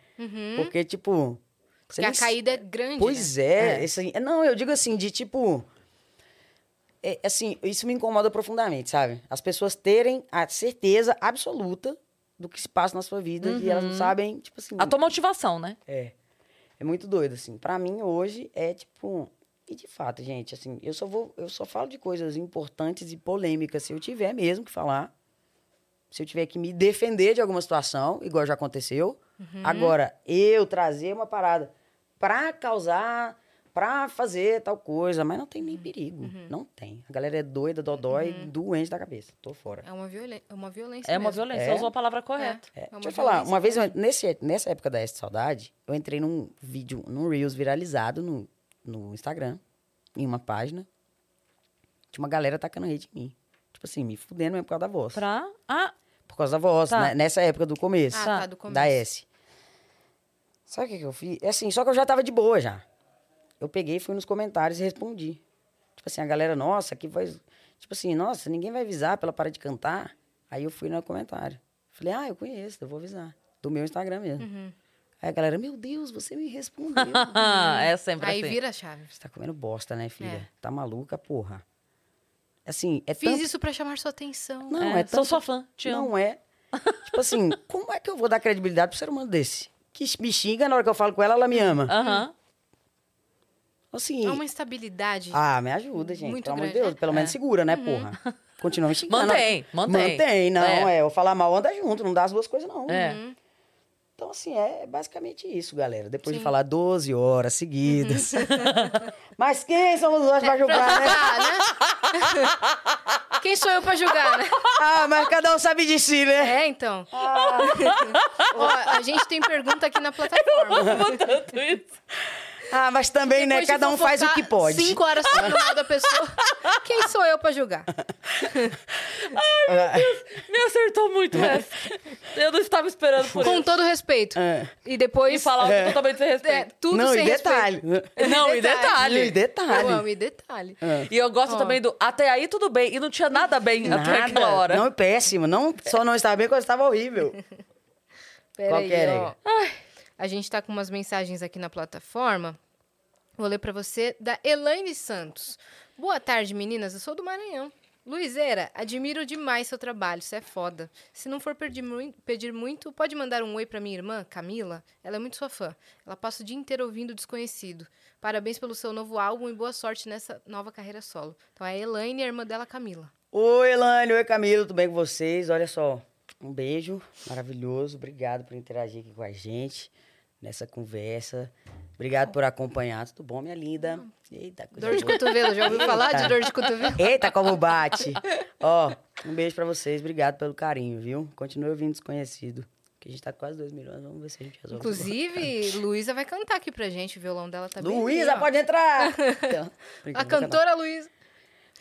Porque, tipo. Porque a nem caída é grande. Pois né? é, esse- não, eu digo assim, de tipo. É, assim, isso me incomoda profundamente, sabe? As pessoas terem a certeza absoluta do que se passa na sua vida e elas não sabem, tipo assim. A tua motivação, né? É. É muito doido, assim. Pra mim, hoje, é tipo. E de fato, gente, assim, eu só vou. Eu só falo de coisas importantes e polêmicas se eu tiver mesmo que falar. Se eu tiver que me defender de alguma situação, igual já aconteceu. Agora, eu trazer uma parada pra causar, pra fazer tal coisa, mas não tem nem perigo. Não tem. A galera é doida, dodói, doente da cabeça. Tô fora. É uma, violen uma violência. É uma mesmo. violência. É. Você usou a palavra correta. É, É deixa eu falar, uma vez, eu- nesse, nessa época da Este Saudade, eu entrei num vídeo, num Reels viralizado no, no Instagram, em uma página. Tinha uma galera tacando hate em mim. Tipo assim, me fudendo mesmo por causa da voz. Pra. Ah, Por causa da voz, Tá. né? nessa época do começo. Ah, tá, do começo. Da S. Sabe o que, que eu fiz? É assim, só que eu já tava de boa já. Eu peguei, fui nos comentários e respondi. Tipo assim, a galera, nossa, aqui faz. Tipo assim, nossa, ninguém vai avisar pra ela parar de cantar. Aí eu fui no comentário. Falei, ah, eu conheço, eu vou avisar. Do meu Instagram mesmo. Uhum. Aí a galera, meu Deus, você me respondeu. *laughs* é sempre Aí assim. vira a chave. você tá comendo bosta, né, filha? É. Tá maluca, porra. Assim, é Fiz tanto... isso pra chamar sua atenção. Não, É, é, sou tanto... sua fã, te amo. Não é. tipo assim, *laughs* como é que eu vou dar credibilidade pro ser humano desse? Que me xinga, na hora que eu falo com ela, ela me ama. Aham. Assim. É uma instabilidade. Ah, me ajuda, gente. Muito pelo amor de grande, Deus. Pelo menos É. segura, né, porra? Continua me xingando. Mantém, mantém. Mantém, não, É. é. Eu falar mal anda junto, não dá as duas coisas, não. É. Uhum. Então, assim, é basicamente isso, galera. Depois Sim. de falar 12 horas seguidas. *laughs* Mas quem somos nós pra julgar, né? Ah, né? Quem sou eu pra julgar, né? Ah, mas cada um sabe de si, né? É, então. *laughs* Ó, a gente tem pergunta aqui na plataforma. Amo tanto isso. Ah, mas também, né? Depois Cada um faz o que pode. Cinco horas falando *laughs* da pessoa. Quem sou eu pra julgar? *laughs* Me acertou muito *laughs* essa. Eu não estava esperando por Com isso. todo respeito. É. E depois. E falar algo totalmente sem É, respeito. tudo não, sem e detalhe. respeito. Não, e detalhe. E detalhe. Eu amo, e detalhe. E eu gosto Ó. também do. Até aí tudo bem. E não tinha nada bem até aquela hora. Não, é péssimo. Não, só não estava bem quando estava horrível. Pera Qual aí, que é, ó. nega? A gente tá com umas mensagens aqui na plataforma. Vou ler pra você da Elaine Santos. Boa tarde, meninas. Eu sou do Maranhão. Luizeira, admiro demais seu trabalho, isso é foda. Se não for pedir, mui- pedir muito, pode mandar um oi pra minha irmã, Camila. Ela é muito sua fã. Ela passa o dia inteiro ouvindo Desconhecido. Parabéns pelo seu novo álbum e boa sorte nessa nova carreira solo. Então é a Elaine e a irmã dela, Camila. Oi, Elane. Oi, Camilo. Tudo bem com vocês? Olha só. Um beijo maravilhoso. Obrigado por interagir aqui com a gente nessa conversa. Obrigado por acompanhar. Tudo bom, minha linda? Eita, coisa Dor de boa. cotovelo, já ouviu falar de dor de cotovelo? Eita, como bate. Ó, um beijo pra vocês. Obrigado pelo carinho, viu? Continue ouvindo Desconhecido. Que a gente tá quase 2 milhões. Vamos ver se a gente resolve. Inclusive, Luísa vai cantar aqui pra gente. O violão dela tá Luísa, pode entrar! *laughs* Então, A cantora Luísa.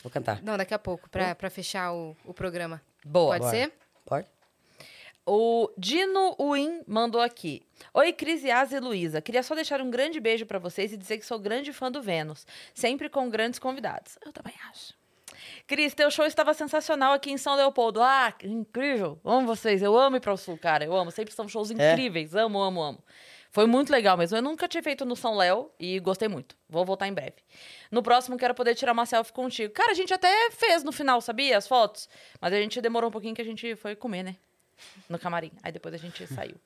Vou cantar. Não, daqui a pouco, pra, pra fechar o, o programa. Boa. Pode Bora. ser? Pode? O Dino Win mandou aqui. Oi, Cris Yas e Luísa. Queria só deixar um grande beijo pra vocês e dizer que sou grande fã do Vênus. Sempre com grandes convidados. Eu também acho. Cris, teu show estava sensacional aqui em São Leopoldo. Ah, incrível. Amo vocês. Eu amo ir para o Sul, cara. Eu amo. Sempre são shows incríveis. Amo, amo, amo. Foi muito legal mesmo. Eu nunca tinha feito no São Léo e gostei muito. Vou voltar em breve. No próximo, quero poder tirar uma selfie contigo. Cara, a gente até fez no final, sabia? As fotos. Mas a gente demorou um pouquinho que a gente foi comer, né? No camarim. Aí depois a gente saiu.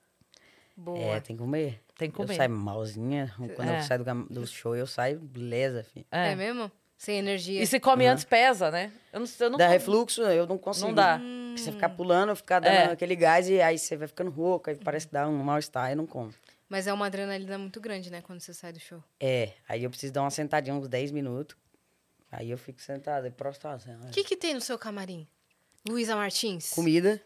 Boa. É, tem que comer. Tem que comer. Eu saio malzinha. Quando É. eu saio do, do show, eu saio beleza, filho. É. É. mesmo? Sem energia. E se come antes, pesa, né? Eu não, eu não Dá como. refluxo, eu não consigo. Não dá. Porque Você ficar pulando, ficar dando É. aquele gás e aí você vai ficando rouco, aí parece que dá um mal-estar, eu não como. Mas é uma adrenalina muito grande, né? Quando você sai do show. É, aí eu preciso dar uma sentadinha uns 10 minutos. Aí eu fico sentado e prostrado. Assim, O que, que tem no seu camarim? Luísa Martins? Comida.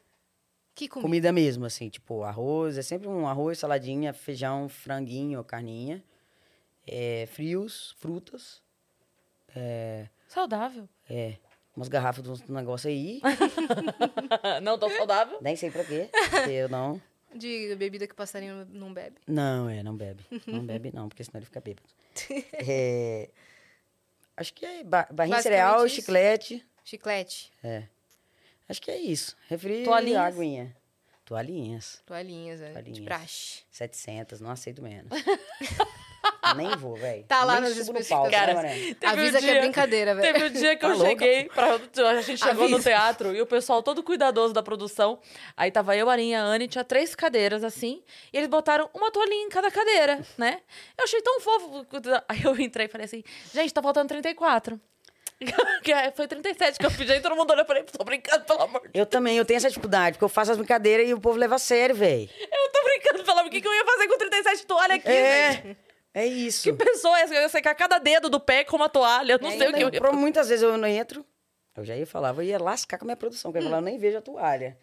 Que comida? Comida mesmo, assim, tipo, arroz, é sempre um arroz, saladinha, feijão, franguinho, carninha. É, frios, frutas. É, Saudável. é, umas garrafas de um negócio aí. *laughs* não tão saudável. Nem sei pra quê. porque eu não. De bebida que o passarinho não bebe. Não, é, não bebe. Não bebe, não, porque senão ele fica bêbado. *laughs* É, acho que é ba barrinha cereal, isso. chiclete. Chiclete, É. Acho que é isso. Refri e Toalhinhas? aguinha. Toalhinhas. toalhinhas, é, de Toalhinhas. praxe. 700, não aceito menos. *laughs* Nem vou, velho. Tá lá Nem nas subo no especificações. palco, né, Cara? Teve Avisa um que é dia- brincadeira, velho. Teve um dia que Tá eu louca? cheguei, pra, a gente chegou no Avisa. teatro e o pessoal todo cuidadoso da produção. Aí tava eu, a Arinha, a Anne, tinha três cadeiras assim, e eles botaram uma toalhinha em cada cadeira, né? Eu achei tão fofo. Aí eu entrei e falei assim, gente, tá faltando 34. *laughs* Que é, Foi 37 que eu pedi, aí todo mundo olhou e falei, tô brincando, pelo amor de Deus. Eu também, eu tenho essa dificuldade, porque eu faço as brincadeiras e o povo leva a sério, velho. Eu tô brincando, pelo amor. O que, que eu ia fazer com 37 toalhas aqui, gente? É, é isso. Que pessoa é essa? Eu ia secar cada dedo do pé com uma toalha. Eu não É, sei o que eu Eu, ia pro- muitas vezes eu não entro, eu já ia falar, eu ia lascar com a minha produção, porque eu ia falar, eu nem vejo a toalha.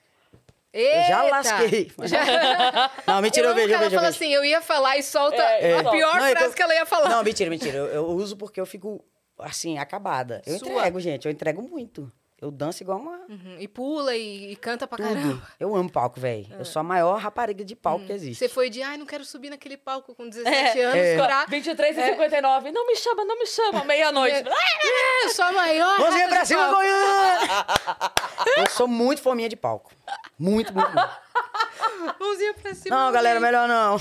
Eu já Eita! lasquei. Já... *laughs* Não, mentira, eu, vejo, eu ela vejo, eu fala assim, eu ia falar e solta É, a é. pior Não, frase eu- que ela ia falar. Não, mentira, mentira. Eu, eu uso porque eu fico, assim, acabada. Eu Sua. entrego, gente, eu entrego muito. Eu danço igual uma... Uhum, E pula e, e canta pra Tudo. caramba. Eu amo palco, velho. Eu sou a maior rapariga de palco que existe. Você foi de, ai, não quero subir naquele palco com 17 anos, É. chorar. 23 e 59. Não me chama, não me chama. *laughs* Meia-noite. É, eu sou a maior. Mãozinha rata pra cima. Goiânia! *laughs* eu sou muito fominha de palco. Muito, muito, muito. Mãozinha pra cima. Não, galera, melhor não.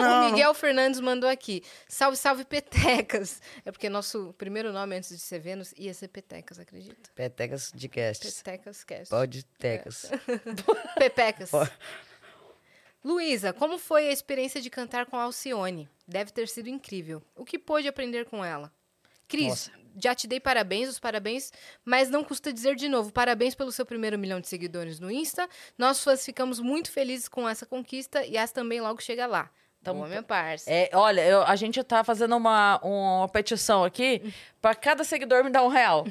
Não, o Miguel Fernandes mandou aqui. Salve, salve, Petecas. É porque nosso primeiro nome antes de ser Vênus ia ser Petecas, acredita? Petecas de casts. Petecas Cast. Podtecas. Pepecas. Pode. *laughs* Luísa, como foi a experiência de cantar com a Alcione? Deve ter sido incrível. O que pôde aprender com ela? Cris, Nossa. Já te dei parabéns, os parabéns, mas não custa dizer de novo, parabéns pelo seu primeiro milhão de seguidores no Insta. Nós fãs ficamos muito felizes com essa conquista e as também logo chega lá. Tamo- Boa, minha parça. É, olha, eu- a gente tá fazendo uma, uma petição aqui pra cada seguidor me dar um real.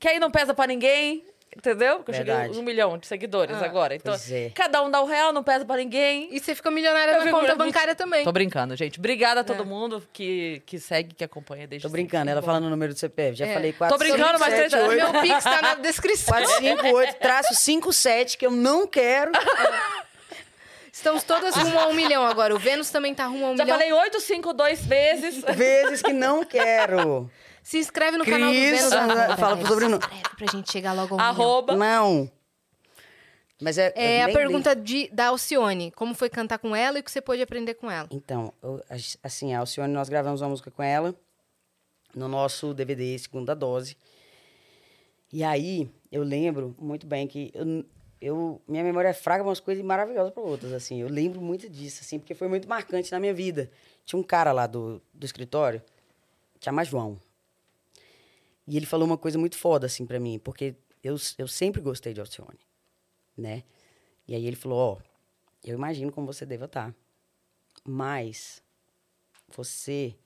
que aí não pesa pra ninguém, entendeu? Porque eu cheguei Verdade. a um milhão de seguidores Ah, agora. Então, é. cada um dá um real, não pesa pra ninguém. E você fica milionária Eu na conta bancária também. Tô brincando, gente. Obrigada a todo É. mundo que, que segue, que acompanha desde Tô brincando, ela falando o número do CPF. Já É. falei 4, Tô brincando, mas 7, tenta- 8, Meu Pix tá na *laughs* descrição. 458, traço 57, que eu não quero. *laughs* Estamos todas rumo a um milhão agora. O Vênus também tá rumo a um Já milhão. falei 852 vezes. Vezes que não quero. Se inscreve no canal do Cris, Vênus. ah, fala pro sobrenome. Se inscreve pra gente chegar logo a milhão. arroba. Não. Mas é. É eu a pergunta de, da Alcione. Como foi cantar com ela e o que você pôde aprender com ela? Então, eu- a- assim, a Alcione, nós gravamos uma música com ela no nosso DVD Segunda Dose. E aí, eu lembro muito bem que eu, eu- minha memória é fraca para umas coisas e maravilhosa para outras, assim. Eu lembro muito disso, assim, porque foi muito marcante na minha vida. Tinha um cara lá do, do escritório, chama João. E ele falou uma coisa muito foda, assim, para mim, porque eu, eu sempre gostei de Alcione, né? E aí ele falou, ó, eu imagino como você deva estar. Mas você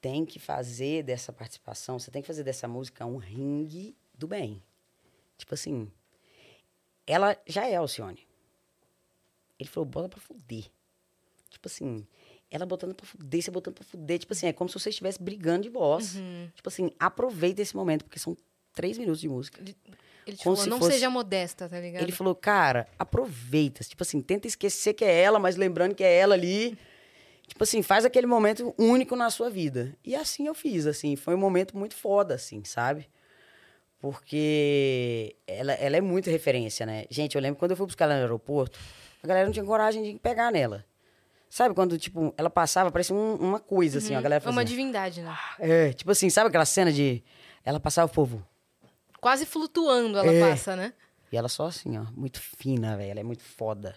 tem que fazer dessa participação, você tem que fazer dessa música um ringue do bem. Tipo assim, ela já é Alcione. Ele falou, bota pra fuder. Tipo assim, ela botando pra fuder, você botando pra fuder. Tipo assim, é como se você estivesse brigando de voz. Tipo assim, aproveita esse momento, porque são três minutos de música. Ele falou, se não fosse- seja modesta, tá ligado? Ele falou, cara, aproveita. Tipo assim, tenta esquecer que é ela, mas lembrando que é ela ali. Tipo assim, faz aquele momento único na sua vida. E assim eu fiz, assim. Foi um momento muito foda, assim, sabe? Porque ela, ela é muito referência, né? Gente, eu lembro quando eu fui buscar ela no aeroporto, a galera não tinha coragem de pegar nela. Sabe quando, tipo, ela passava, parecia um- uma coisa, assim, a galera É uma fazia... divindade, né? É, tipo assim, sabe aquela cena de... Ela passava o povo... Quase flutuando ela É. passa, né? E ela só assim, ó, muito fina, velho. Ela é muito foda.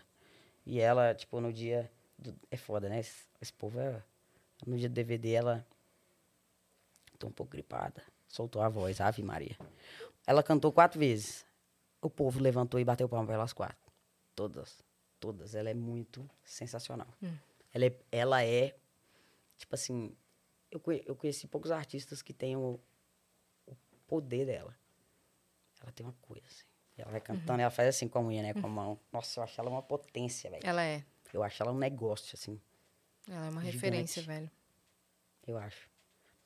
E ela, tipo, no dia. do- É foda, né? Esse, esse povo é. No dia do DVD, ela. Tô um pouco gripada. Soltou a voz, Ave Maria. Ela cantou quatro vezes. O povo levantou e bateu palma pra elas quatro. Todas. Todas. Ela é muito sensacional. Ela, é, ela é. Tipo assim. Eu, eu conheci poucos artistas que tenham o, poder dela. Ela tem uma coisa, assim. Ela vai cantando, ela faz assim com a unha, né? Com a mão. Nossa, eu acho ela uma potência, velho. Ela é. Eu acho ela um negócio, assim. Ela é uma Gigante. referência, velho. Eu acho.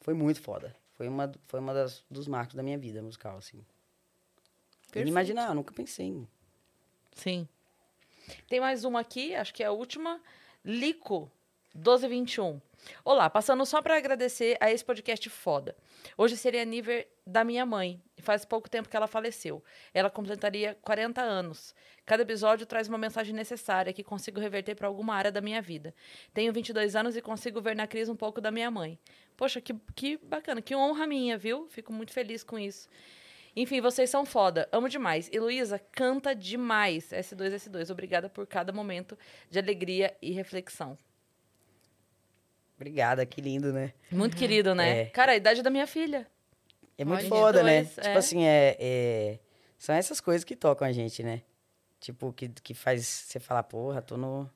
Foi muito foda. Foi uma, foi uma das, dos marcos da minha vida musical, assim. Perfeito. Inimaginável, nunca pensei em... Sim. Tem mais uma aqui, acho que é a última. Lico, 1221. Olá, passando só para agradecer a esse podcast foda. Hoje seria nível da minha mãe. Faz pouco tempo que ela faleceu. Ela completaria 40 anos. Cada episódio traz uma mensagem necessária que consigo reverter para alguma área da minha vida. Tenho 22 anos e consigo ver na Cris um pouco da minha mãe. Poxa, que, que bacana, que honra minha, viu? Fico muito feliz com isso. Enfim, vocês são foda. Amo demais. E Luísa, canta demais. S2, S2. Obrigada por cada momento de alegria e reflexão. Obrigada, que lindo, né? Muito querido, né? É. Cara, a idade da minha filha. É muito Olha, foda, né? dois, é. Tipo assim, é, é- São essas coisas que tocam a gente, né? Tipo, que, que faz você falar, porra, tô no...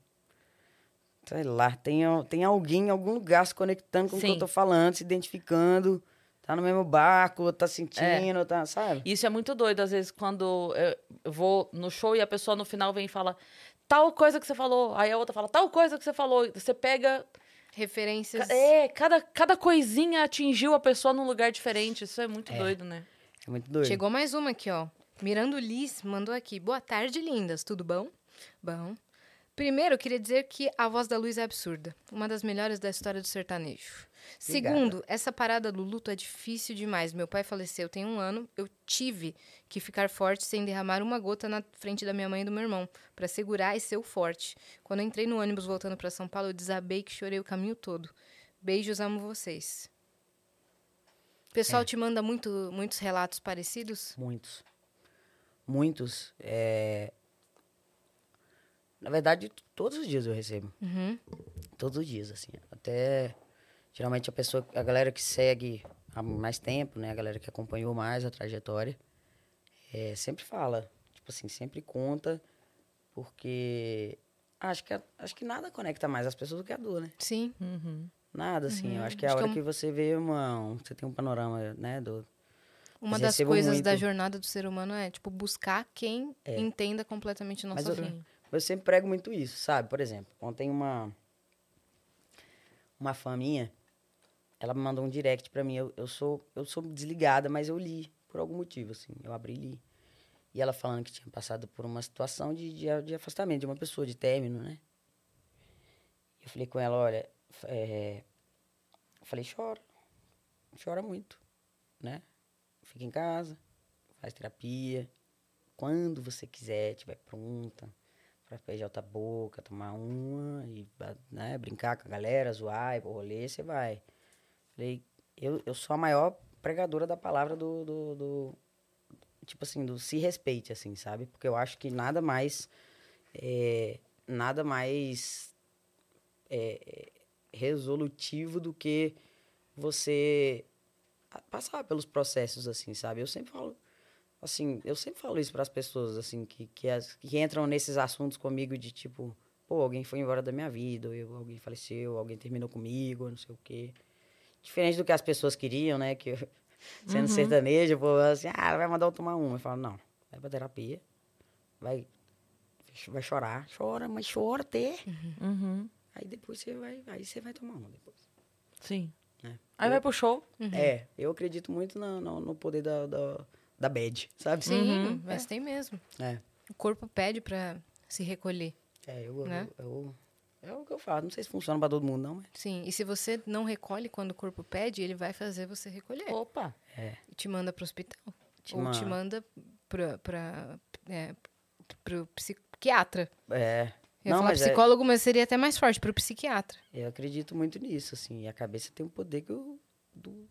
Sei lá, tem, tem alguém em algum lugar se conectando com o que eu tô falando, se identificando, tá no mesmo barco, tá sentindo, tá, sabe? Isso é muito doido, às vezes, quando eu eu vou no show e a pessoa no final vem e fala tal coisa que você falou. Aí a outra fala tal coisa que você falou. Você pega. Referências. É, cada, cada coisinha atingiu a pessoa num lugar diferente. Isso é muito É. doido, né? É muito doido. Chegou mais uma aqui, ó. Mirando Liz mandou aqui. Boa tarde, lindas. Tudo bom? Bom. Primeiro, eu queria dizer que a voz da Luiz é absurda. Uma das melhores da história do sertanejo. Segundo, essa parada do luto é difícil demais. Meu pai faleceu tem um ano. Eu tive que ficar forte sem derramar uma gota na frente da minha mãe e do meu irmão, para segurar e ser o forte. Quando eu entrei no ônibus voltando para São Paulo, eu desabei que chorei o caminho todo. Beijos, amo vocês. O pessoal te manda muito, muitos relatos parecidos? Muitos. Muitos. é, Na verdade, todos os dias eu recebo. Uhum. Todos os dias, assim. Até. Geralmente a pessoa, a galera que segue há mais tempo, né? A galera que acompanhou mais a trajetória, é, sempre fala. Tipo assim, sempre conta, porque acho que, acho que nada conecta mais as pessoas do que a dor, né? Sim. Nada, assim. Eu acho que é a Acho que hora é um- que você vê uma. um- Você tem um panorama, né? Do, Uma das coisas da muito. jornada do ser humano é, tipo, buscar quem entenda completamente a Mas nossa eu- sempre prego muito isso, sabe? Por exemplo, ontem uma uma fã minha, ela me mandou um direct pra mim. Eu, eu sou eu sou desligada, mas eu li por algum motivo, assim. Eu abri e li. E ela falando que tinha passado por uma situação de, de, de afastamento de uma pessoa, de término, né? Eu falei com ela, olha, é... eu falei, chora. Chora muito, né? Fica em casa, faz terapia. Quando você quiser, estiver pronta, pra beijar outra boca, tomar uma e né, brincar com a galera, zoar, ir pro rolê, você vai. Falei, eu, eu sou a maior pregadora da palavra do, do, do- tipo assim, do se respeite, assim, sabe? Porque eu acho que nada mais, é, nada mais é, resolutivo do que você passar pelos processos, assim, sabe? Eu sempre falo, assim, eu sempre falo isso para as pessoas, assim, que, que, as, que entram nesses assuntos comigo de tipo, pô, alguém foi embora da minha vida, ou eu- alguém faleceu, alguém terminou comigo, não sei o quê. Diferente do que as pessoas queriam, né? Que eu, *laughs* sendo sertanejo, eu vou assim, ah, vai mandar eu tomar uma. Eu falo, não, vai pra terapia, vai, vai chorar, chora, mas chora até. Uhum. Aí depois você vai, aí você vai tomar uma depois. Sim. É. Aí vai pro show. É, eu acredito muito no, no, no poder da, da, da bad, sabe? Sim, mas tem mesmo. É. O corpo pede pra se recolher. É, eu, Né? eu, eu- é o que eu faço. Não sei se funciona pra todo mundo, não, mas. Sim, e se você não recolhe quando o corpo pede, ele vai fazer você recolher. Opa. E te manda pro hospital. Te Ou te manda. pra, é, pro psiquiatra. É. Eu não, falar mas é- psicólogo, mas seria até mais forte, pro psiquiatra. eu acredito muito nisso, assim. E a cabeça tem um poder que o. Do...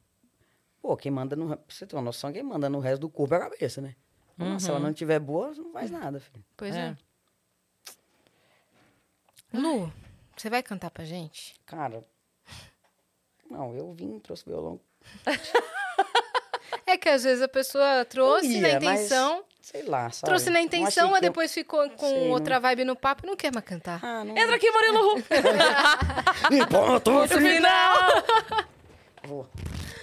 Pô, quem manda no. Pra você ter uma noção, quem manda no resto do corpo é a cabeça, né? Então, Se ela não tiver boa, não faz nada, filho. Pois É. é. Lu, você vai cantar pra gente? Cara. Não, eu vim, trouxe violão. *laughs* É que às vezes a pessoa trouxe Eu na ia, mas, intenção, Sei lá, sabe? trouxe na Não intenção, mas eu- depois ficou com Sei, não- outra vibe no papo e não quer mais cantar. Ah, não. Entra aqui, Murilo. *laughs* *laughs* E ponto No final. Vou.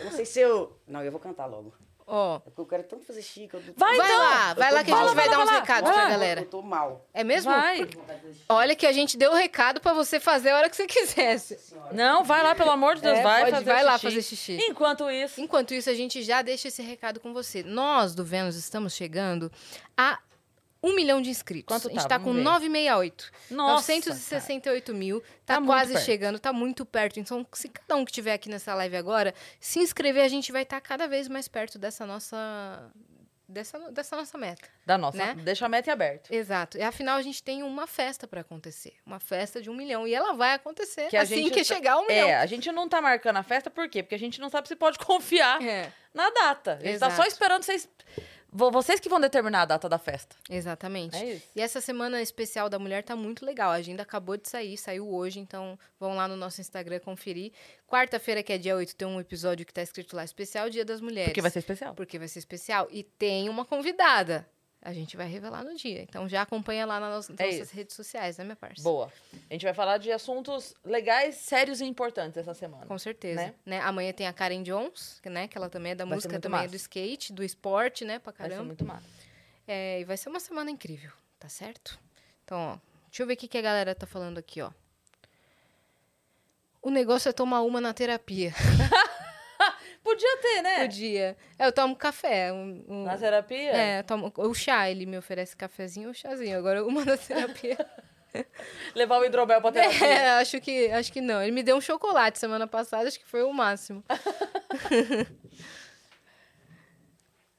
Eu não sei se eu. Não, eu vou cantar logo. Ó. É porque eu quero tanto fazer chique. eu tô- Vai, Vai então. lá, vai lá que a gente mal. vai Vai dar lá, uns lá. recados Vai pra lá. galera. Eu tô mal. É mesmo? Vai. Olha que a gente deu o recado pra você fazer a hora que você quisesse. Não, vai lá, pelo amor de Deus, É, vai pode- fazer vai lá xixi. fazer xixi. Enquanto isso, Enquanto isso, a gente já deixa esse recado com você. Nós, do Vênus, estamos chegando a um milhão de inscritos. Quanto a gente tá? tá Vamos com ver. 968. Nossa, 968 mil. Tá, Tá quase chegando, tá muito perto. Então, se cada um que estiver aqui nessa live agora se inscrever, a gente vai estar cada vez mais perto dessa nossa. Dessa, dessa nossa meta. da nossa, Né? deixa a meta em aberto. Exato. E afinal, a gente tem uma festa para acontecer. Uma festa de um milhão. E ela vai acontecer Que assim que tá- chegar um milhão. É, a gente não tá marcando a festa, por quê? Porque a gente não sabe se pode *laughs* confiar É, na data. A gente tá só Exato. esperando vocês. Vo- Vocês que vão determinar a data da festa. exatamente. É isso. E essa semana especial da mulher tá muito legal. A agenda acabou de sair, saiu hoje, então vão lá no nosso Instagram conferir. Quarta-feira, que é dia 8, tem um episódio que tá escrito lá especial Dia das Mulheres. Porque vai ser especial. Porque vai ser especial. E tem uma convidada. A gente vai revelar no dia. Então já acompanha lá nas É nossas isso. redes sociais, né, minha parça? Boa. A gente vai falar de assuntos legais, sérios e importantes essa semana. Com certeza. Né? Né? Amanhã tem a Karen Jones, que, né? Que ela também é da Vai música, também é massa. do skate, do esporte, né? Pra Vai ser caramba. muito massa. É, e vai ser uma semana incrível, tá certo? Então, ó, deixa eu ver o que, que a galera tá falando aqui, ó. O negócio é tomar uma na terapia. *laughs* Podia ter, né? Podia. É, eu tomo café. Um, um- Na terapia? é, eu tomo, o chá, ele me oferece cafezinho ou chazinho. Agora, uma na terapia. *laughs* Levar o hidromel pra terapia. é, *laughs* acho que, acho que não. Ele me deu um chocolate semana passada, acho que foi o máximo. *laughs*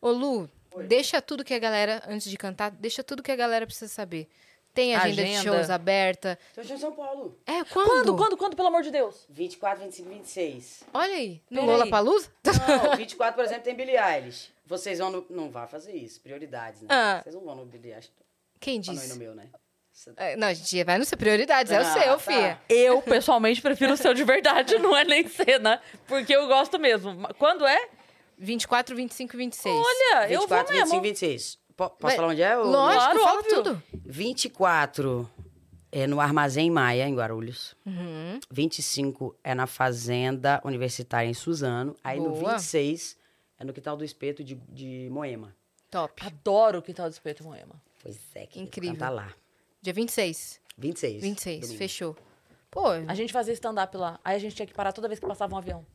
Ô, Lu, deixa tudo que a galera, antes de cantar, deixa tudo que a galera precisa saber. Tem agenda, de Agenda. shows aberta. Tô em São Paulo. É, quando? Quando, quando, quando, pelo amor de Deus? 24, 25, 26. Olha aí. No Peraí. Lollapalooza? Não, 24, por exemplo, tem Billie Eilish. Vocês vão no... Não vá fazer isso. Prioridades, né? Ah. Vocês não vão no Billie Eilish. Quem Pra não ir no disse? meu, né? É, Não, a gente vai no seu prioridades, é o Ah, seu, tá. filha. Eu, pessoalmente, prefiro o seu de verdade, não é nem cena. Porque eu gosto mesmo. Quando é? 24, 25 e 26. Olha, eu vou 24, mesmo. 25, 26. Po- Posso Vai- falar onde é? ou- Lógico, Claro, fala óbvio. tudo. 24 é no Armazém Maia, em Guarulhos. Uhum. 25 é na Fazenda Universitária, em Suzano. Aí no Boa. 26 é no Quintal do Espeto de, de Moema. Top. Adoro o Quintal do Espeto Moema. Pois é, que Incrível. Tá lá. Dia 26. 26. 26, domingo. fechou. Pô, A gente fazia stand-up lá. Aí a gente tinha que parar toda vez que passava um avião.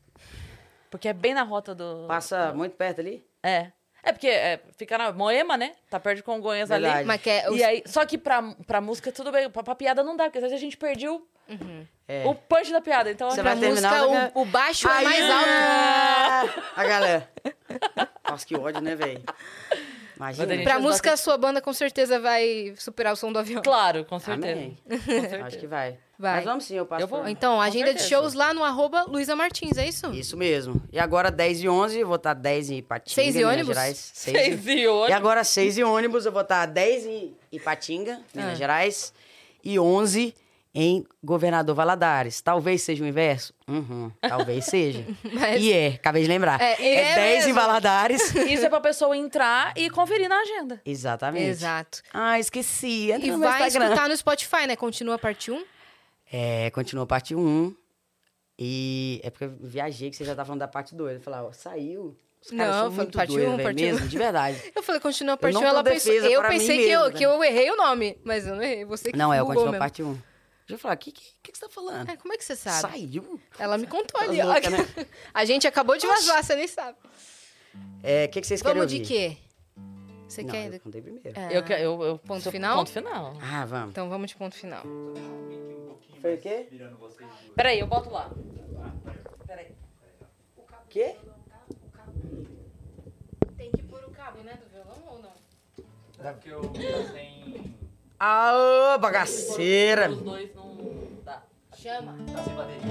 Porque é bem na rota do... Passa muito perto ali? É. É porque é, fica na Moema, né? Tá perto de Congonhas ali. Verdade. mas que é, E aí, só que pra, pra música tudo bem, pra, pra piada não dá, porque às vezes a gente perdeu É. o punch da piada. Então, Você pra vai terminar, música, vai- o, o baixo é Aí- mais alto. A galera. Nossa, que ódio, né, velho? Imagina. Pra música, a sua banda com certeza vai superar o som do avião. claro, com certeza. Amém. Com certeza. Acho que vai. Vai. Mas vamos sim, eu passo Eu vou. por- Então, Com agenda de certeza. shows lá no arroba Luísa Martins, é isso? Isso mesmo. E agora 10 e 11, eu vou estar 10 em Ipatinga, Seis e Minas ônibus? Gerais. Seis *laughs* Seis e... e oito. E agora 6 e ônibus, eu vou estar 10 em Ipatinga, Minas Ah. Gerais. E 11 em Governador Valadares. Talvez seja o inverso? Uhum, talvez seja. *laughs* Mas- E é, acabei de lembrar. É, É, é 10 em mesmo. Valadares. *laughs* Isso é pra pessoa entrar e conferir na agenda. Exatamente. Exato. Ah, esqueci. Entra E vai Instagram. escutar no Spotify, né? Continua a parte 1. É, continua a parte 1. E é porque eu viajei, que você já tá falando da parte 2. Eu falei, ó, saiu. Os caras Não, são foi muito parte doidos, um, parte um. mesmo, de verdade. *laughs* Eu falei, continua a parte não 1. tô Ela pensou. Eu pensei que, eu, mesmo, que eu errei o nome, mas eu não errei. Você que Não, é, eu continuo a mesmo. parte 1. Deixa eu falar, o que, que, que, que você tá falando? É, como é que você sabe? Saiu? Ela me contou Tá ali. ó. louca, né? *laughs* A gente acabou de vazar, você nem sabe. É, o que, que vocês querem Vamos de ouvir? quê? Você Não, quer. eu contei primeiro. É, Eu, eu, eu, Ponto final? Ponto final. Ah, vamos. Então vamos de ponto final. Foi o quê? Peraí, eu boto lá. Peraí. O quê? Tem que pôr o cabo, né, do violão ou não? É porque eu tá sem. Aô, bagaceira! Os dois não dá. Chama. tá sem bateria.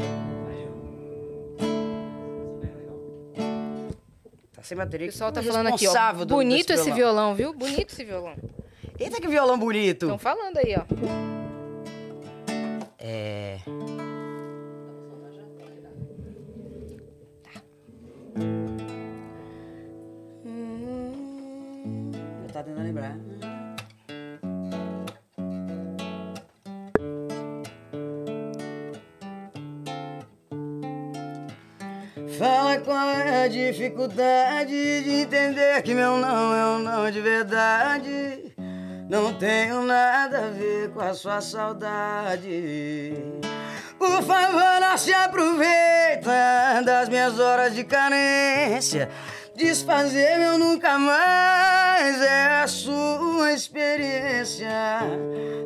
Legal. Tá sem bateria. O pessoal tá falando aqui, ó. Bonito esse violão, viu? Bonito esse violão. Eita, que violão bonito! Estão falando aí, ó. É. Eu tava tentando lembrar. fala qual é a dificuldade de entender que meu não é um não de verdade. Não tenho nada a ver com a sua saudade. Por favor, não se aproveita das minhas horas de carência. Desfazer meu nunca mais é a sua experiência.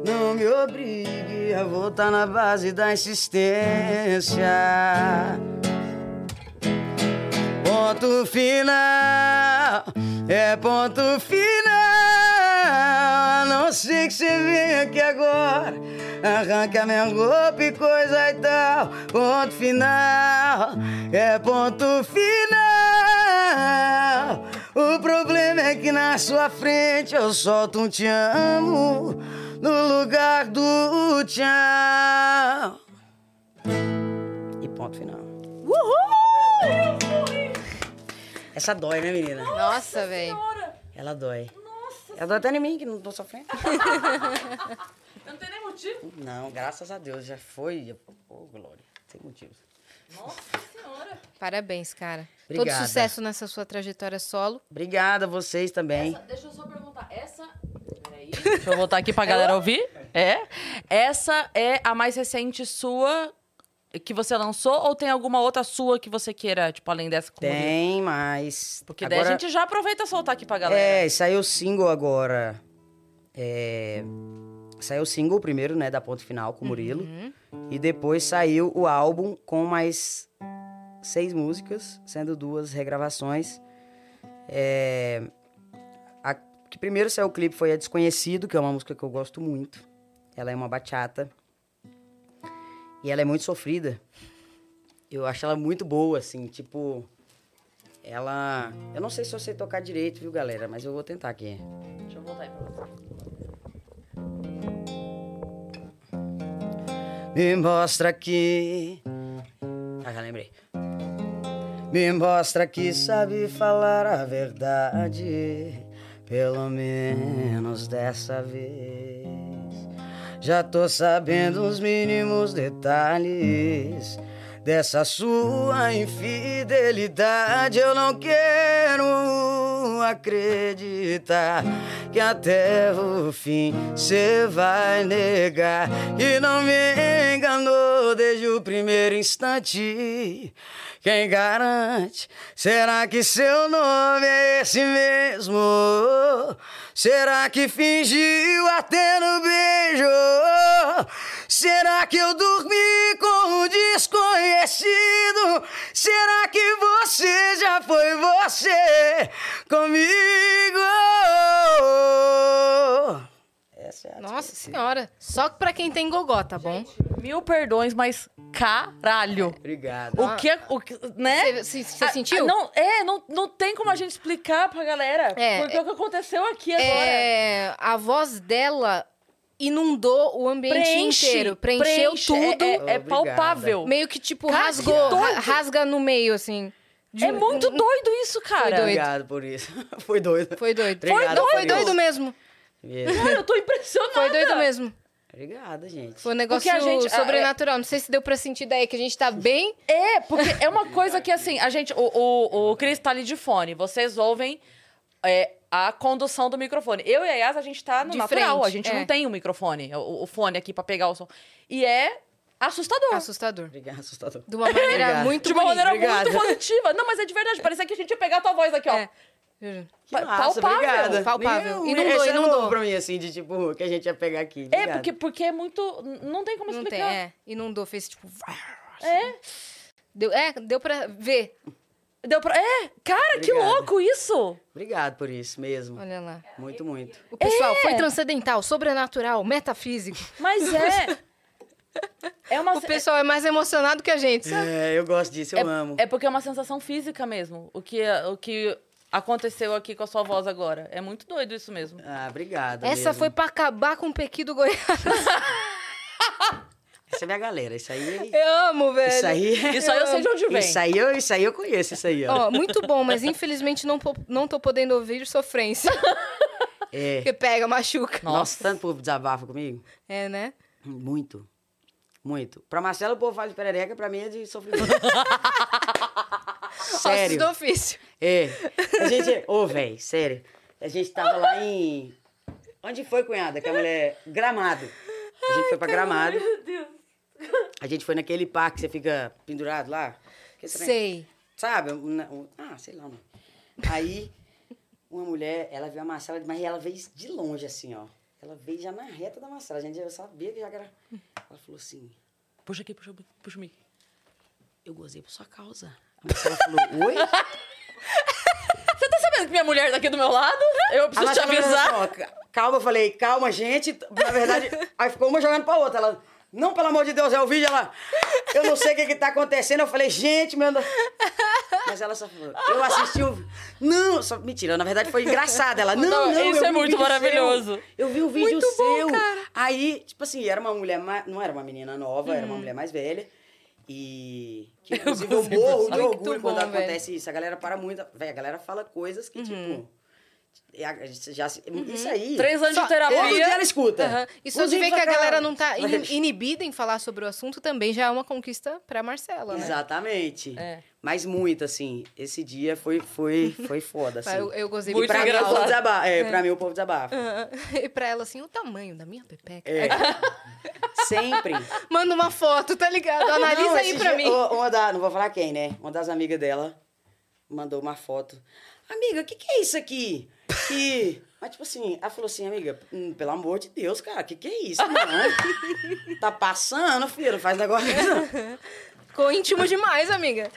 Não me obrigue a voltar na base da insistência. Ponto final, é ponto final. A não ser que você venha aqui agora, arranque a minha roupa e coisa e tal. Ponto final, é ponto final. O problema é que na sua frente eu solto um te amo no lugar do tchau. E ponto final. Essa dói, né, menina? Nossa, velho. Ela dói. Ela dói até em mim, que não tô sofrendo. *laughs* Não tem nem motivo. Não, graças a Deus, já foi. Ô, Glória, sem motivos. Nossa senhora. Parabéns, cara. Obrigada. Todo sucesso nessa sua trajetória solo. Obrigada a vocês também. Essa- deixa eu só perguntar. Essa. Peraí. Deixa eu voltar aqui pra galera ouvir. É. Essa é a mais recente sua que você lançou ou tem alguma outra sua que você queira, tipo, além dessa com o Murilo? Tem, mas. Porque daí agora... a gente já aproveita soltar aqui pra galera. É, saiu o single agora. É... Saiu o single primeiro, né, da Ponto Final com o Murilo. E depois saiu o álbum com mais seis músicas, sendo duas regravações. É... A que primeiro saiu o clipe foi A Desconhecido, que é uma música que eu gosto muito. Ela é uma bachata. E ela é muito sofrida. Eu acho ela muito boa, assim, tipo... Ela. Eu não sei se eu sei tocar direito, viu, galera? Mas eu vou tentar aqui. Deixa eu voltar aí pra você. Me mostra que. Ah, já lembrei. Me mostra que sabe falar a verdade. Pelo menos dessa vez. Já tô sabendo os mínimos detalhes. Dessa sua infidelidade, eu não quero acreditar que até o fim cê vai negar que não me enganou desde o primeiro instante. Quem garante? Será que seu nome é esse mesmo? Será que fingiu até no beijo? Será que eu dormi com um desconhecido? Será que você já foi você comigo? Essa é a Nossa senhora. Só pra quem tem gogó, tá bom? Mil perdões, mas caralho. Obrigado. O que, o que, né? Você, você Ah, sentiu? ah, Não, é, não, não tem como a gente explicar pra galera. É, porque o que aconteceu aqui agora. É, a voz dela inundou o ambiente Preenche, inteiro. Preencheu preenche, tudo. É, é- é Obrigada. palpável. Meio que, tipo, Cara, rasgou, doido. rasga no meio, assim. De- É muito doido isso, cara. doido. Obrigado por isso. *laughs* Foi doido. Foi doido. Obrigado foi, por foi doido. Mesmo. Cara, eu tô impressionada. Foi doido mesmo. Obrigado, gente. Foi um negócio gente- sobrenatural. Não sei se deu pra sentir daí que a gente tá *laughs* bem. É, porque é uma coisa que, assim, a gente... O, o, o Cris tá ali de fone. Vocês ouvem é, a condução do microfone. Eu e a Yas, a gente tá no De natural. frente, a gente é. não tem o microfone, o, o fone aqui pra pegar o som. E é assustador. Assustador. Obrigado, assustador. De uma maneira muito de uma maneira Obrigado. muito positiva. Não, mas é de verdade. Parecia que a gente ia pegar a tua voz aqui, ó. É. Que massa, palpável, obrigada. palpável. Meu, Inundou, esse é inundou. novo pra mim, assim, de tipo, que a gente ia pegar aqui. É, porque, porque é muito... Não tem como Não tem, explicar. é. Inundou, fez tipo. É. Deu, é, deu pra ver. Deu pra... É, cara, que Obrigado. louco isso. Obrigado por isso mesmo. Olha lá. Muito, muito. O pessoal É. foi transcendental, sobrenatural, metafísico. Mas é... *laughs* É uma... O pessoal é mais emocionado que a gente, sabe? É, eu gosto disso, eu amo. É porque é uma sensação física mesmo. O que, o que aconteceu aqui com a sua voz agora. É muito doido isso mesmo. Ah, obrigado. Essa mesmo. foi pra acabar com o Pequi do Goiás. *laughs* Essa é minha galera. Isso aí. Eu amo, velho. Isso aí. Isso aí eu sei de onde vem. Isso aí, eu, isso aí eu conheço, isso aí, ó. Ó, muito bom, mas infelizmente não, não tô podendo ouvir sofrência. É. *laughs* Porque pega, machuca. Nossa, tanto povo desabafa comigo. É, né? Muito. Muito. Pra Marcelo, o povo faz de perereca, pra mim é de sofrimento. *laughs* sério. do ofício. É. A gente. Ô, velho, sério. A gente tava lá em. Onde foi, cunhada? Que a mulher. Gramado. A gente foi pra Gramado. Meu Deus. A gente foi naquele parque que você fica pendurado lá. Sei. Sabe? Ah, sei lá, não. Aí, uma mulher, ela viu a Marcela, mas ela veio de longe, assim, ó. Ela veio já na reta da Marcela. A gente já sabia que já era. Ela falou assim: Puxa aqui, puxa, puxa mim. Eu gozei por sua causa. A Marcela falou: Oi? *laughs* Você tá sabendo que minha mulher tá aqui do meu lado? Eu preciso te falou avisar. assim, ó, "Ca- calma, eu falei, calma, gente. Na verdade, *laughs* aí ficou uma jogando pra outra. Ela, não, pelo amor de Deus, é o vídeo. Ela, eu não sei o que que tá acontecendo. Eu falei, gente, meu. Deus." Mas ela só falou, eu assisti o. Não, só, mentira, na verdade foi engraçada. Ela, não, Não, não, isso é muito maravilhoso. seu. Eu vi o vídeo Muito bom, seu. cara. Aí, tipo assim, era uma mulher, ma- não era uma menina nova, era uma mulher mais velha. E que inclusive eu gostei morro de orgulho bom, quando velho. acontece isso. A galera para muito. Véi, a galera fala coisas que, tipo. é, a gente já, se- Isso aí. Três anos Só- de terapia. Todo dia ela escuta. Aham. E só de ver que a galera não tá *laughs* inibida em falar sobre o assunto também já é uma conquista pra Marcela, né? Exatamente. É. Mas muito, assim. Esse dia foi, foi, foi foda, *laughs* assim. Eu, eu gozei Muito pra mim, o povo desabafa. É, pra mim, o povo desabafa. Aham. *laughs* E pra ela, assim, o tamanho da minha pepeca. É. Sempre. *laughs* Manda uma foto, tá ligado? Analisa Não, aí pra dia- mim. Uma, uma da, não vou falar quem, né? Uma das amigas dela mandou uma foto. Amiga, o que, que é isso aqui? Que. *laughs* Mas, tipo assim, ela falou assim, amiga, hum, pelo amor de Deus, cara, o que, que é isso? Não. *laughs* tá passando, filho, não faz negócio. Não. Ficou íntimo demais, amiga.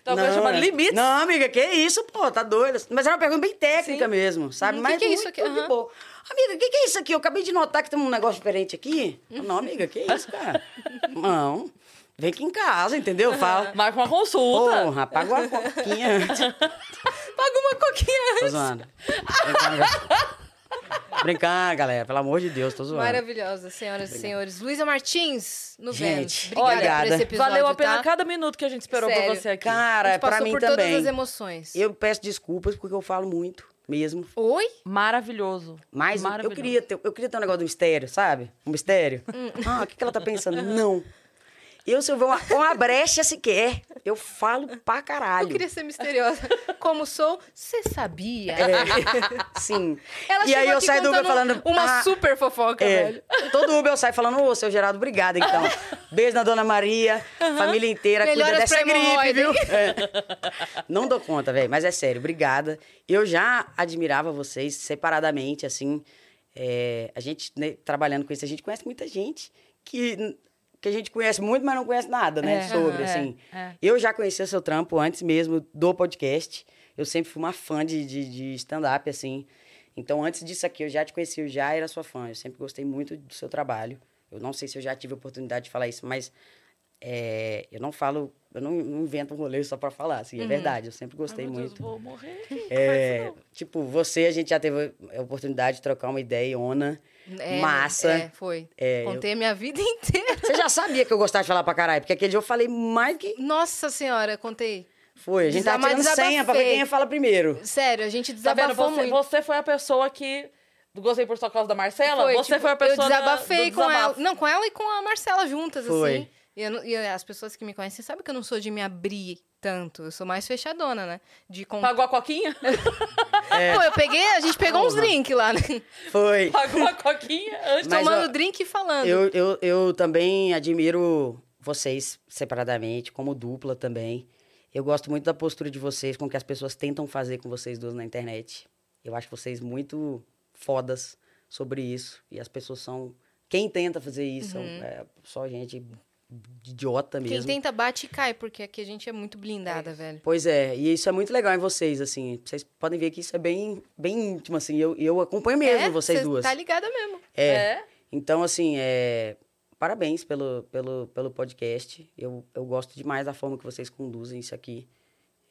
Então, coisa chamada é- limites. Não, amiga, que isso, pô, tá doida. Mas era uma pergunta bem técnica Sim. mesmo, sabe? Uhum, Mas que que é isso aqui? boa. Amiga, o que, que é isso aqui? Eu acabei de notar que tem um negócio diferente aqui. Não, amiga, que isso, cara? Não. Vem aqui em casa, entendeu? Fala. *laughs* Marca uma consulta. Porra, paga uma coquinha antes. *laughs* Paga uma coquinha Tô antes. zoando. Brincando, Brincando, galera. Pelo amor de Deus, tô zoando. Maravilhosa, senhoras e senhores. Luísa Martins, no Gente, Vênus. Obrigada esse episódio, Valeu a pena tá? cada minuto que a gente esperou Sério. por você aqui. A Cara, gente pra passou mim por também. todas as emoções. Eu peço desculpas porque eu falo muito mesmo. Oi? Maravilhoso. Mas eu Maravilhoso. queria, ter, eu queria ter um negócio do mistério, sabe? Um mistério. Hum. Ah, o que, que ela tá pensando? Não. Eu, se eu ver uma, uma brecha sequer, eu falo pra caralho. Eu queria ser misteriosa. Como sou, você sabia? É, *laughs* sim. Ela e aí eu saio do Uber falando... Uma ah, super fofoca, é, velho. Todo Uber eu saio falando, ô, seu Geraldo, obrigada, então. *laughs* Beijo na Dona Maria, família inteira, cuida Melhoras dessa pra gripe, viu? *laughs* É. Não dou conta, velho, mas é sério, obrigada. Eu já admirava vocês separadamente, assim, é, a gente, né, trabalhando com isso, a gente conhece muita gente que, que a gente conhece muito, mas não conhece nada, né, É, sobre, é, assim. é. Eu já conhecia seu trampo antes mesmo do podcast. Eu sempre fui uma fã de, de, de stand-up, assim. Então, antes disso aqui, eu já te conheci, eu já era sua fã. Eu sempre gostei muito do seu trabalho. Eu não sei se eu já tive a oportunidade de falar isso, mas é, eu não falo, eu não, não invento um rolê só pra falar, assim, é verdade. Eu sempre gostei Ai, meu Deus, muito. vou morrer. É, tipo, você, a gente já teve a oportunidade de trocar uma ideia, Ona. É, massa. É, foi. É, eu- Contei a minha vida *laughs* inteira. Você já sabia que eu gostava de falar pra caralho, porque aquele dia eu falei mais que. Nossa senhora, contei. Foi. A gente tava Desama- tirando senha pra ver quem ia falar primeiro. Sério, a gente Tá vendo? desabafou Você, muito. você foi a pessoa que. Gostei por sua causa da Marcela? você tipo, foi a pessoa. Eu da- desabafei do com ela. Não, com ela e com a Marcela juntas, Foi. assim. E, eu não- e as pessoas que me conhecem sabem que eu não sou de me abrir tanto. Eu sou mais fechadona, né? De contar. Pagou a coquinha? *laughs* Pô, eu peguei, a gente pegou uns Porra. drinks lá, né? Foi. *laughs* Pagou a coquinha antes. Mas, Tomando ó, drink e falando. Eu, eu, eu também admiro vocês separadamente, como dupla também. Eu gosto muito da postura de vocês, com o que as pessoas tentam fazer com vocês duas na internet. Eu acho vocês muito fodas sobre isso. E as pessoas são. Quem tenta fazer isso são, é só gente idiota Quem mesmo. tenta bate e cai, porque aqui a gente é muito blindada, velho. Pois é, e isso é muito legal em vocês, assim. Vocês podem ver que isso é bem, bem íntimo, assim. Eu, eu acompanho mesmo é, vocês cê duas. Tá ligada mesmo. É. É. Então, assim, é... parabéns pelo, pelo, pelo podcast. Eu, eu gosto demais da forma que vocês conduzem isso aqui.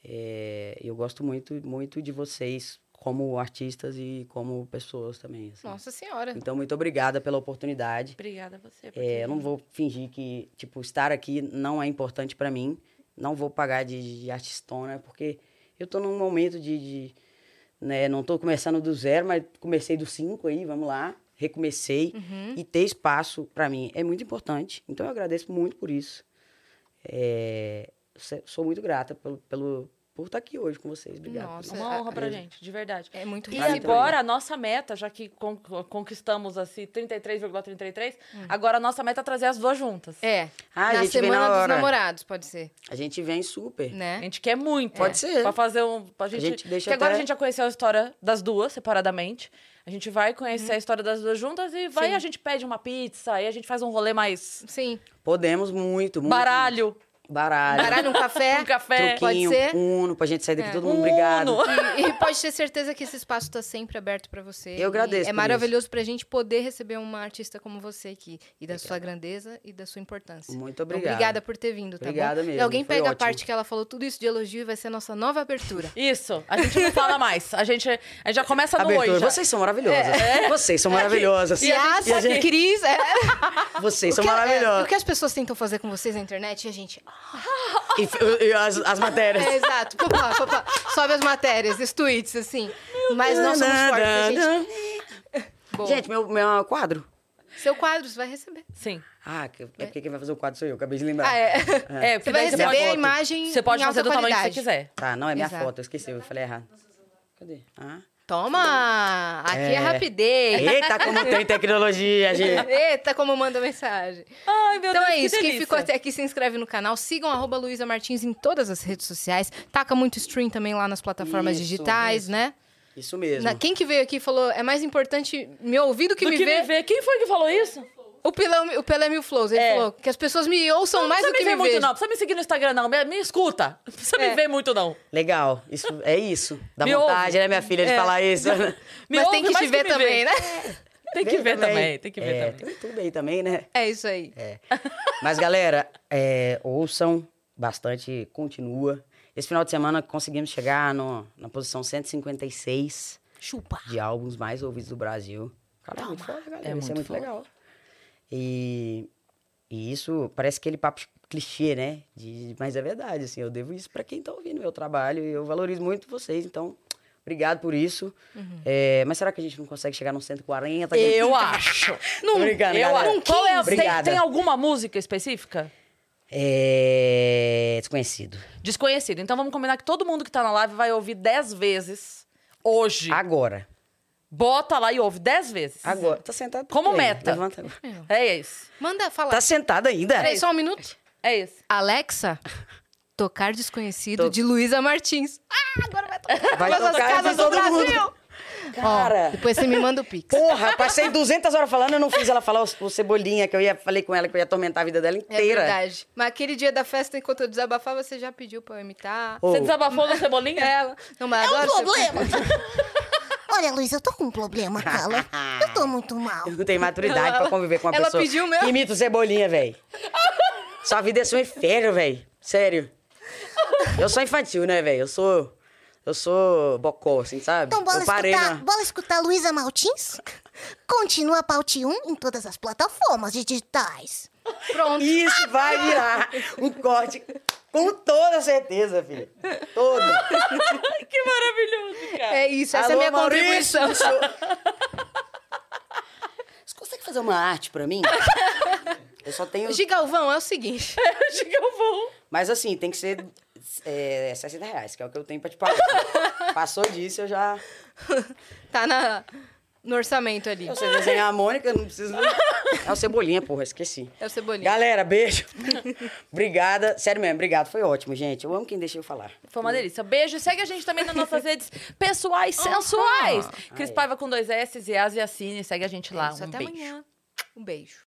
É... Eu gosto muito, muito de vocês como artistas e como pessoas também. assim. Nossa senhora. Então, muito obrigada pela oportunidade. Obrigada a você. por É, eu não vou fingir que, tipo, estar aqui não é importante pra mim. Não vou pagar de, de artistona, porque eu tô num momento de, de, né, não tô começando do zero, mas comecei do cinco aí, vamos lá, recomecei. E ter espaço pra mim é muito importante. Então eu agradeço muito por isso. É, sou muito grata pelo, pelo, por estar aqui hoje com vocês. Obrigado. Nossa, É uma honra pra Beleza. gente, de verdade. É muito E agora a nossa meta, já que con- conquistamos assim 33,33, agora a nossa meta é trazer as duas juntas. É. Ah, a na gente vem semana na dos namorados, pode ser. A gente vem super. A Né? gente quer muito. Pode ser. Pra fazer um. Pra gente, gente deixa porque agora até- a gente já conheceu a história das duas separadamente. A gente vai conhecer a história das duas juntas e vai Sim. a gente pede uma pizza, aí a gente faz um rolê mais Sim. Podemos muito, muito. baralho, Baralho. Baralho, um café. *laughs* um café. Pode Truquinho, ser? Uno, pra gente sair daqui É. todo mundo obrigado. *laughs* E, e pode ter certeza que esse espaço está sempre aberto para você. Eu agradeço E É por maravilhoso pra gente poder receber uma artista como você aqui. E da sua grandeza e da sua importância. Muito Então, obrigado. obrigada por ter vindo, tá Obrigada bom? mesmo, E alguém foi pega a ótimo. parte que ela falou tudo isso de elogio e vai ser a nossa nova abertura. *laughs* Isso, a gente não fala mais. A gente, a gente já começa no Abertura. oi. Já. Vocês são maravilhosas. Vocês são maravilhosas. E a gente- e a gente- Cris, é. Vocês O são que, é, maravilhosos. o que as pessoas tentam fazer com vocês na internet e a gente. E, e as, as matérias. É, exato. Papá, papá, sobe as matérias, os tweets, assim. Mas nós somos fortes, a gente. Boa. Gente, meu, meu quadro. Seu quadro, você vai receber. Sim. Ah, que- é porque quem vai fazer o quadro sou eu, acabei de lembrar. Ah, é. É, Você porque vai você receber pode- a imagem. Você pode em fazer do tamanho que você qualidade. quiser. Tá, não, é minha Exato. foto, eu esqueci, eu falei errado. Cadê? Ah. Toma! Aqui é, É. rapidez. Eita, como tem tecnologia, gente. *laughs* Eita, como manda mensagem. Ai, meu então Deus, é que isso. Quem delícia. ficou até aqui, se inscreve no canal. Sigam arroba Luísa Martins em todas as redes sociais. Taca muito stream também lá nas plataformas Isso, digitais, isso. né? Isso mesmo. Na- quem que veio aqui falou, é mais importante me ouvir do que, Do me, que ver. me ver. Quem foi que falou isso? O Pelé, o Pelé Mil Flows, ele É. falou que as pessoas me ouçam Não mais do que me me ver muito, vejam. não. Não precisa me seguir no Instagram, não. Me, me escuta. Não precisa É. me ver muito, não. Legal. Isso, é isso. Dá Me vontade, ouve. né, minha filha, de É. falar isso. *laughs* Me *laughs* Mas tem que te ver me também, né? *laughs* Tem que ver também. Tem que ver é, também. Tem tudo aí também, né? É isso aí. É. Mas, galera, é, ouçam bastante, continua. Esse final de semana conseguimos chegar no- na posição 156 Chupa. de álbuns mais ouvidos do Brasil. Cara, é muito foda, galera. É muito é muito legal. E, e isso parece aquele papo clichê, né? De, mas é verdade, assim, eu devo isso pra quem tá ouvindo meu trabalho e eu valorizo muito vocês, então... Obrigado por isso. Uhum. É, mas será que a gente não consegue chegar nos 140? Eu acho. *laughs* Tô brincando, Eu acho. Qual é, tem, tem alguma música específica? É... Desconhecido. Desconhecido. Então vamos combinar que todo mundo que tá na live vai ouvir 10 vezes hoje. Agora. Bota lá e ouve 10 vezes. Agora. Tá sentado? Como quê? meta. Levanta. É isso. Manda falar. Tá sentado ainda? Peraí, só um minuto. É isso. Alexa, tocar desconhecido To- de Luísa Martins. Ah, agora vai tocar. Vai tocar casas do todo mundo. Brasil. Cara. Ó, depois você me manda o pix. Porra, passei 200 horas falando, eu não fiz ela falar o, o Cebolinha, que eu ia, falei com ela que eu ia atormentar a vida dela É inteira. verdade. Mas aquele dia da festa, enquanto eu desabafava, você já pediu pra eu imitar. Ô, Você desabafou no Cebolinha? Ela. Não, mas agora você- *laughs* Olha, Luiz, eu tô com um problema, Carla. Eu tô muito mal. Eu não tenho maturidade pra conviver com uma Ela pessoa pediu mesmo? que imita o Cebolinha, velho. Sua vida é só um inferno, velho. Sério. Eu sou infantil, né, velho? Eu sou... Eu sou bocó, assim, sabe? Então, bora eu parei escutar, na... bora escutar Luísa Martins? Continua Paute 1 em todas as plataformas digitais. Pronto. Isso vai virar um corte com toda certeza, filho. Todo. *laughs* que maravilhoso, cara. É isso, essa é a Alô, minha Maurício, contribuição. Você consegue fazer uma arte pra mim? Eu só tenho... Gigalvão, é o seguinte. *laughs* Eu vou. Mas assim, tem que ser é, 60 reais, que é o que eu tenho pra te pagar. *laughs* Passou disso, eu já... Tá na, no orçamento ali. Sei desenhar a Mônica, não preciso... É o Cebolinha, porra, esqueci. É o Cebolinha. Galera, beijo. Obrigada. Sério mesmo, obrigado. Foi ótimo, gente. Eu amo quem deixa eu falar. Foi uma delícia. Beijo. Segue a gente também nas nossas redes pessoais sensuais. Cris. Paiva com dois S e Asiacine. Segue a gente lá. Isso, um até beijo. amanhã. Um beijo.